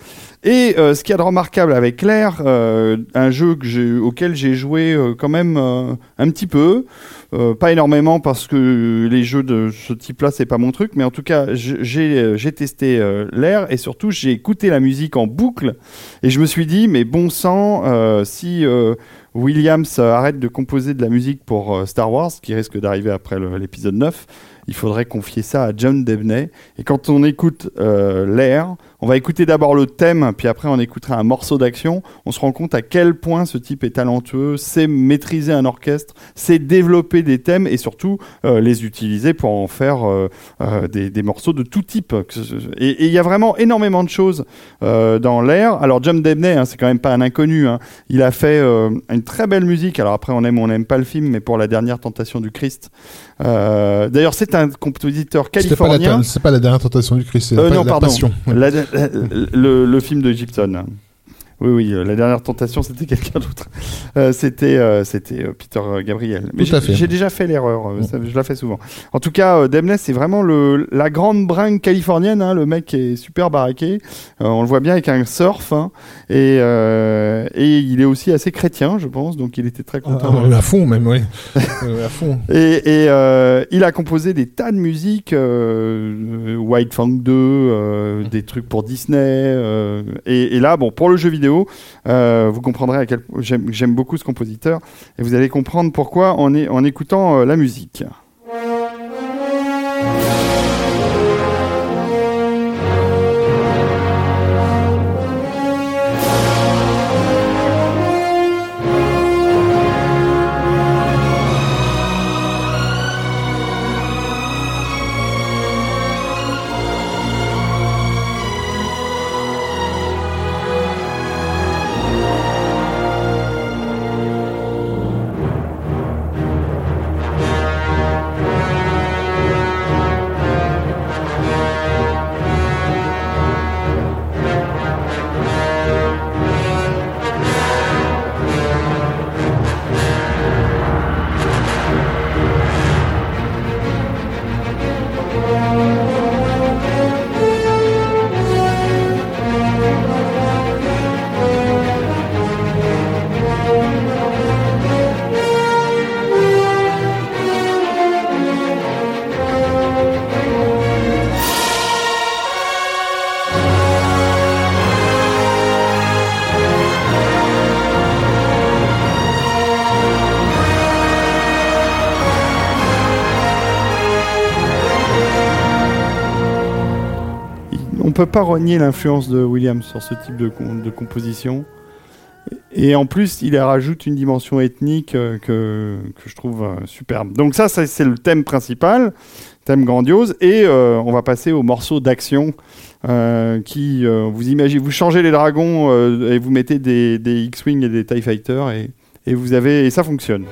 Et euh, ce qu'il y a de remarquable avec Claire, euh, un jeu auquel j'ai joué euh, quand même euh, un petit peu, euh, pas énormément parce que les jeux de ce type-là c'est pas mon truc, mais en tout cas j'ai euh, j'ai testé l'air et surtout j'ai écouté la musique en boucle et je me suis dit mais bon sang si Williams arrête de composer de la musique pour Star Wars, qui risque d'arriver après l'épisode 9, il faudrait confier ça à John Debney. Et quand on écoute l'air, on va écouter d'abord le thème, puis après on écoutera un morceau d'action. On se rend compte à quel point ce type est talentueux, sait maîtriser un orchestre, sait développer des thèmes et surtout euh, les utiliser pour en faire euh, euh, des, des morceaux de tout type. Et il y a vraiment énormément de choses dans l'air. Alors John Debney, hein, c'est quand même pas un inconnu. hein. Il a fait une très belle musique. Alors après, on aime ou on n'aime pas le film, mais pour la dernière tentation du Christ. D'ailleurs, c'est un compositeur pas californien. C'est pas la dernière tentation du Christ, c'est la, non, la- le, film de Gibson. Oui, oui, euh, la dernière tentation, c'était quelqu'un d'autre. Euh, c'était euh, c'était Peter Gabriel. Mais j'ai- déjà fait l'erreur, Mm. ça, je la fais souvent. En tout cas, Demness, c'est vraiment le, la grande bringue californienne. hein, le mec est super baraqué. On le voit bien avec un surf. hein, et, et il est aussi assez chrétien, je pense. Donc il était très content. Ah, à fond même, oui. À fond. Et, et, il a composé des tas de musiques, White Fang 2, euh, des trucs pour Disney. et, et là, bon, pour le jeu vidéo, euh, vous comprendrez à quel point j'aime beaucoup ce compositeur. Et vous allez comprendre pourquoi en, en écoutant euh, la musique. Peut pas renier l'influence de Williams sur ce type de, com- de composition. Et en plus, il rajoute une dimension ethnique euh, que, je trouve euh, superbe. Donc ça, c'est le thème principal, thème grandiose. Et euh, on va passer au morceau d'action qui, vous imaginez, vous changez les dragons et vous mettez des, X-Wing et des TIE Fighters et vous avez et ça fonctionne.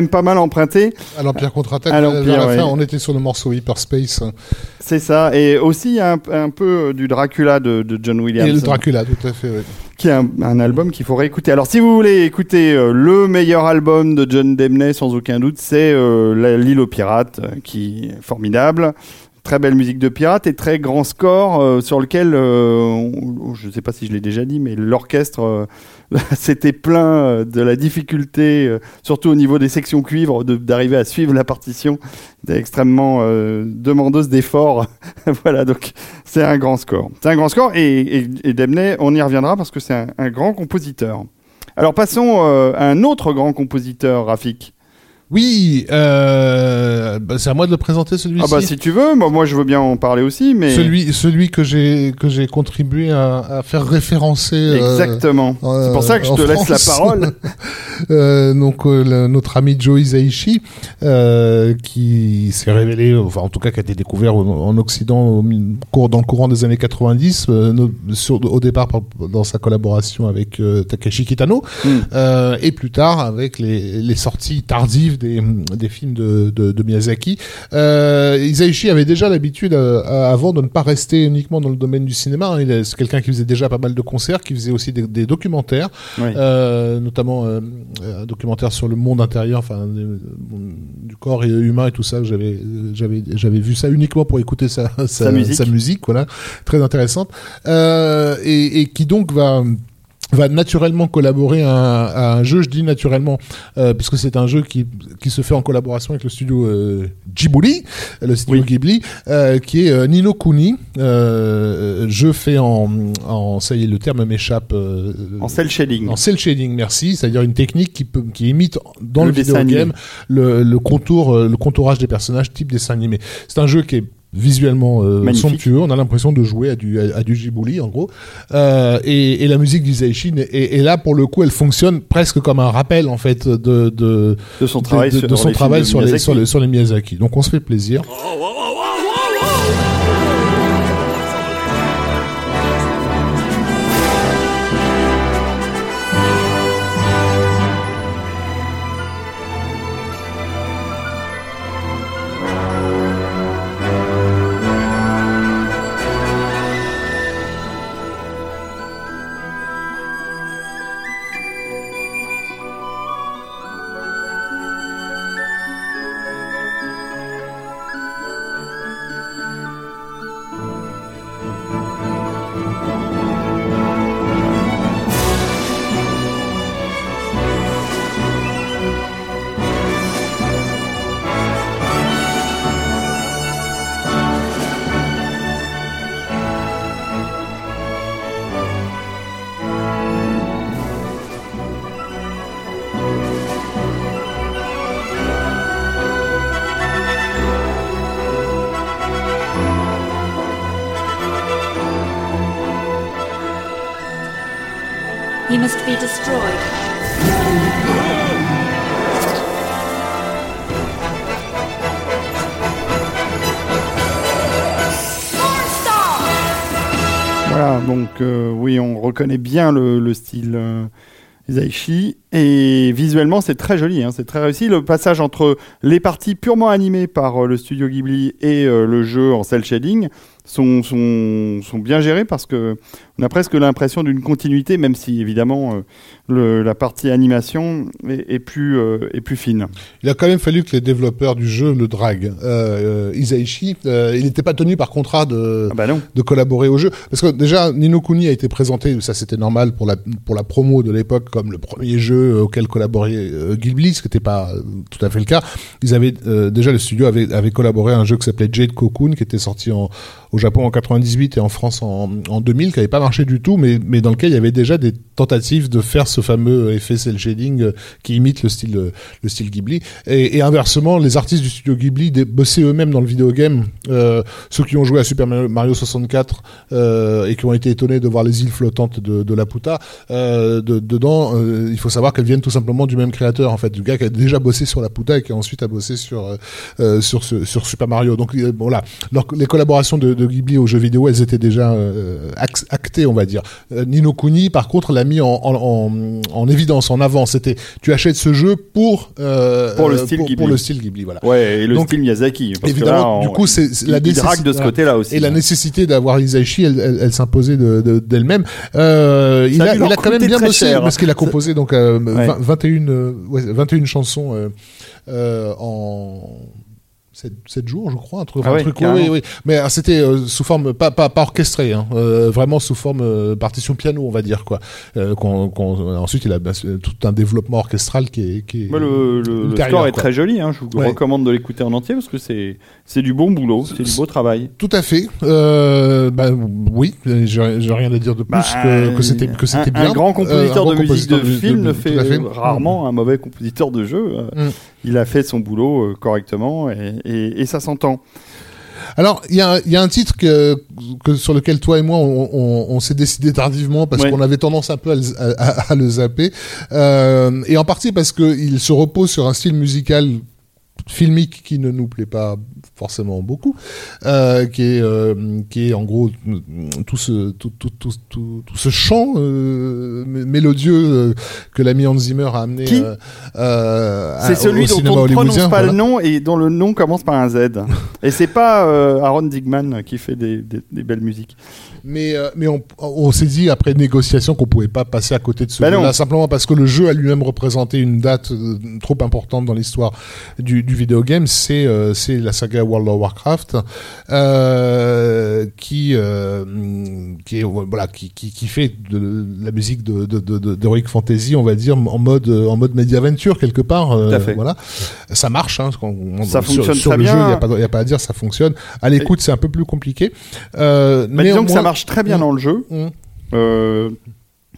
Même pas mal emprunté. À l'Empire contre-attaque, À l'Empire, la ouais. fin, on était sur le morceau Hyperspace C'est ça. Et aussi, un, un peu du Dracula de, de John Williams. et le Dracula, tout à fait. ouais. qui est un, un album qu'il faut réécouter. Alors, si vous voulez écouter euh, le meilleur album de John Demney, sans aucun doute, c'est euh, L'île aux pirates, euh, qui est formidable. Très belle musique de pirate et très grand score euh, sur lequel, euh, je ne sais pas si je l'ai déjà dit, mais l'orchestre euh, s'était euh, de la difficulté, surtout au niveau des sections cuivres, d'arriver à suivre la partition, extrêmement demandeuse d'efforts. voilà, donc c'est un grand score. C'est un grand score et, et, on y reviendra parce que c'est un, un grand compositeur. Alors passons à un autre grand compositeur, Rafik. Oui, euh, bah, c'est à moi de le présenter celui-ci. Ah bah si tu veux, moi, moi je veux bien en parler aussi, mais Celui, celui que j'ai que j'ai contribué à, à faire référencer. euh, exactement. euh, c'est pour ça que je en te laisse la parole. Euh, donc euh, le- notre ami Joe Hisaishi, euh, qui s'est révélé, enfin en tout cas qui a été découvert en Occident au dans le courant des années 90, euh, no- sur- au départ par- dans sa collaboration avec euh, Takeshi Kitano, Mm. euh, et plus tard avec les, les sorties tardives des, des films de, de, de Miyazaki. Euh, Hisaishi avait déjà l'habitude euh, avant de ne pas rester uniquement dans le domaine du cinéma. hein. Il est- C'est quelqu'un qui faisait déjà pas mal de concerts, qui faisait aussi des, des documentaires Oui. euh, notamment euh, un documentaire sur le monde intérieur, enfin du corps humain et tout ça. J'avais j'avais j'avais vu ça uniquement pour écouter sa sa, musique. voilà, très intéressante, euh, et, et qui donc va va naturellement collaborer à un, à un jeu, je dis naturellement, euh, puisque c'est un jeu qui, qui se fait en collaboration avec le studio euh, Ghibli, le studio Oui. Ghibli, euh, qui est euh, Nino Kuni, euh, jeu fait en, en, ça y est, le terme m'échappe, euh, En cel shading. en cel shading, merci, c'est-à-dire une technique qui, peut, qui imite dans Le le, vidéo game le, le contour, euh, le contourage des personnages type dessin animé. C'est un jeu qui est visuellement euh, Magnifique. somptueux, on a l'impression de jouer à du, à, à du Ghibli en gros, euh, et, et la musique d'Isaichi est, est là pour le coup, elle fonctionne presque comme un rappel en fait de, de, de son travail de, de- sur, de son les travail sur, les, Miyazaki. sur, les, sur les Miyazaki. Donc on se fait plaisir. He reconnaît bien le, le style euh, Isaichi. Et visuellement, c'est très joli, hein, c'est très réussi. Le passage entre les parties purement animées par euh, le studio Ghibli et euh, le jeu en cel shading sont, sont, sont bien gérés parce que on a presque l'impression d'une continuité, même si évidemment euh, le, la partie animation est, est plus, euh, est plus fine. Il a quand même fallu que les développeurs du jeu le draguent. Euh, euh, Isaichi, il n'était pas tenu par contrat de, Ah bah de collaborer au jeu. Parce que déjà, Nino Kuni a été présenté, ça c'était normal pour la, pour la promo de l'époque, comme le premier jeu auquel collaborait Ghibli, ce qui n'était pas tout à fait le cas. Ils avaient, déjà le studio avait, avait collaboré à un jeu qui s'appelait Jade Cocoon, qui était sorti en, au Japon en 98 et en France en, en 2000, qui n'avait pas marché du tout, mais, mais dans lequel il y avait déjà des tentatives de faire ce fameux effet cel shading euh, qui imite le style, euh, le style Ghibli. Et, inversement, les artistes du studio Ghibli bossaient eux-mêmes dans le vidéogame. Euh, ceux qui ont joué à Super Mario- Mario 64 euh, et qui ont été étonnés de voir les îles flottantes de, de Laputa, de, dedans, il faut savoir qu'elles viennent tout simplement du même créateur, en fait, du gars qui a déjà bossé sur Laputa et qui ensuite a bossé sur, sur, sur Super Mario. Donc voilà, Leur- les collaborations de, de Ghibli aux jeux vidéo, elles étaient déjà euh, on va dire. Euh, Nino Kuni, par contre, l'a mis en, en, en, en évidence, en avant. C'était, tu achètes ce jeu pour euh, Pour le euh, style pour, Ghibli. le style Ghibli, voilà. Ouais, et le Donc, style Miyazaki. parce que Évidemment, là, du coup, c'est la nécessité- de ce côté-là aussi. Et la nécessité d'avoir Isaichi, elle, elle, elle s'imposait de- de- d'elle-même. euh, il a il quand même bien bossé cher. parce qu'il a composé donc euh, Ouais. 20 21, euh, ouais, 21 chansons en 7, jours, je crois, un truc. Ah un ouais, truc oui, oui, oui. Mais euh, c'était euh, sous forme pas pas, pas orchestré, hein, euh, vraiment sous forme euh, partition piano, on va dire quoi. Euh, qu'on- qu'on- ensuite, il a bah, tout un développement orchestral qui est, qui est le, le- score est quoi. très joli. Hein. Je vous Ouais. recommande de l'écouter en entier parce que c'est c'est du bon boulot, c'est du beau travail. Tout à fait. Euh, bah, oui, j'ai j'ai rien à dire de plus Bah, que, que c'était que c'était un, bien. un grand compositeur Euh, un de grand musique de, film ne fait, rarement un mauvais compositeur de jeu. Mm. Il a fait son boulot euh, correctement et, et- et ça s'entend. Alors, il y a, il y a un titre que, que sur lequel toi et moi on, on, on s'est décidé tardivement parce Ouais. qu'on avait tendance un peu à, le- à- à- à le zapper, euh, et en partie parce que il se repose sur un style musical filmique qui ne nous plaît pas forcément beaucoup, euh, qui est euh, qui est en gros tout ce tout tout tout tout, ce chant euh, mé- mélodieux que l'ami Hans Zimmer a amené. Qui C'est celui au dont on ne prononce pas voilà. le nom et dont le nom commence par un Z. et c'est pas Aaron Digman qui fait des, des- des belles musiques. Mais, mais on, on s'est dit après négociation qu'on pouvait pas passer à côté de ce Bah jeu-là, non. simplement parce que le jeu a lui-même représenté une date trop importante dans l'histoire du, du vidéogame. C'est c'est la saga World of Warcraft euh, qui euh, qui est voilà qui, qui, qui fait de la musique de de, de, de- Fantasy, on va dire en mode en mode quelque part. euh, Tout à fait. Voilà, ça marche. Hein, on- Ça sur, fonctionne sur très le jeu, bien. il n'y a, pas- a à dire, ça fonctionne. À l'écoute, c'est un peu plus compliqué. Mais disons que ça marche très bien Mm. dans le jeu. Mm.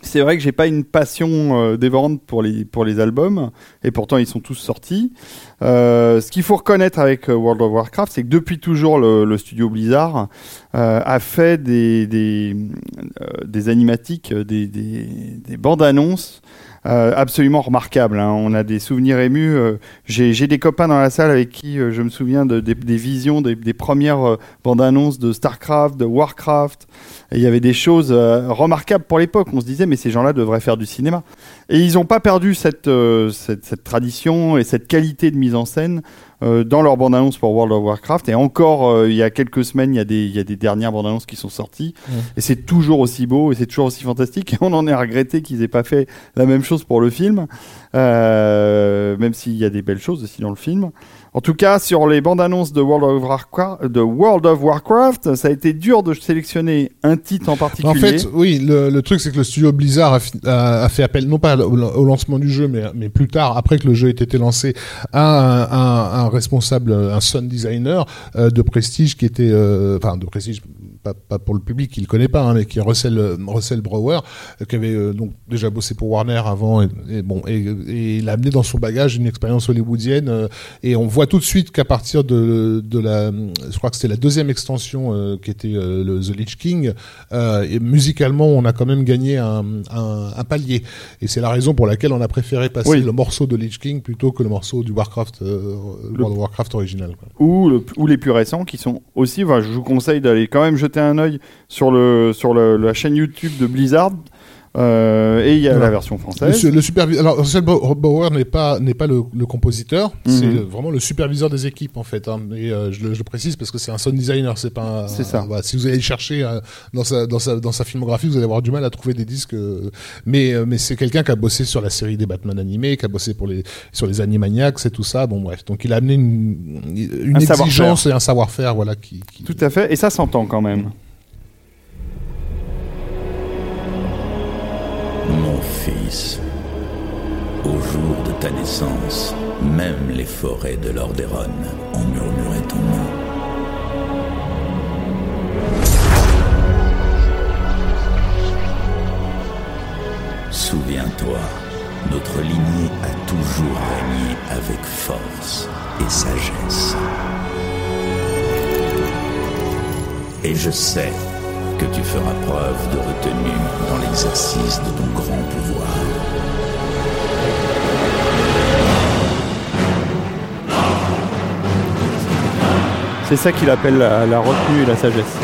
C'est vrai que j'ai pas une passion euh, dévorante pour les, pour les albums, et pourtant ils sont tous sortis. Euh, ce qu'il faut reconnaître avec euh, World of Warcraft, c'est que depuis toujours, le, le studio Blizzard euh, a fait des, des, euh, des animatiques, euh, des, des, des bandes annonces. absolument remarquables. hein. On a des souvenirs émus. J'ai des copains dans la salle avec qui je me souviens de, des, des visions des, premières bandes annonces de Starcraft, de Warcraft. Et il y avait des choses euh, remarquables pour l'époque. On se disait, mais ces gens-là devraient faire du cinéma. Et ils n'ont pas perdu cette, euh, cette, cette tradition et cette qualité de mise en scène euh, dans leur bande-annonce pour World of Warcraft. Et encore, il y a quelques semaines, il y a des, il y a des dernières bandes-annonces qui sont sorties. Et c'est toujours aussi beau et c'est toujours aussi fantastique. Et on en est à regretter qu'ils n'aient pas fait la même chose pour le film. Euh, même s'il y a des belles choses aussi dans le film. En tout cas, sur les bandes annonces de World of Warcraft, de World of Warcraft, ça a été dur de sélectionner un titre en particulier. En fait, oui, le, le truc, c'est que le studio Blizzard a, fait appel, non pas au, lancement du jeu, mais, mais plus tard, après que le jeu ait été lancé, à un, un- un responsable, un sound designer euh, de prestige qui était, euh, enfin, de prestige, pas, pas pour le public qui le connaît pas, hein, mais qui est Russell, Russell Brower, euh, qui avait euh, donc déjà bossé pour Warner avant, et, et bon, et, et il a amené dans son bagage une expérience hollywoodienne, euh, et on voit tout de suite qu'à partir de, de la, je crois que c'était la deuxième extension qui était le The Lich King, et musicalement, on a quand même gagné un, un, un palier. Et c'est la raison pour laquelle on a préféré passer Oui. le morceau de Lich King plutôt que le morceau du Warcraft, euh, World of Warcraft original. quoi. ou, le- ou les plus récents qui sont aussi. enfin, je vous conseille d'aller quand même jeter un œil sur, le, sur le- la chaîne YouTube de Blizzard. Euh, et il y a Voilà. la version Le, française. le supervi- alors Russell Bauer n'est pas n'est pas le, le compositeur, Mhm. c'est le- vraiment le superviseur des équipes en fait. Hein. Et euh, je, le, je le précise parce que c'est un sound designer, c'est pas. un- C'est ça. si vous allez le chercher euh, dans sa dans sa dans sa filmographie, vous allez avoir du mal à trouver des disques. mais mais c'est quelqu'un qui a bossé sur la série des Batman animés, qui a bossé pour les sur les Animaniacs et tout ça. Bon bref, donc il a amené une une Un exigence et un savoir-faire, voilà qui. qui- Tout à fait, et ça s'entend quand même. Au jour de ta naissance, même les forêts de Lordaeron ont murmuré ton nom. Souviens-toi, notre lignée a toujours régné avec force et sagesse. Et je sais que tu feras preuve de retenue dans l'exercice de ton grand pouvoir. C'est ça qu'il appelle la, la retenue et la sagesse.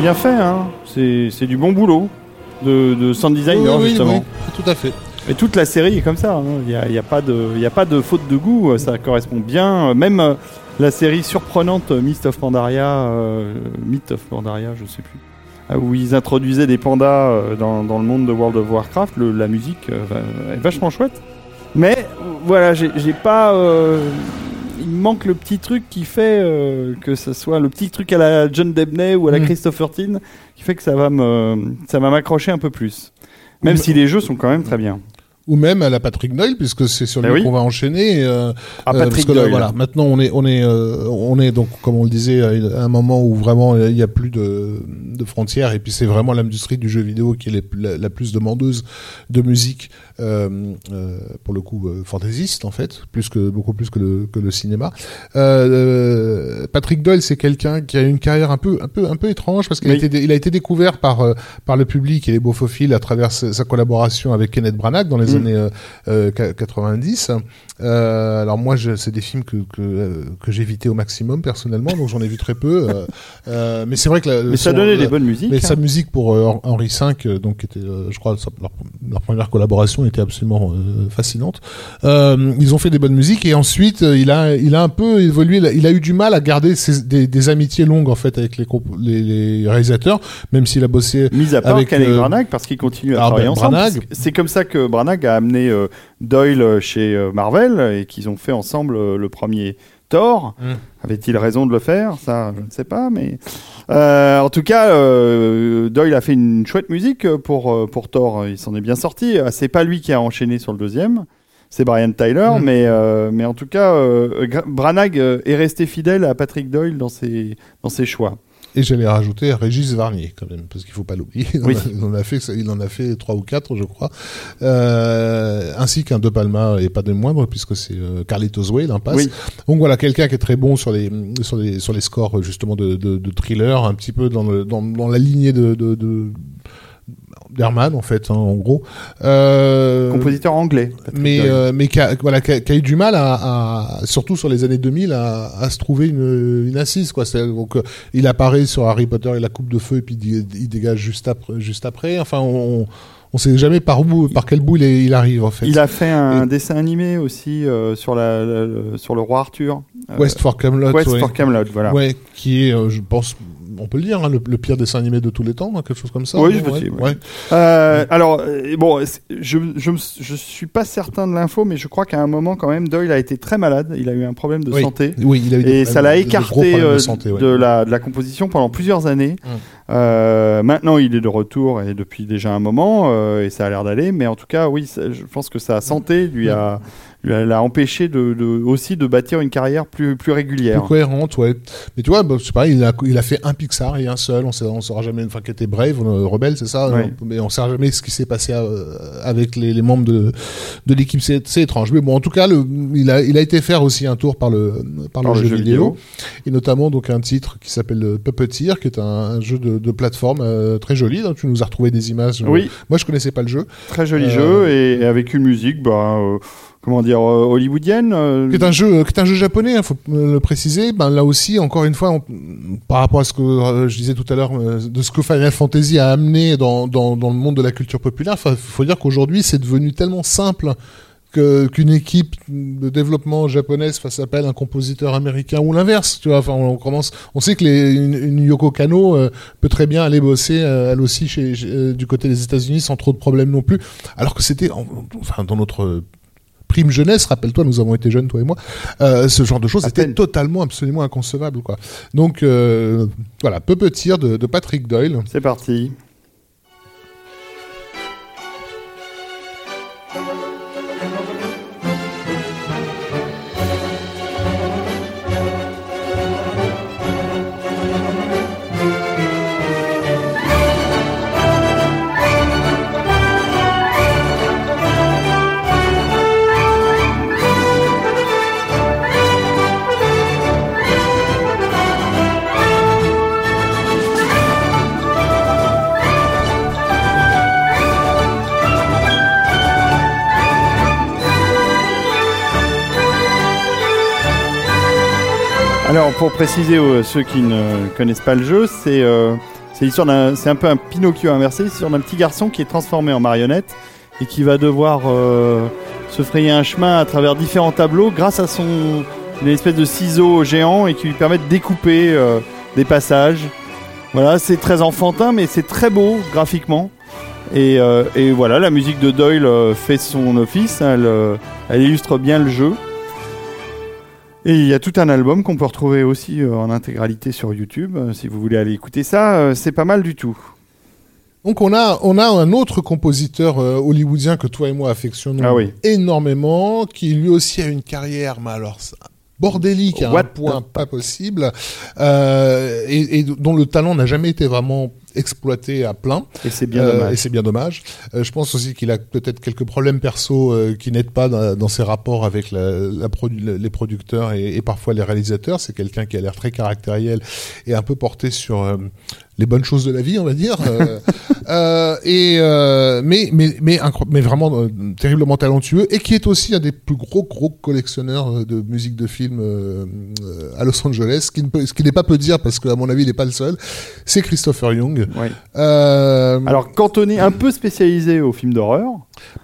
Bien fait, hein. C'est du bon boulot de, de sound designer, Oui, oui, justement. oui, tout à fait. Et toute la série est comme ça. hein. Il n'y a, y a pas de, y a pas de faute de goût. Ça correspond bien. Même euh, la série surprenante euh, Mist of Pandaria, euh, Myth of Pandaria, je sais plus, ah, où ils introduisaient des pandas dans, dans le monde de World of Warcraft. le- la musique euh, est vachement chouette. Mais voilà, j'ai j'ai pas. euh, il me manque le petit truc qui fait euh, que ce soit le petit truc à la John Debney ou à la Mm. Christopher Tin qui fait que ça va me, ça va m'accrocher un peu plus. Même Mais- si les jeux sont quand même très bien. Ou même à la Patrick Doyle, puisque c'est sur Eh lui oui. qu'on va enchaîner. euh, À Euh, Patrick parce que là, Doyle. voilà, maintenant on est, on est, euh, on est donc, comme on le disait, à un moment où vraiment il n'y a plus de, de frontières, et puis c'est vraiment l'industrie du jeu vidéo qui est les- la, la plus demandeuse de musique, euh, euh, pour le coup fantaisiste en fait, plus que beaucoup plus que le, que le cinéma. Patrick Doyle, c'est quelqu'un qui a une carrière un peu, un peu, un peu étrange parce qu'il a été, il a été découvert par, par le public et les bofophiles à travers sa, collaboration avec Kenneth Branagh dans les Mm. Années euh, euh, qua- 90. Euh, alors moi, c'est des films que que, euh, que j'évitais au maximum personnellement, donc j'en ai vu très peu. euh, euh, mais c'est vrai que la, Mais ça son- donnait la- des bonnes musiques. mais hein. sa musique pour euh, Henri V, donc qui était, je crois, leur, leur première collaboration était absolument euh, fascinante. Euh, ils ont fait des bonnes musiques et ensuite il a, il a un peu évolué. Il a, eu du mal à garder ses- des, des amitiés longues en fait avec les, les, les réalisateurs, même s'il a bossé. Mis à part avec, Branagh, parce qu'ils continuent à ah, travailler ben, ensemble. C'est comme ça que Branagh a amené euh, Doyle chez euh, Marvel et qu'ils ont fait ensemble euh, le premier Thor. Mm. Avait-il raison de le faire? Ça, je ne sais pas, mais euh, en tout cas, euh, Doyle a fait une chouette musique pour euh, pour Thor. Il s'en est bien sorti. Euh, C'est pas lui qui a enchaîné sur le deuxième. C'est Brian Tyler, Mm. mais euh, mais en tout cas, euh, Branagh euh, est resté fidèle à Patrick Doyle dans ses dans ses choix. Et j'allais rajouter Régis Varnier quand même, parce qu'il faut pas l'oublier. Il, en Oui. a- il en a fait, il en a fait trois ou quatre, je crois, euh, ainsi qu'un De Palma et pas des moindres, puisque c'est euh, Carlitos Way, l'impasse. Oui. Donc voilà, quelqu'un qui est très bon sur les sur les sur les scores justement de de, de thriller, un petit peu dans le dans, dans la lignée de de, de d'Herman en fait, hein, en gros. Euh, Compositeur anglais. Mais euh, mais qui a, voilà qui a, qui a eu du mal à, à surtout sur les années 2000 à, à se trouver une, une assise quoi donc euh, il apparaît sur Harry Potter et la coupe de feu et puis il, dégage juste après juste après enfin on on sait jamais par où par quel bout il, arrive en fait Il a fait un Et- dessin animé aussi euh, sur, la, sur le roi Arthur. Euh, West for Camelot West ouais. for Camelot, voilà. Ouais, qui est euh, je pense on peut le dire hein, le, le pire dessin animé de tous les temps hein, quelque chose comme ça Oui, peux Ouais, dire, oui. ouais. Euh, alors, euh, bon, je, je, je suis pas certain de l'info, mais je crois qu'à un moment, quand même, Doyle a été très malade. Il a eu un problème de Oui. santé. oui il a eu des Et ça l'a écarté de euh, santé, ouais. de, la, de la composition pendant plusieurs années. Euh, maintenant, il est de retour et depuis déjà un moment, euh, et ça a l'air d'aller. Mais en tout cas, oui, ça- je pense que sa santé lui a, l'a empêché de, de- aussi de bâtir une carrière plus, plus régulière. plus cohérente, ouais. Mais tu vois, bah, c'est pareil, il a, il a fait un Pixar et un seul. On on saura jamais, enfin, qui était Brave, euh, Rebelle, c'est ça. Ouais. on- mais on saura jamais ce qui s'est passé euh, avec les, les membres de, de l'équipe. C'est, c'est étrange. Mais bon, en tout cas, le, il a, il a été faire aussi un tour par le, par, Par le, le jeu, jeu vidéo. vidéo. Et notamment, donc, un titre qui s'appelle euh, Puppeteer, qui est un, un jeu de, de plateforme euh, très joli. Donc, tu nous as retrouvé des images. Oui. Moi, je connaissais pas le jeu. Très joli Euh, jeu et, et avec une musique, bah, euh, comment dire, euh, hollywoodienne. euh, qui est un jeu qui est un jeu japonais il faut le préciser ben là aussi encore une fois par rapport à ce que euh, je disais tout à l'heure euh, de ce que Final Fantasy a amené dans, dans, dans le monde de la culture populaire il faut dire qu'aujourd'hui c'est devenu tellement simple qu'une équipe de développement japonaise fasse appel à un compositeur américain ou l'inverse tu vois enfin on commence on sait que les, une, une Yoko Kano euh, peut très bien aller bosser euh, elle aussi chez, euh, du côté des États-Unis sans trop de problèmes non plus alors que c'était en- enfin dans notre prime jeunesse, rappelle-toi, nous avons été jeunes, toi et moi, euh, ce genre de choses était totalement, absolument inconcevable. Quoi. Donc euh, voilà, Puppeteer de, de Patrick Doyle. C'est parti. Alors, pour préciser aux ceux qui ne connaissent pas le jeu, c'est euh, un peu un Pinocchio inversé, c'est l'histoire d'un petit garçon qui est transformé en marionnette et qui va devoir euh, se frayer un chemin à travers différents tableaux grâce à son une espèce de ciseau géant et qui lui permet de découper euh, des passages. Voilà, c'est très enfantin, mais c'est très beau graphiquement. Et, euh, voilà, la musique de Doyle euh, fait son office, euh, elle illustre bien le jeu. Et il y a tout un album qu'on peut retrouver aussi euh, en intégralité sur YouTube. Euh, si vous voulez aller écouter ça, euh, c'est pas mal du tout. Donc on a, on a un autre compositeur euh, hollywoodien que toi et moi affectionnons Ah oui. énormément, qui lui aussi a une carrière, mais alors ça- bordélique à un What point pas possible, euh, et, et dont le talent n'a jamais été vraiment exploité à plein. Et c'est bien Euh, Et dommage. c'est bien dommage. Euh, je pense aussi qu'il a peut-être quelques problèmes perso euh, qui n'aident pas dans, dans ses rapports avec la, la produ- les producteurs et, et parfois les réalisateurs. C'est quelqu'un qui a l'air très caractériel et un peu porté sur les bonnes choses de la vie, on va dire. Euh, euh, et euh, mais mais mais, vraiment euh, terriblement talentueux et qui est aussi un des plus gros gros collectionneurs de musique de film à Los Angeles. Ce qui ne peut- ce qui n'est pas peu dire parce qu'à mon avis il n'est pas le seul. C'est Christopher Young. Oui. Euh, Alors, quand on est un peu spécialisé au film d'horreur,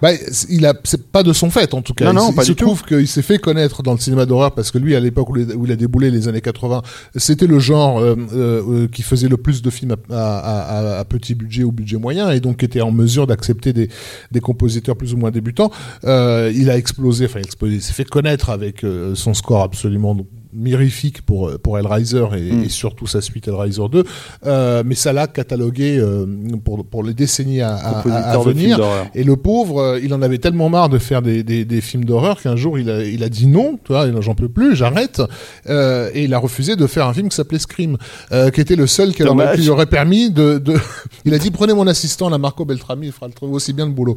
bah, il a, c'est pas de son fait en tout cas. Non, il, non, s- pas il se tout. trouve qu'il s'est fait connaître dans le cinéma d'horreur parce que lui, à l'époque où, il a déboulé les années 80, c'était le genre euh, euh, euh, qui faisait le plus de films à, à- à- à petit budget ou budget moyen et donc était en mesure d'accepter des, des compositeurs plus ou moins débutants. Euh, il a explosé, enfin explosé, il s'est fait connaître avec son score absolument mirifique pour pour Hellraiser et, Mm. et surtout sa suite Hellraiser 2 euh, mais ça l'a catalogué euh, pour pour les décennies à, venir et le pauvre, euh, il en avait tellement marre de faire des, des, des films d'horreur qu'un jour il a, il a dit non, tu vois, j'en peux plus, j'arrête. Euh, et il a refusé de faire un film qui s'appelait Scream, euh, qui était le seul qui, lui aurait permis de, de... il a dit prenez mon assistant, la Marco Beltrami, il fera le aussi bien le boulot.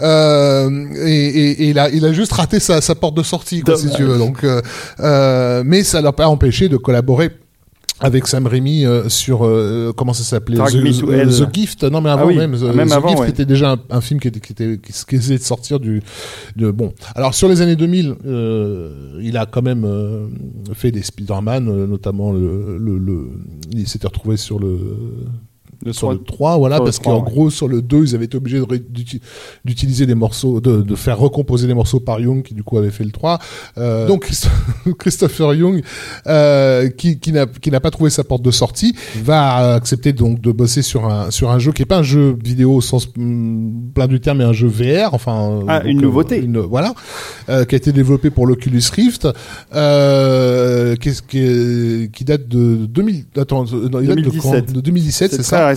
Euh, et, et, et il a, il a juste raté sa, sa porte de sortie, quoi, si tu veux. Donc, mais ça l'a pas empêché de collaborer avec Sam Raimi euh, sur euh, comment ça s'appelait The. The Gift non mais avant Ah oui, même The, même The avant, Gift ouais. était déjà un, un film qui était qui était qui, qui essayait de sortir du de bon alors sur les années 2000 euh, il a quand même euh, fait des Spider-Man euh, notamment le, le, le- il s'était retrouvé sur le Le sur trois- le 3 voilà sur parce 3, qu'en ouais. gros sur le 2 ils avaient été obligés de d'utiliser des morceaux de, de faire recomposer des morceaux par Young qui du coup avait fait le 3 Euh, donc Christo- Christopher Young euh, qui, qui n'a qui n'a pas trouvé sa porte de sortie va accepter donc de bosser sur un sur un jeu qui est pas un jeu vidéo au sens mm, plein du terme mais un jeu VR enfin Ah, donc, une euh, nouveauté. une- voilà euh, qui a été développé pour l'Oculus Rift euh, qui, qui, qui date de 2000 attends euh, non, il date de 2017. quand de 2017 C'est ça?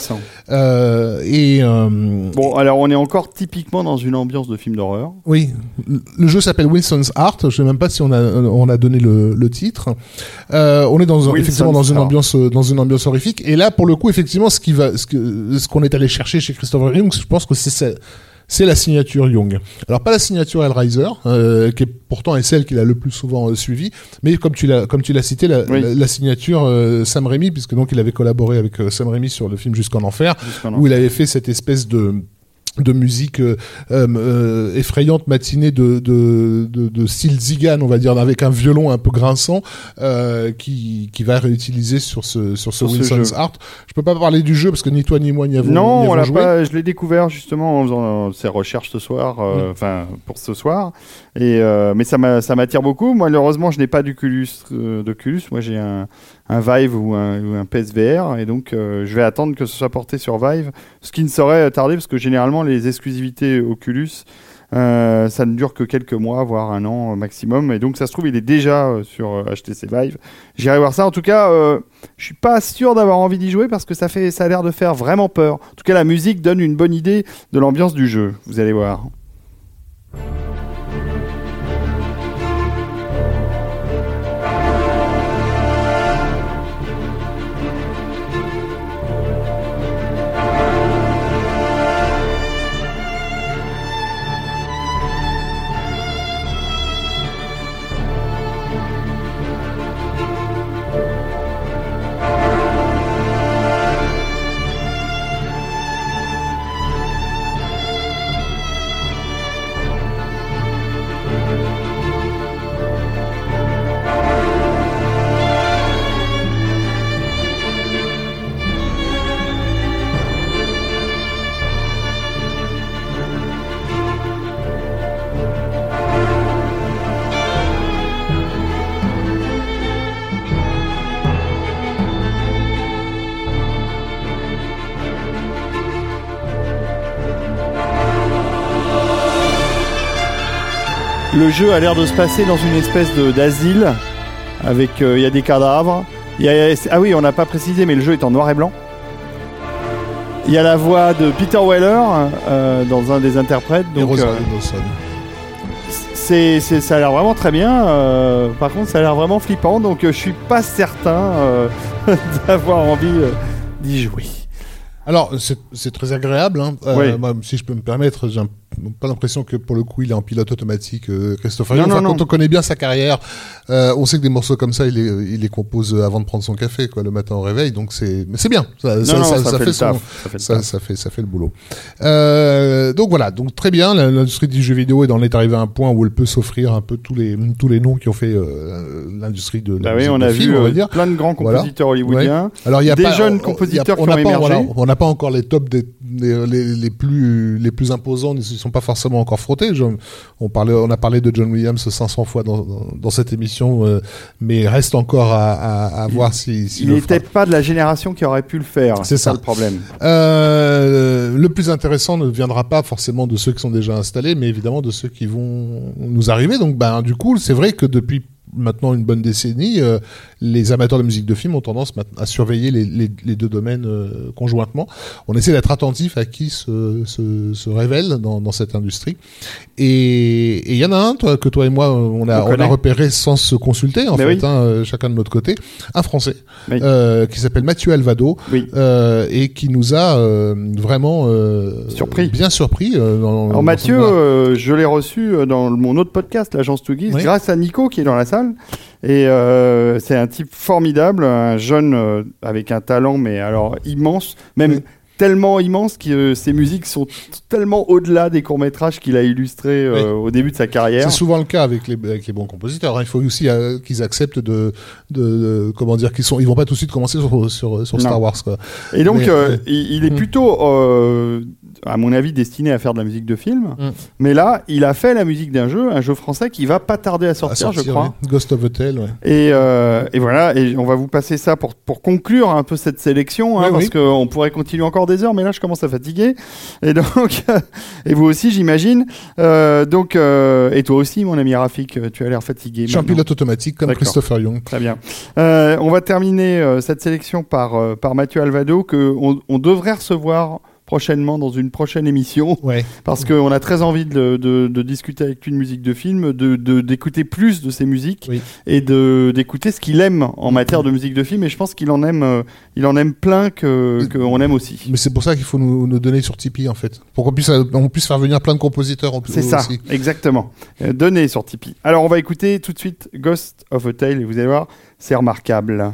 Euh, et euh, Bon, alors on est encore typiquement dans une ambiance de film d'horreur. oui, le- jeu s'appelle Wilson's Art. Je sais même pas si on a on a donné le, le titre. Euh, on est dans Wilson's effectivement dans une Art. ambiance euh, dans une ambiance horrifique. Et là, pour le coup, effectivement, ce qui va ce que ce qu'on est allé chercher chez Christopher Young, je pense que c'est ça. C'est la signature Young. Alors pas la signature Hellraiser, euh, qui est pourtant est celle qu'il a le plus souvent euh, suivie, mais comme tu l'as comme tu l'as cité, la, Oui. la, la signature euh, Sam Raimi, puisque donc il avait collaboré avec euh, Sam Raimi sur le film Jusqu'en enfer, jusqu'en où il avait fait cette espèce de de musique euh, euh, euh, effrayante matinée de, de, de, de style Zigan, on va dire, avec un violon un peu grinçant, euh, qui, qui va réutiliser sur ce, sur ce Sur ce. Art. Je peux pas parler du jeu parce que ni toi ni moi n'y avons, n'y Non, avons on l'a joué. pas. Je l'ai découvert justement en faisant ces recherches ce soir, euh, Mm. enfin pour ce soir. Euh, mais ça m'a- ça m'attire beaucoup. Malheureusement, je n'ai pas d'Oculus, euh. Moi, j'ai un, Vive ou un, ou un PSVR, et donc euh, je vais attendre que ce soit porté sur Vive, ce qui ne saurait tarder parce que généralement les exclusivités Oculus ça ne dure que quelques mois, voire un an maximum. Et donc, ça se trouve, il est déjà sur HTC Vive. J'irai voir ça. En tout cas, je suis pas sûr d'avoir envie d'y jouer parce que ça, fait, ça a l'air de faire vraiment peur. En tout cas, la musique donne une bonne idée de l'ambiance du jeu. Vous allez voir. Le jeu a l'air de se passer dans une espèce d'asile avec euh, il y a des cadavres. Y a- ah oui, on n'a pas précisé, mais le jeu est en noir et blanc. Il y a la voix de Peter Weller euh, dans un des interprètes. Donc, euh, c'est, ça a l'air vraiment très bien. euh, par contre, ça a l'air vraiment flippant. Donc, je suis pas certain d'avoir envie d'y jouer. Alors, c'est très agréable. Hein. Oui. si je peux me permettre, j'ai un- pas l'impression que pour le coup, il est en pilote automatique, euh, Christopher. Non. Quand on connaît bien sa carrière, euh, on sait que des morceaux comme ça, il les, il les compose avant de prendre son café, quoi, le matin au réveil. Donc c'est, mais c'est bien. Ça, fait son- ça fait le ça, taf. ça fait, ça fait le boulot. Euh, donc voilà, donc très bien. la- L'industrie du jeu vidéo est dans est arrivée à un point où elle peut s'offrir un peu tous les tous les noms qui ont fait euh, l'industrie de la Bah oui, musique on a film, vu on va euh, dire. plein de grands Voilà. compositeurs hollywoodiens. Alors il y a Des pas, jeunes compositeurs a- on qui n'a ont pas, émergé. voilà, on n'a pas encore les tops des, des- les, les plus les plus imposants, sont pas forcément encore frottés. Je- on parlait, on a parlé de John Williams 500 fois dans, dans, dans cette émission, euh, mais reste encore à, à, à voir si, si Il n'était pas de la génération qui aurait pu le faire. C'est ça. le problème. Euh, le plus intéressant ne viendra pas forcément de ceux qui sont déjà installés, mais évidemment de ceux qui vont nous arriver. Donc, ben, du coup, c'est vrai que depuis maintenant une bonne décennie, euh, les amateurs de musique de film ont tendance à surveiller les, les- les deux domaines euh, conjointement. On essaie d'être attentif à qui se, se, se révèle dans, dans cette industrie. Et il y en a un, toi, que toi et moi, on a, On on, a repéré sans se consulter, en Mais fait, oui. hein, euh, chacun de notre côté, un Français Oui. euh, qui s'appelle Mathieu Alvado Oui. euh, et qui nous a euh, vraiment euh, Surpris. bien surpris. euh, dans- dans Alors Mathieu, euh, je l'ai reçu euh, dans mon autre podcast, l'agence Tugis, Oui. grâce à Nico qui est dans la salle. Et euh, c'est un type formidable, un jeune euh, avec un talent, mais alors immense, même. Tellement immense que euh, ses musiques sont tellement au-delà des courts-métrages qu'il a illustrés euh, au début de sa carrière. C'est souvent le cas avec les, avec les bons compositeurs. hein. Il faut aussi euh, qu'ils acceptent de, de, de- comment dire qu'ils sont. Ils vont pas tout de suite commencer sur, sur, sur Star. Wars. Quoi. Et donc, Mais, euh, il, il est Mm. plutôt, euh, à mon avis, destiné à faire de la musique de film. Mm. Mais là, il a fait la musique d'un jeu, un jeu français qui va pas tarder à À sortir, je crois. Ghost of a Tale. Ouais. Et, et voilà, et on va vous passer ça pour, pour conclure un peu cette sélection, hein, parce qu'on pourrait continuer encore des heures, mais là je commence à fatiguer. Et donc, et vous aussi, j'imagine. Euh, donc, euh, et toi aussi, mon ami Rafik, tu as l'air fatigué. Je suis un maintenant. pilote automatique comme. Christopher Young. Très bien. Euh, on va terminer euh, cette sélection par, euh, par Mathieu Alvado, que on, on devrait recevoir prochainement dans une prochaine émission Ouais. parce qu'on a très envie de, de, de discuter avec lui de musique de film, de de- d'écouter plus de ses musiques Oui. et de d'écouter ce qu'il aime en matière de musique de film. Et je pense qu'il en aime, euh, il en aime plein que qu'on aime aussi. Mais c'est pour ça qu'il faut nous, nous donner sur Tipeee en fait, pour qu'on puisse euh, on puisse faire venir plein de compositeurs. en plus C'est ça, exactement. Euh, Donnez sur Tipeee. Alors on va écouter tout de suite Ghost of a Tale et vous allez voir, c'est remarquable.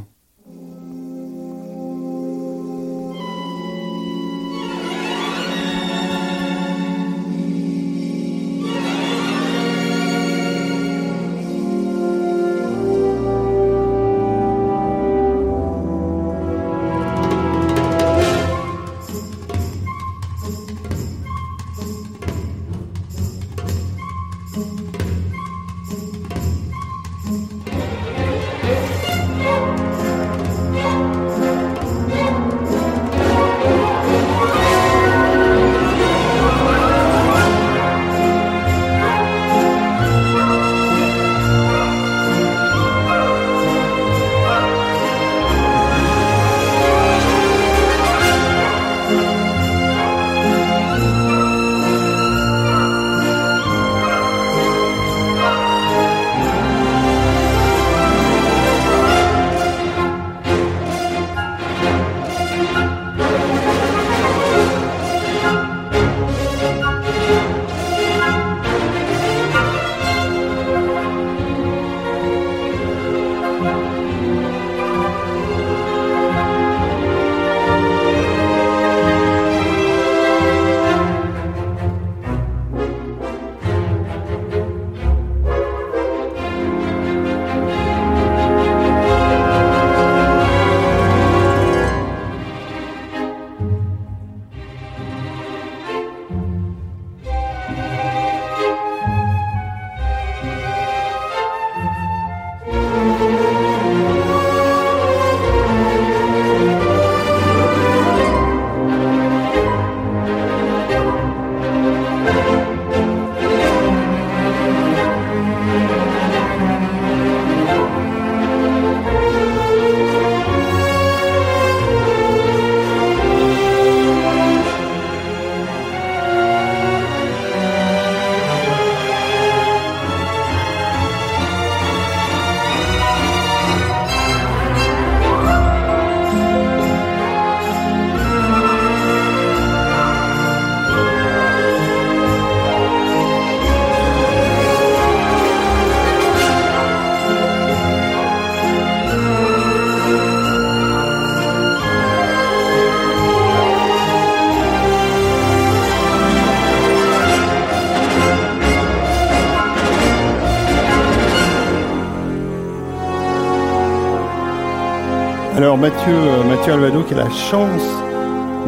Mathieu, euh, Mathieu Alvado qui a la chance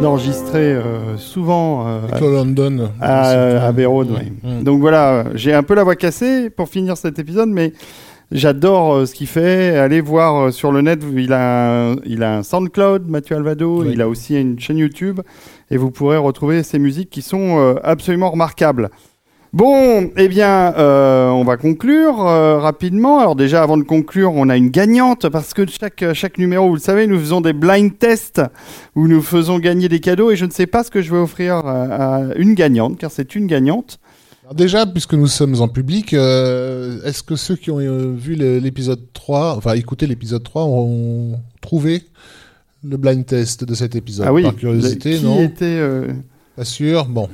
d'enregistrer euh, souvent euh, London. à, Road, Mm. ouais. Mm. Donc voilà, j'ai un peu la voix cassée pour finir cet épisode, mais j'adore euh, ce qu'il fait. Allez voir sur le net, il a, un, il a un SoundCloud, Mathieu Alvado, Oui. il a aussi une chaîne YouTube, et vous pourrez retrouver ses musiques qui sont absolument remarquables. Bon, eh bien, euh, on va conclure euh, rapidement. Alors déjà, avant de conclure, on a une gagnante parce que chaque, chaque numéro, vous le savez, nous faisons des blind tests où nous faisons gagner des cadeaux et je ne sais pas ce que je vais offrir à, à une gagnante, car c'est une gagnante. Alors déjà, puisque nous sommes en public, euh, est-ce que ceux qui ont euh, vu l'épisode 3, enfin écouté l'épisode 3, ont trouvé le blind test de cet épisode? Ah oui, Par curiosité, qui non? était, euh, Pas sûr? Bon.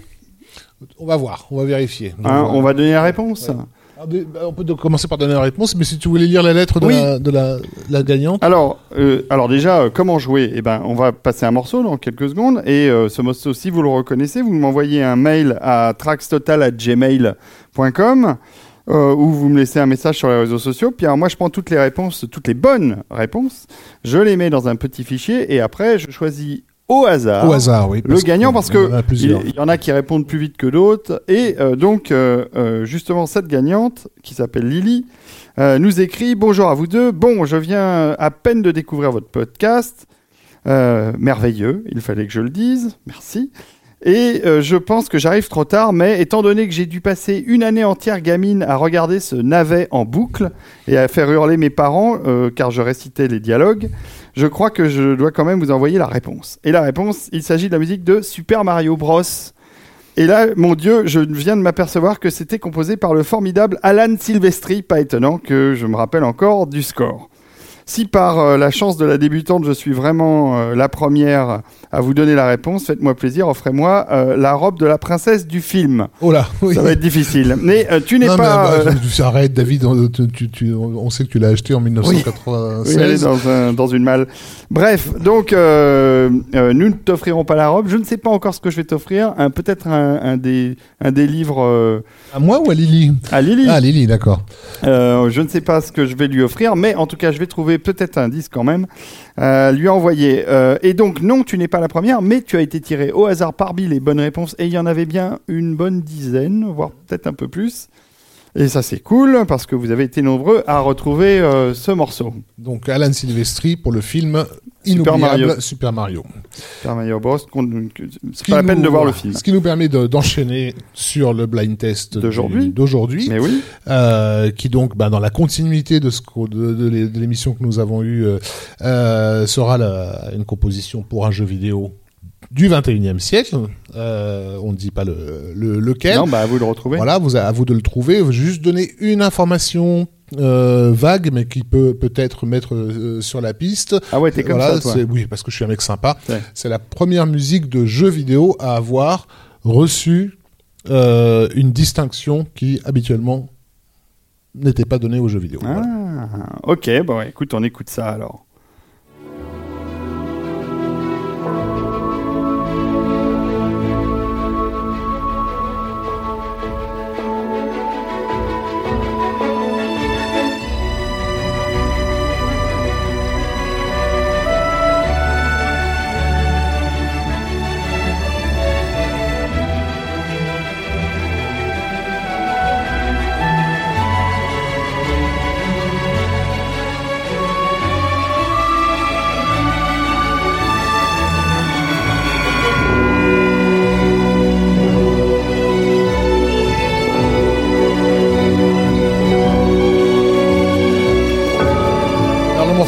On va voir, on va vérifier. Donc, hein, on va donner la réponse. Ouais. Alors, des- bah, on peut commencer par donner la réponse, mais si tu voulais lire la lettre de, Oui. la, de la, la gagnante. Alors, euh, alors déjà, euh, comment jouer? Eh ben, on va passer un morceau dans quelques secondes. Et euh, ce morceau, si vous le reconnaissez, vous m'envoyez un mail à traxtotal@gmail.com ou vous me laissez un message sur les réseaux sociaux. Puis alors, moi, je prends toutes les réponses, toutes les bonnes réponses, je les mets dans un petit fichier et après, je choisis au hasard. Au hasard, oui. Le gagnant, parce il y y, en a qui répondent plus vite que d'autres. Et euh, donc, euh, euh, justement, cette gagnante, qui s'appelle Lily, nous écrit Bonjour à vous deux. Bon, je viens à peine de découvrir votre podcast. Merveilleux, il fallait que je le dise. Merci. Et euh, je pense que j'arrive trop tard, mais étant donné que j'ai dû passer une année entière gamine à regarder ce navet en boucle et à faire hurler mes parents, euh, car je récitais les dialogues, je crois que je dois quand même vous envoyer la réponse. Et la réponse, il s'agit de la musique de Super Mario Bros. Et là, mon Dieu, je viens de m'apercevoir que c'était composé par le formidable Alan Silvestri, pas étonnant que je me rappelle encore du score. Si par euh, la chance de la débutante, je suis vraiment euh, la première à vous donner la réponse, faites-moi plaisir, offrez-moi euh, la robe de la princesse du film. Oh là, oui. Ça va être difficile. Mais euh, tu n'es pas... bah, euh, tu- tu- arrête, David. on, tu- tu- tu- on sait que tu l'as acheté en Oui, elle 1996. est dans, un- dans une malle. Bref, donc euh, nous ne t'offrirons pas la robe. Je ne sais pas encore ce que je vais t'offrir. Un- Peut-être un, un des, un des livres À moi ou à Lily? À Lily. Ah, Lily, d'accord. Je ne sais pas ce que je vais lui offrir, mais en tout cas, je vais trouver peut-être un disque quand même, lui envoyer. Et donc, non, tu n'es pas la première, mais tu as été tiré au hasard parmi les bonnes réponses, et il y en avait bien une bonne dizaine, voire peut-être un peu plus. Et ça, c'est cool, parce que vous avez été nombreux à retrouver euh, ce morceau. Donc Alan Silvestri pour le film Super Mario. Super Mario. Super Mario Bros. qu'on- que- Ce C'est qui pas la peine nous- de voir le voilà. film. Ce qui nous permet de- d'enchaîner sur le blind test D'aujourd'hui. d'aujourd'hui, Mais oui, euh, qui donc, bah, dans la continuité de ce l'émission que nous avons eue, euh, euh, sera la- une composition pour un jeu vidéo du 21e siècle. Euh, on ne dit pas le, le- lequel. non, bah à vous de le retrouver. Voilà, vous à vous de le trouver. Juste donner une information euh, vague, mais qui peut peut-être mettre euh, sur la piste. Ah ouais, t'es comme Voilà, ça, toi. Oui, parce que je suis un mec sympa. Ouais. C'est la première musique de jeu vidéo à avoir reçu une distinction qui habituellement n'était pas donnée aux jeux vidéo. Ah, Voilà. ok, bon, ouais, écoute, on écoute ça alors.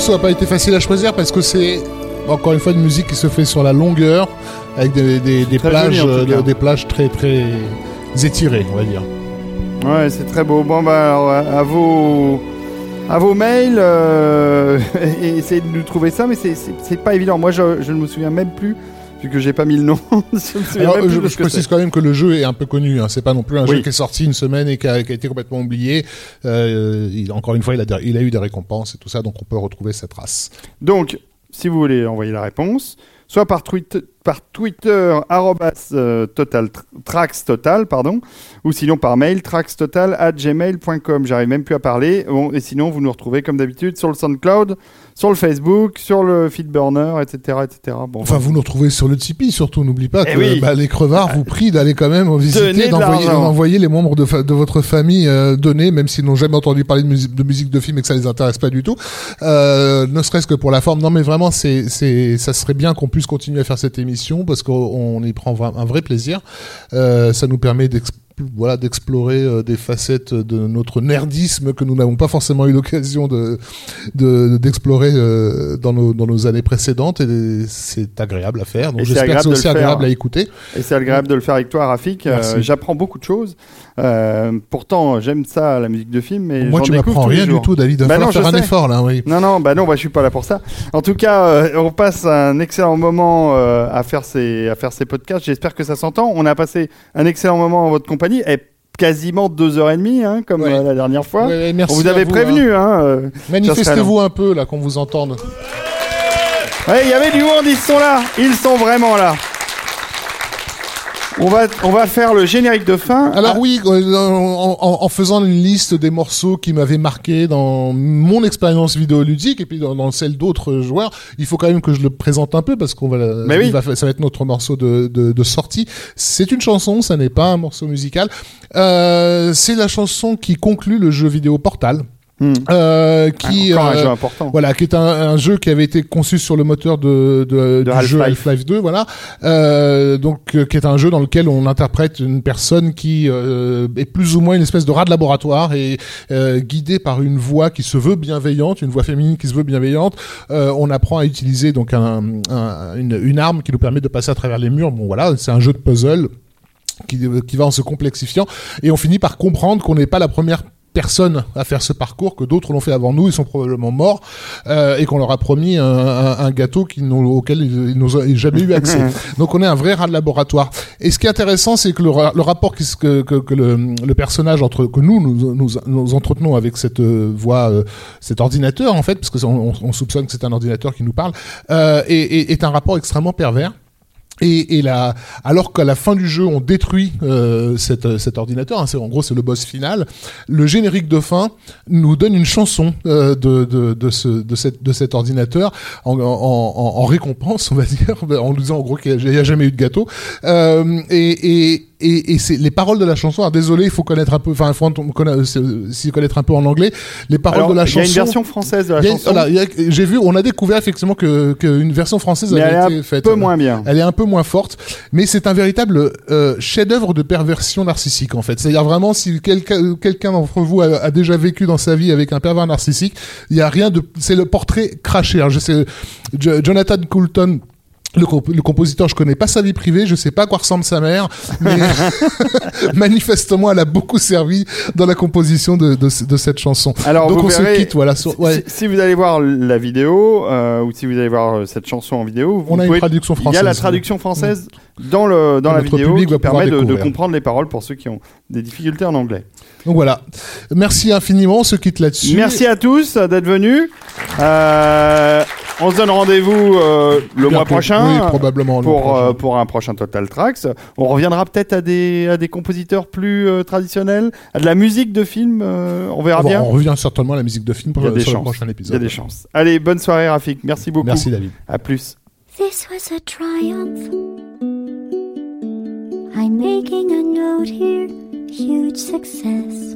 Morceau n'a pas été facile à choisir parce que c'est encore une fois une musique qui se fait sur la longueur avec des, des- des Très plages, joli, euh, des plages très très étirées, on va dire. Ouais, c'est très beau. Bon, bah, alors, à vos, à vos mails, euh, essayez de nous trouver ça, mais c'est pas évident. Moi, je, je ne me souviens même plus, vu que j'ai pas mis le nom. je Alors, que précise quand même que le jeu est un peu connu. Hein. C'est pas non plus un Oui. jeu qui est sorti une semaine et qui a, qui a été complètement oublié. Euh, il- encore une fois, il a, des- il a eu des récompenses et tout ça, donc on peut retrouver cette trace. Donc, si vous voulez envoyer la réponse, soit par, tweet, par Twitter, arrobas, euh, total, trax total, pardon, ou sinon par mail, traxtotal at gmail.com. J'arrive même plus à parler. Bon, et sinon, vous nous retrouvez comme d'habitude sur le SoundCloud, sur le Facebook, sur le Feedburner, etc. etc. Bon, Enfin, vous nous retrouvez sur le Tipeee, surtout. N'oublie pas Eh que oui. bah, les crevards vous prient d'aller quand même visiter, de d'envoyer, les membres de, fa- de votre famille euh, donner, même s'ils n'ont jamais entendu parler de musique, de musique de film et que ça les intéresse pas du tout. Euh, ne serait-ce que pour la forme. Non, mais vraiment, c'est, ça serait bien qu'on puisse continuer à faire cette émission parce qu'on on y prend un vrai plaisir. Euh, ça nous permet d'ex- voilà, d'explorer euh, des facettes de notre nerdisme que nous n'avons pas forcément eu l'occasion de, de- d'explorer euh, dans, nos, dans nos années précédentes et c'est agréable à faire. Donc j'espère que c'est aussi agréable à écouter. Et c'est agréable de le faire avec toi, Rafik. Euh. J'apprends beaucoup de choses. Euh, pourtant, j'aime ça, la musique de film, mais Moi, tu m'apprends rien du tout, David. Bah non, je faire un sais. effort là, oui. Non, non, bah non, bah, je suis pas là pour ça. En tout cas, euh, on passe un excellent moment à, faire ces, à faire ces podcasts. J'espère que ça s'entend. On a passé un excellent moment en votre compagnie. Et quasiment deux heures et demie, hein, comme Ouais. euh, la dernière fois. Ouais, ouais, merci on vous avait vous, prévenu. Hein. euh, Manifestez-vous un peu là, qu'on vous entende. Ouais, il y avait du monde, ils sont là. Ils sont vraiment là. On va, on va faire le générique de fin. Alors Ah, oui, euh, en, en- en faisant une liste des morceaux qui m'avaient marqué dans mon expérience vidéoludique et puis dans, dans celle d'autres joueurs, il faut quand même que je le présente un peu parce qu'on va, Mais oui. il va, ça va être notre morceau de, de, de sortie. C'est une chanson, ça n'est pas un morceau musical. Euh, c'est la chanson qui conclut le jeu vidéo Portal. Hmm. Euh, qui encore un euh, jeu important. Voilà, qui est un, un jeu qui avait été conçu sur le moteur de, de, De du jeu Half-Life. Half-Life 2, voilà. Euh, donc, euh, qui est un jeu dans lequel on interprète une personne qui euh, est plus ou moins une espèce de rat de laboratoire et euh, guidée par une voix qui se veut bienveillante, une voix féminine qui se veut bienveillante. Euh, on apprend à utiliser donc un, un- une, une arme qui nous permet de passer à travers les murs. Bon, voilà, c'est un jeu de puzzle qui, qui va en se complexifiant et on finit par comprendre qu'on n'est pas la première personne à faire ce parcours, que d'autres l'ont fait avant nous, ils sont probablement morts, euh, et qu'on leur a promis un, un- un gâteau qui auquel ils n'ont jamais eu accès. Donc on est un vrai rat de laboratoire. Et ce qui est intéressant, c'est que le, ra- le rapport qui se- que, que, que le, le personnage entre que nous nous, nous, nous entretenons avec cette euh, voix, euh, cet ordinateur en fait, parce que on, on soupçonne que c'est un ordinateur qui nous parle, euh, est, est- est un rapport extrêmement pervers. Et, et là, alors qu'à la fin du jeu, on détruit euh, cet, cet ordinateur, hein, c'est en gros c'est le boss final. Le générique de fin nous donne une chanson euh, de, de, de, ce, de, cette, de cet ordinateur en, en, en, en récompense, on va dire, en nous disant en gros qu'il n'y a, jamais eu de gâteau. Euh, et et, et, et c'est les paroles de la chanson. Alors désolé, il faut connaître un peu, enfin, il faut connaître, s'y connaître un peu en anglais. Les paroles Alors, de la il y a chanson. une version française de la chanson, voilà, j'ai vu, on a découvert effectivement que qu'une version française mais avait elle est été un faite. peu moins bien. Elle est un peu moins forte, mais c'est un véritable euh, chef-d'œuvre de perversion narcissique en fait. C'est-à-dire vraiment si quelqu'un quelqu'un d'entre vous a, a déjà vécu dans sa vie avec un pervers narcissique, il y a rien de, c'est le portrait craché. Alors, je sais, Jo- Jonathan Coulton. Le, comp- le compositeur, je connais pas sa vie privée, je sais pas à quoi ressemble sa mère, mais manifestement, elle a beaucoup servi dans la composition de, de, ce- de cette chanson. Alors, Donc vous on verrez, se quitte, voilà. sur- si- ouais. si, si vous allez voir la vidéo, euh, ou si vous allez voir euh, cette chanson en vidéo, vous On a une traduction Il y a la française. traduction française dans, le, dans la vidéo qui permet de, comprendre les paroles pour ceux qui ont des difficultés en anglais. Donc voilà. Merci infiniment, on se quitte là-dessus. Merci à tous d'être venus. Euh, on se donne rendez-vous euh, le mois Bientôt. prochain. Oui, probablement le mois Pour, prochain. euh, pour un prochain Total Tracks. On reviendra peut-être à des, à des compositeurs plus euh, traditionnels, à de la musique de film. euh, on verra Bon, bien. on revient certainement à la musique de film pour sur le prochain Il y a épisode. des chances. Allez, bonne soirée Rafik. Merci beaucoup. Merci David. À plus. This was a triumph. I'm making a note here, huge success.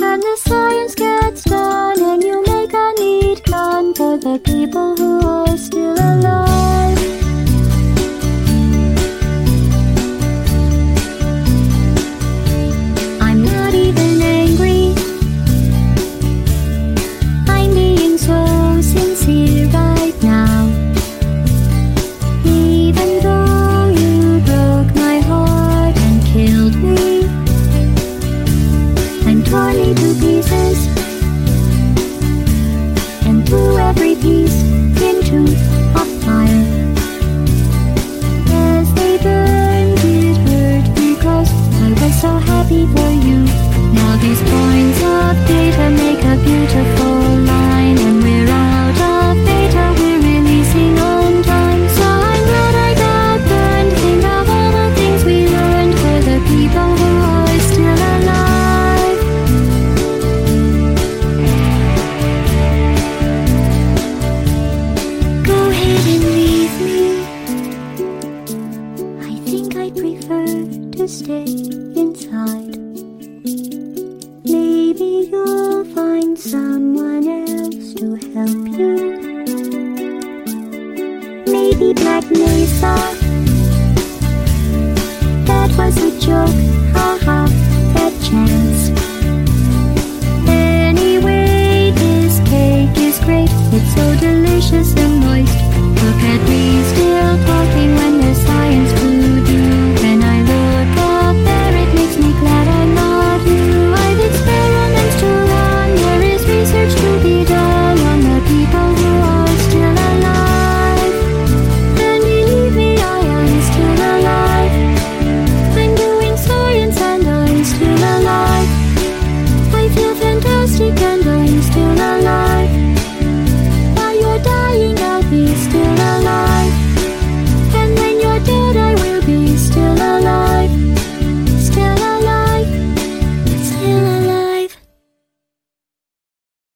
And the science gets done, and you make a neat gun for the people who are still alive. for you. Now these points of data make a beautiful line. That was a joke, haha, that chance. Anyway, this cake is great, it's so delicious.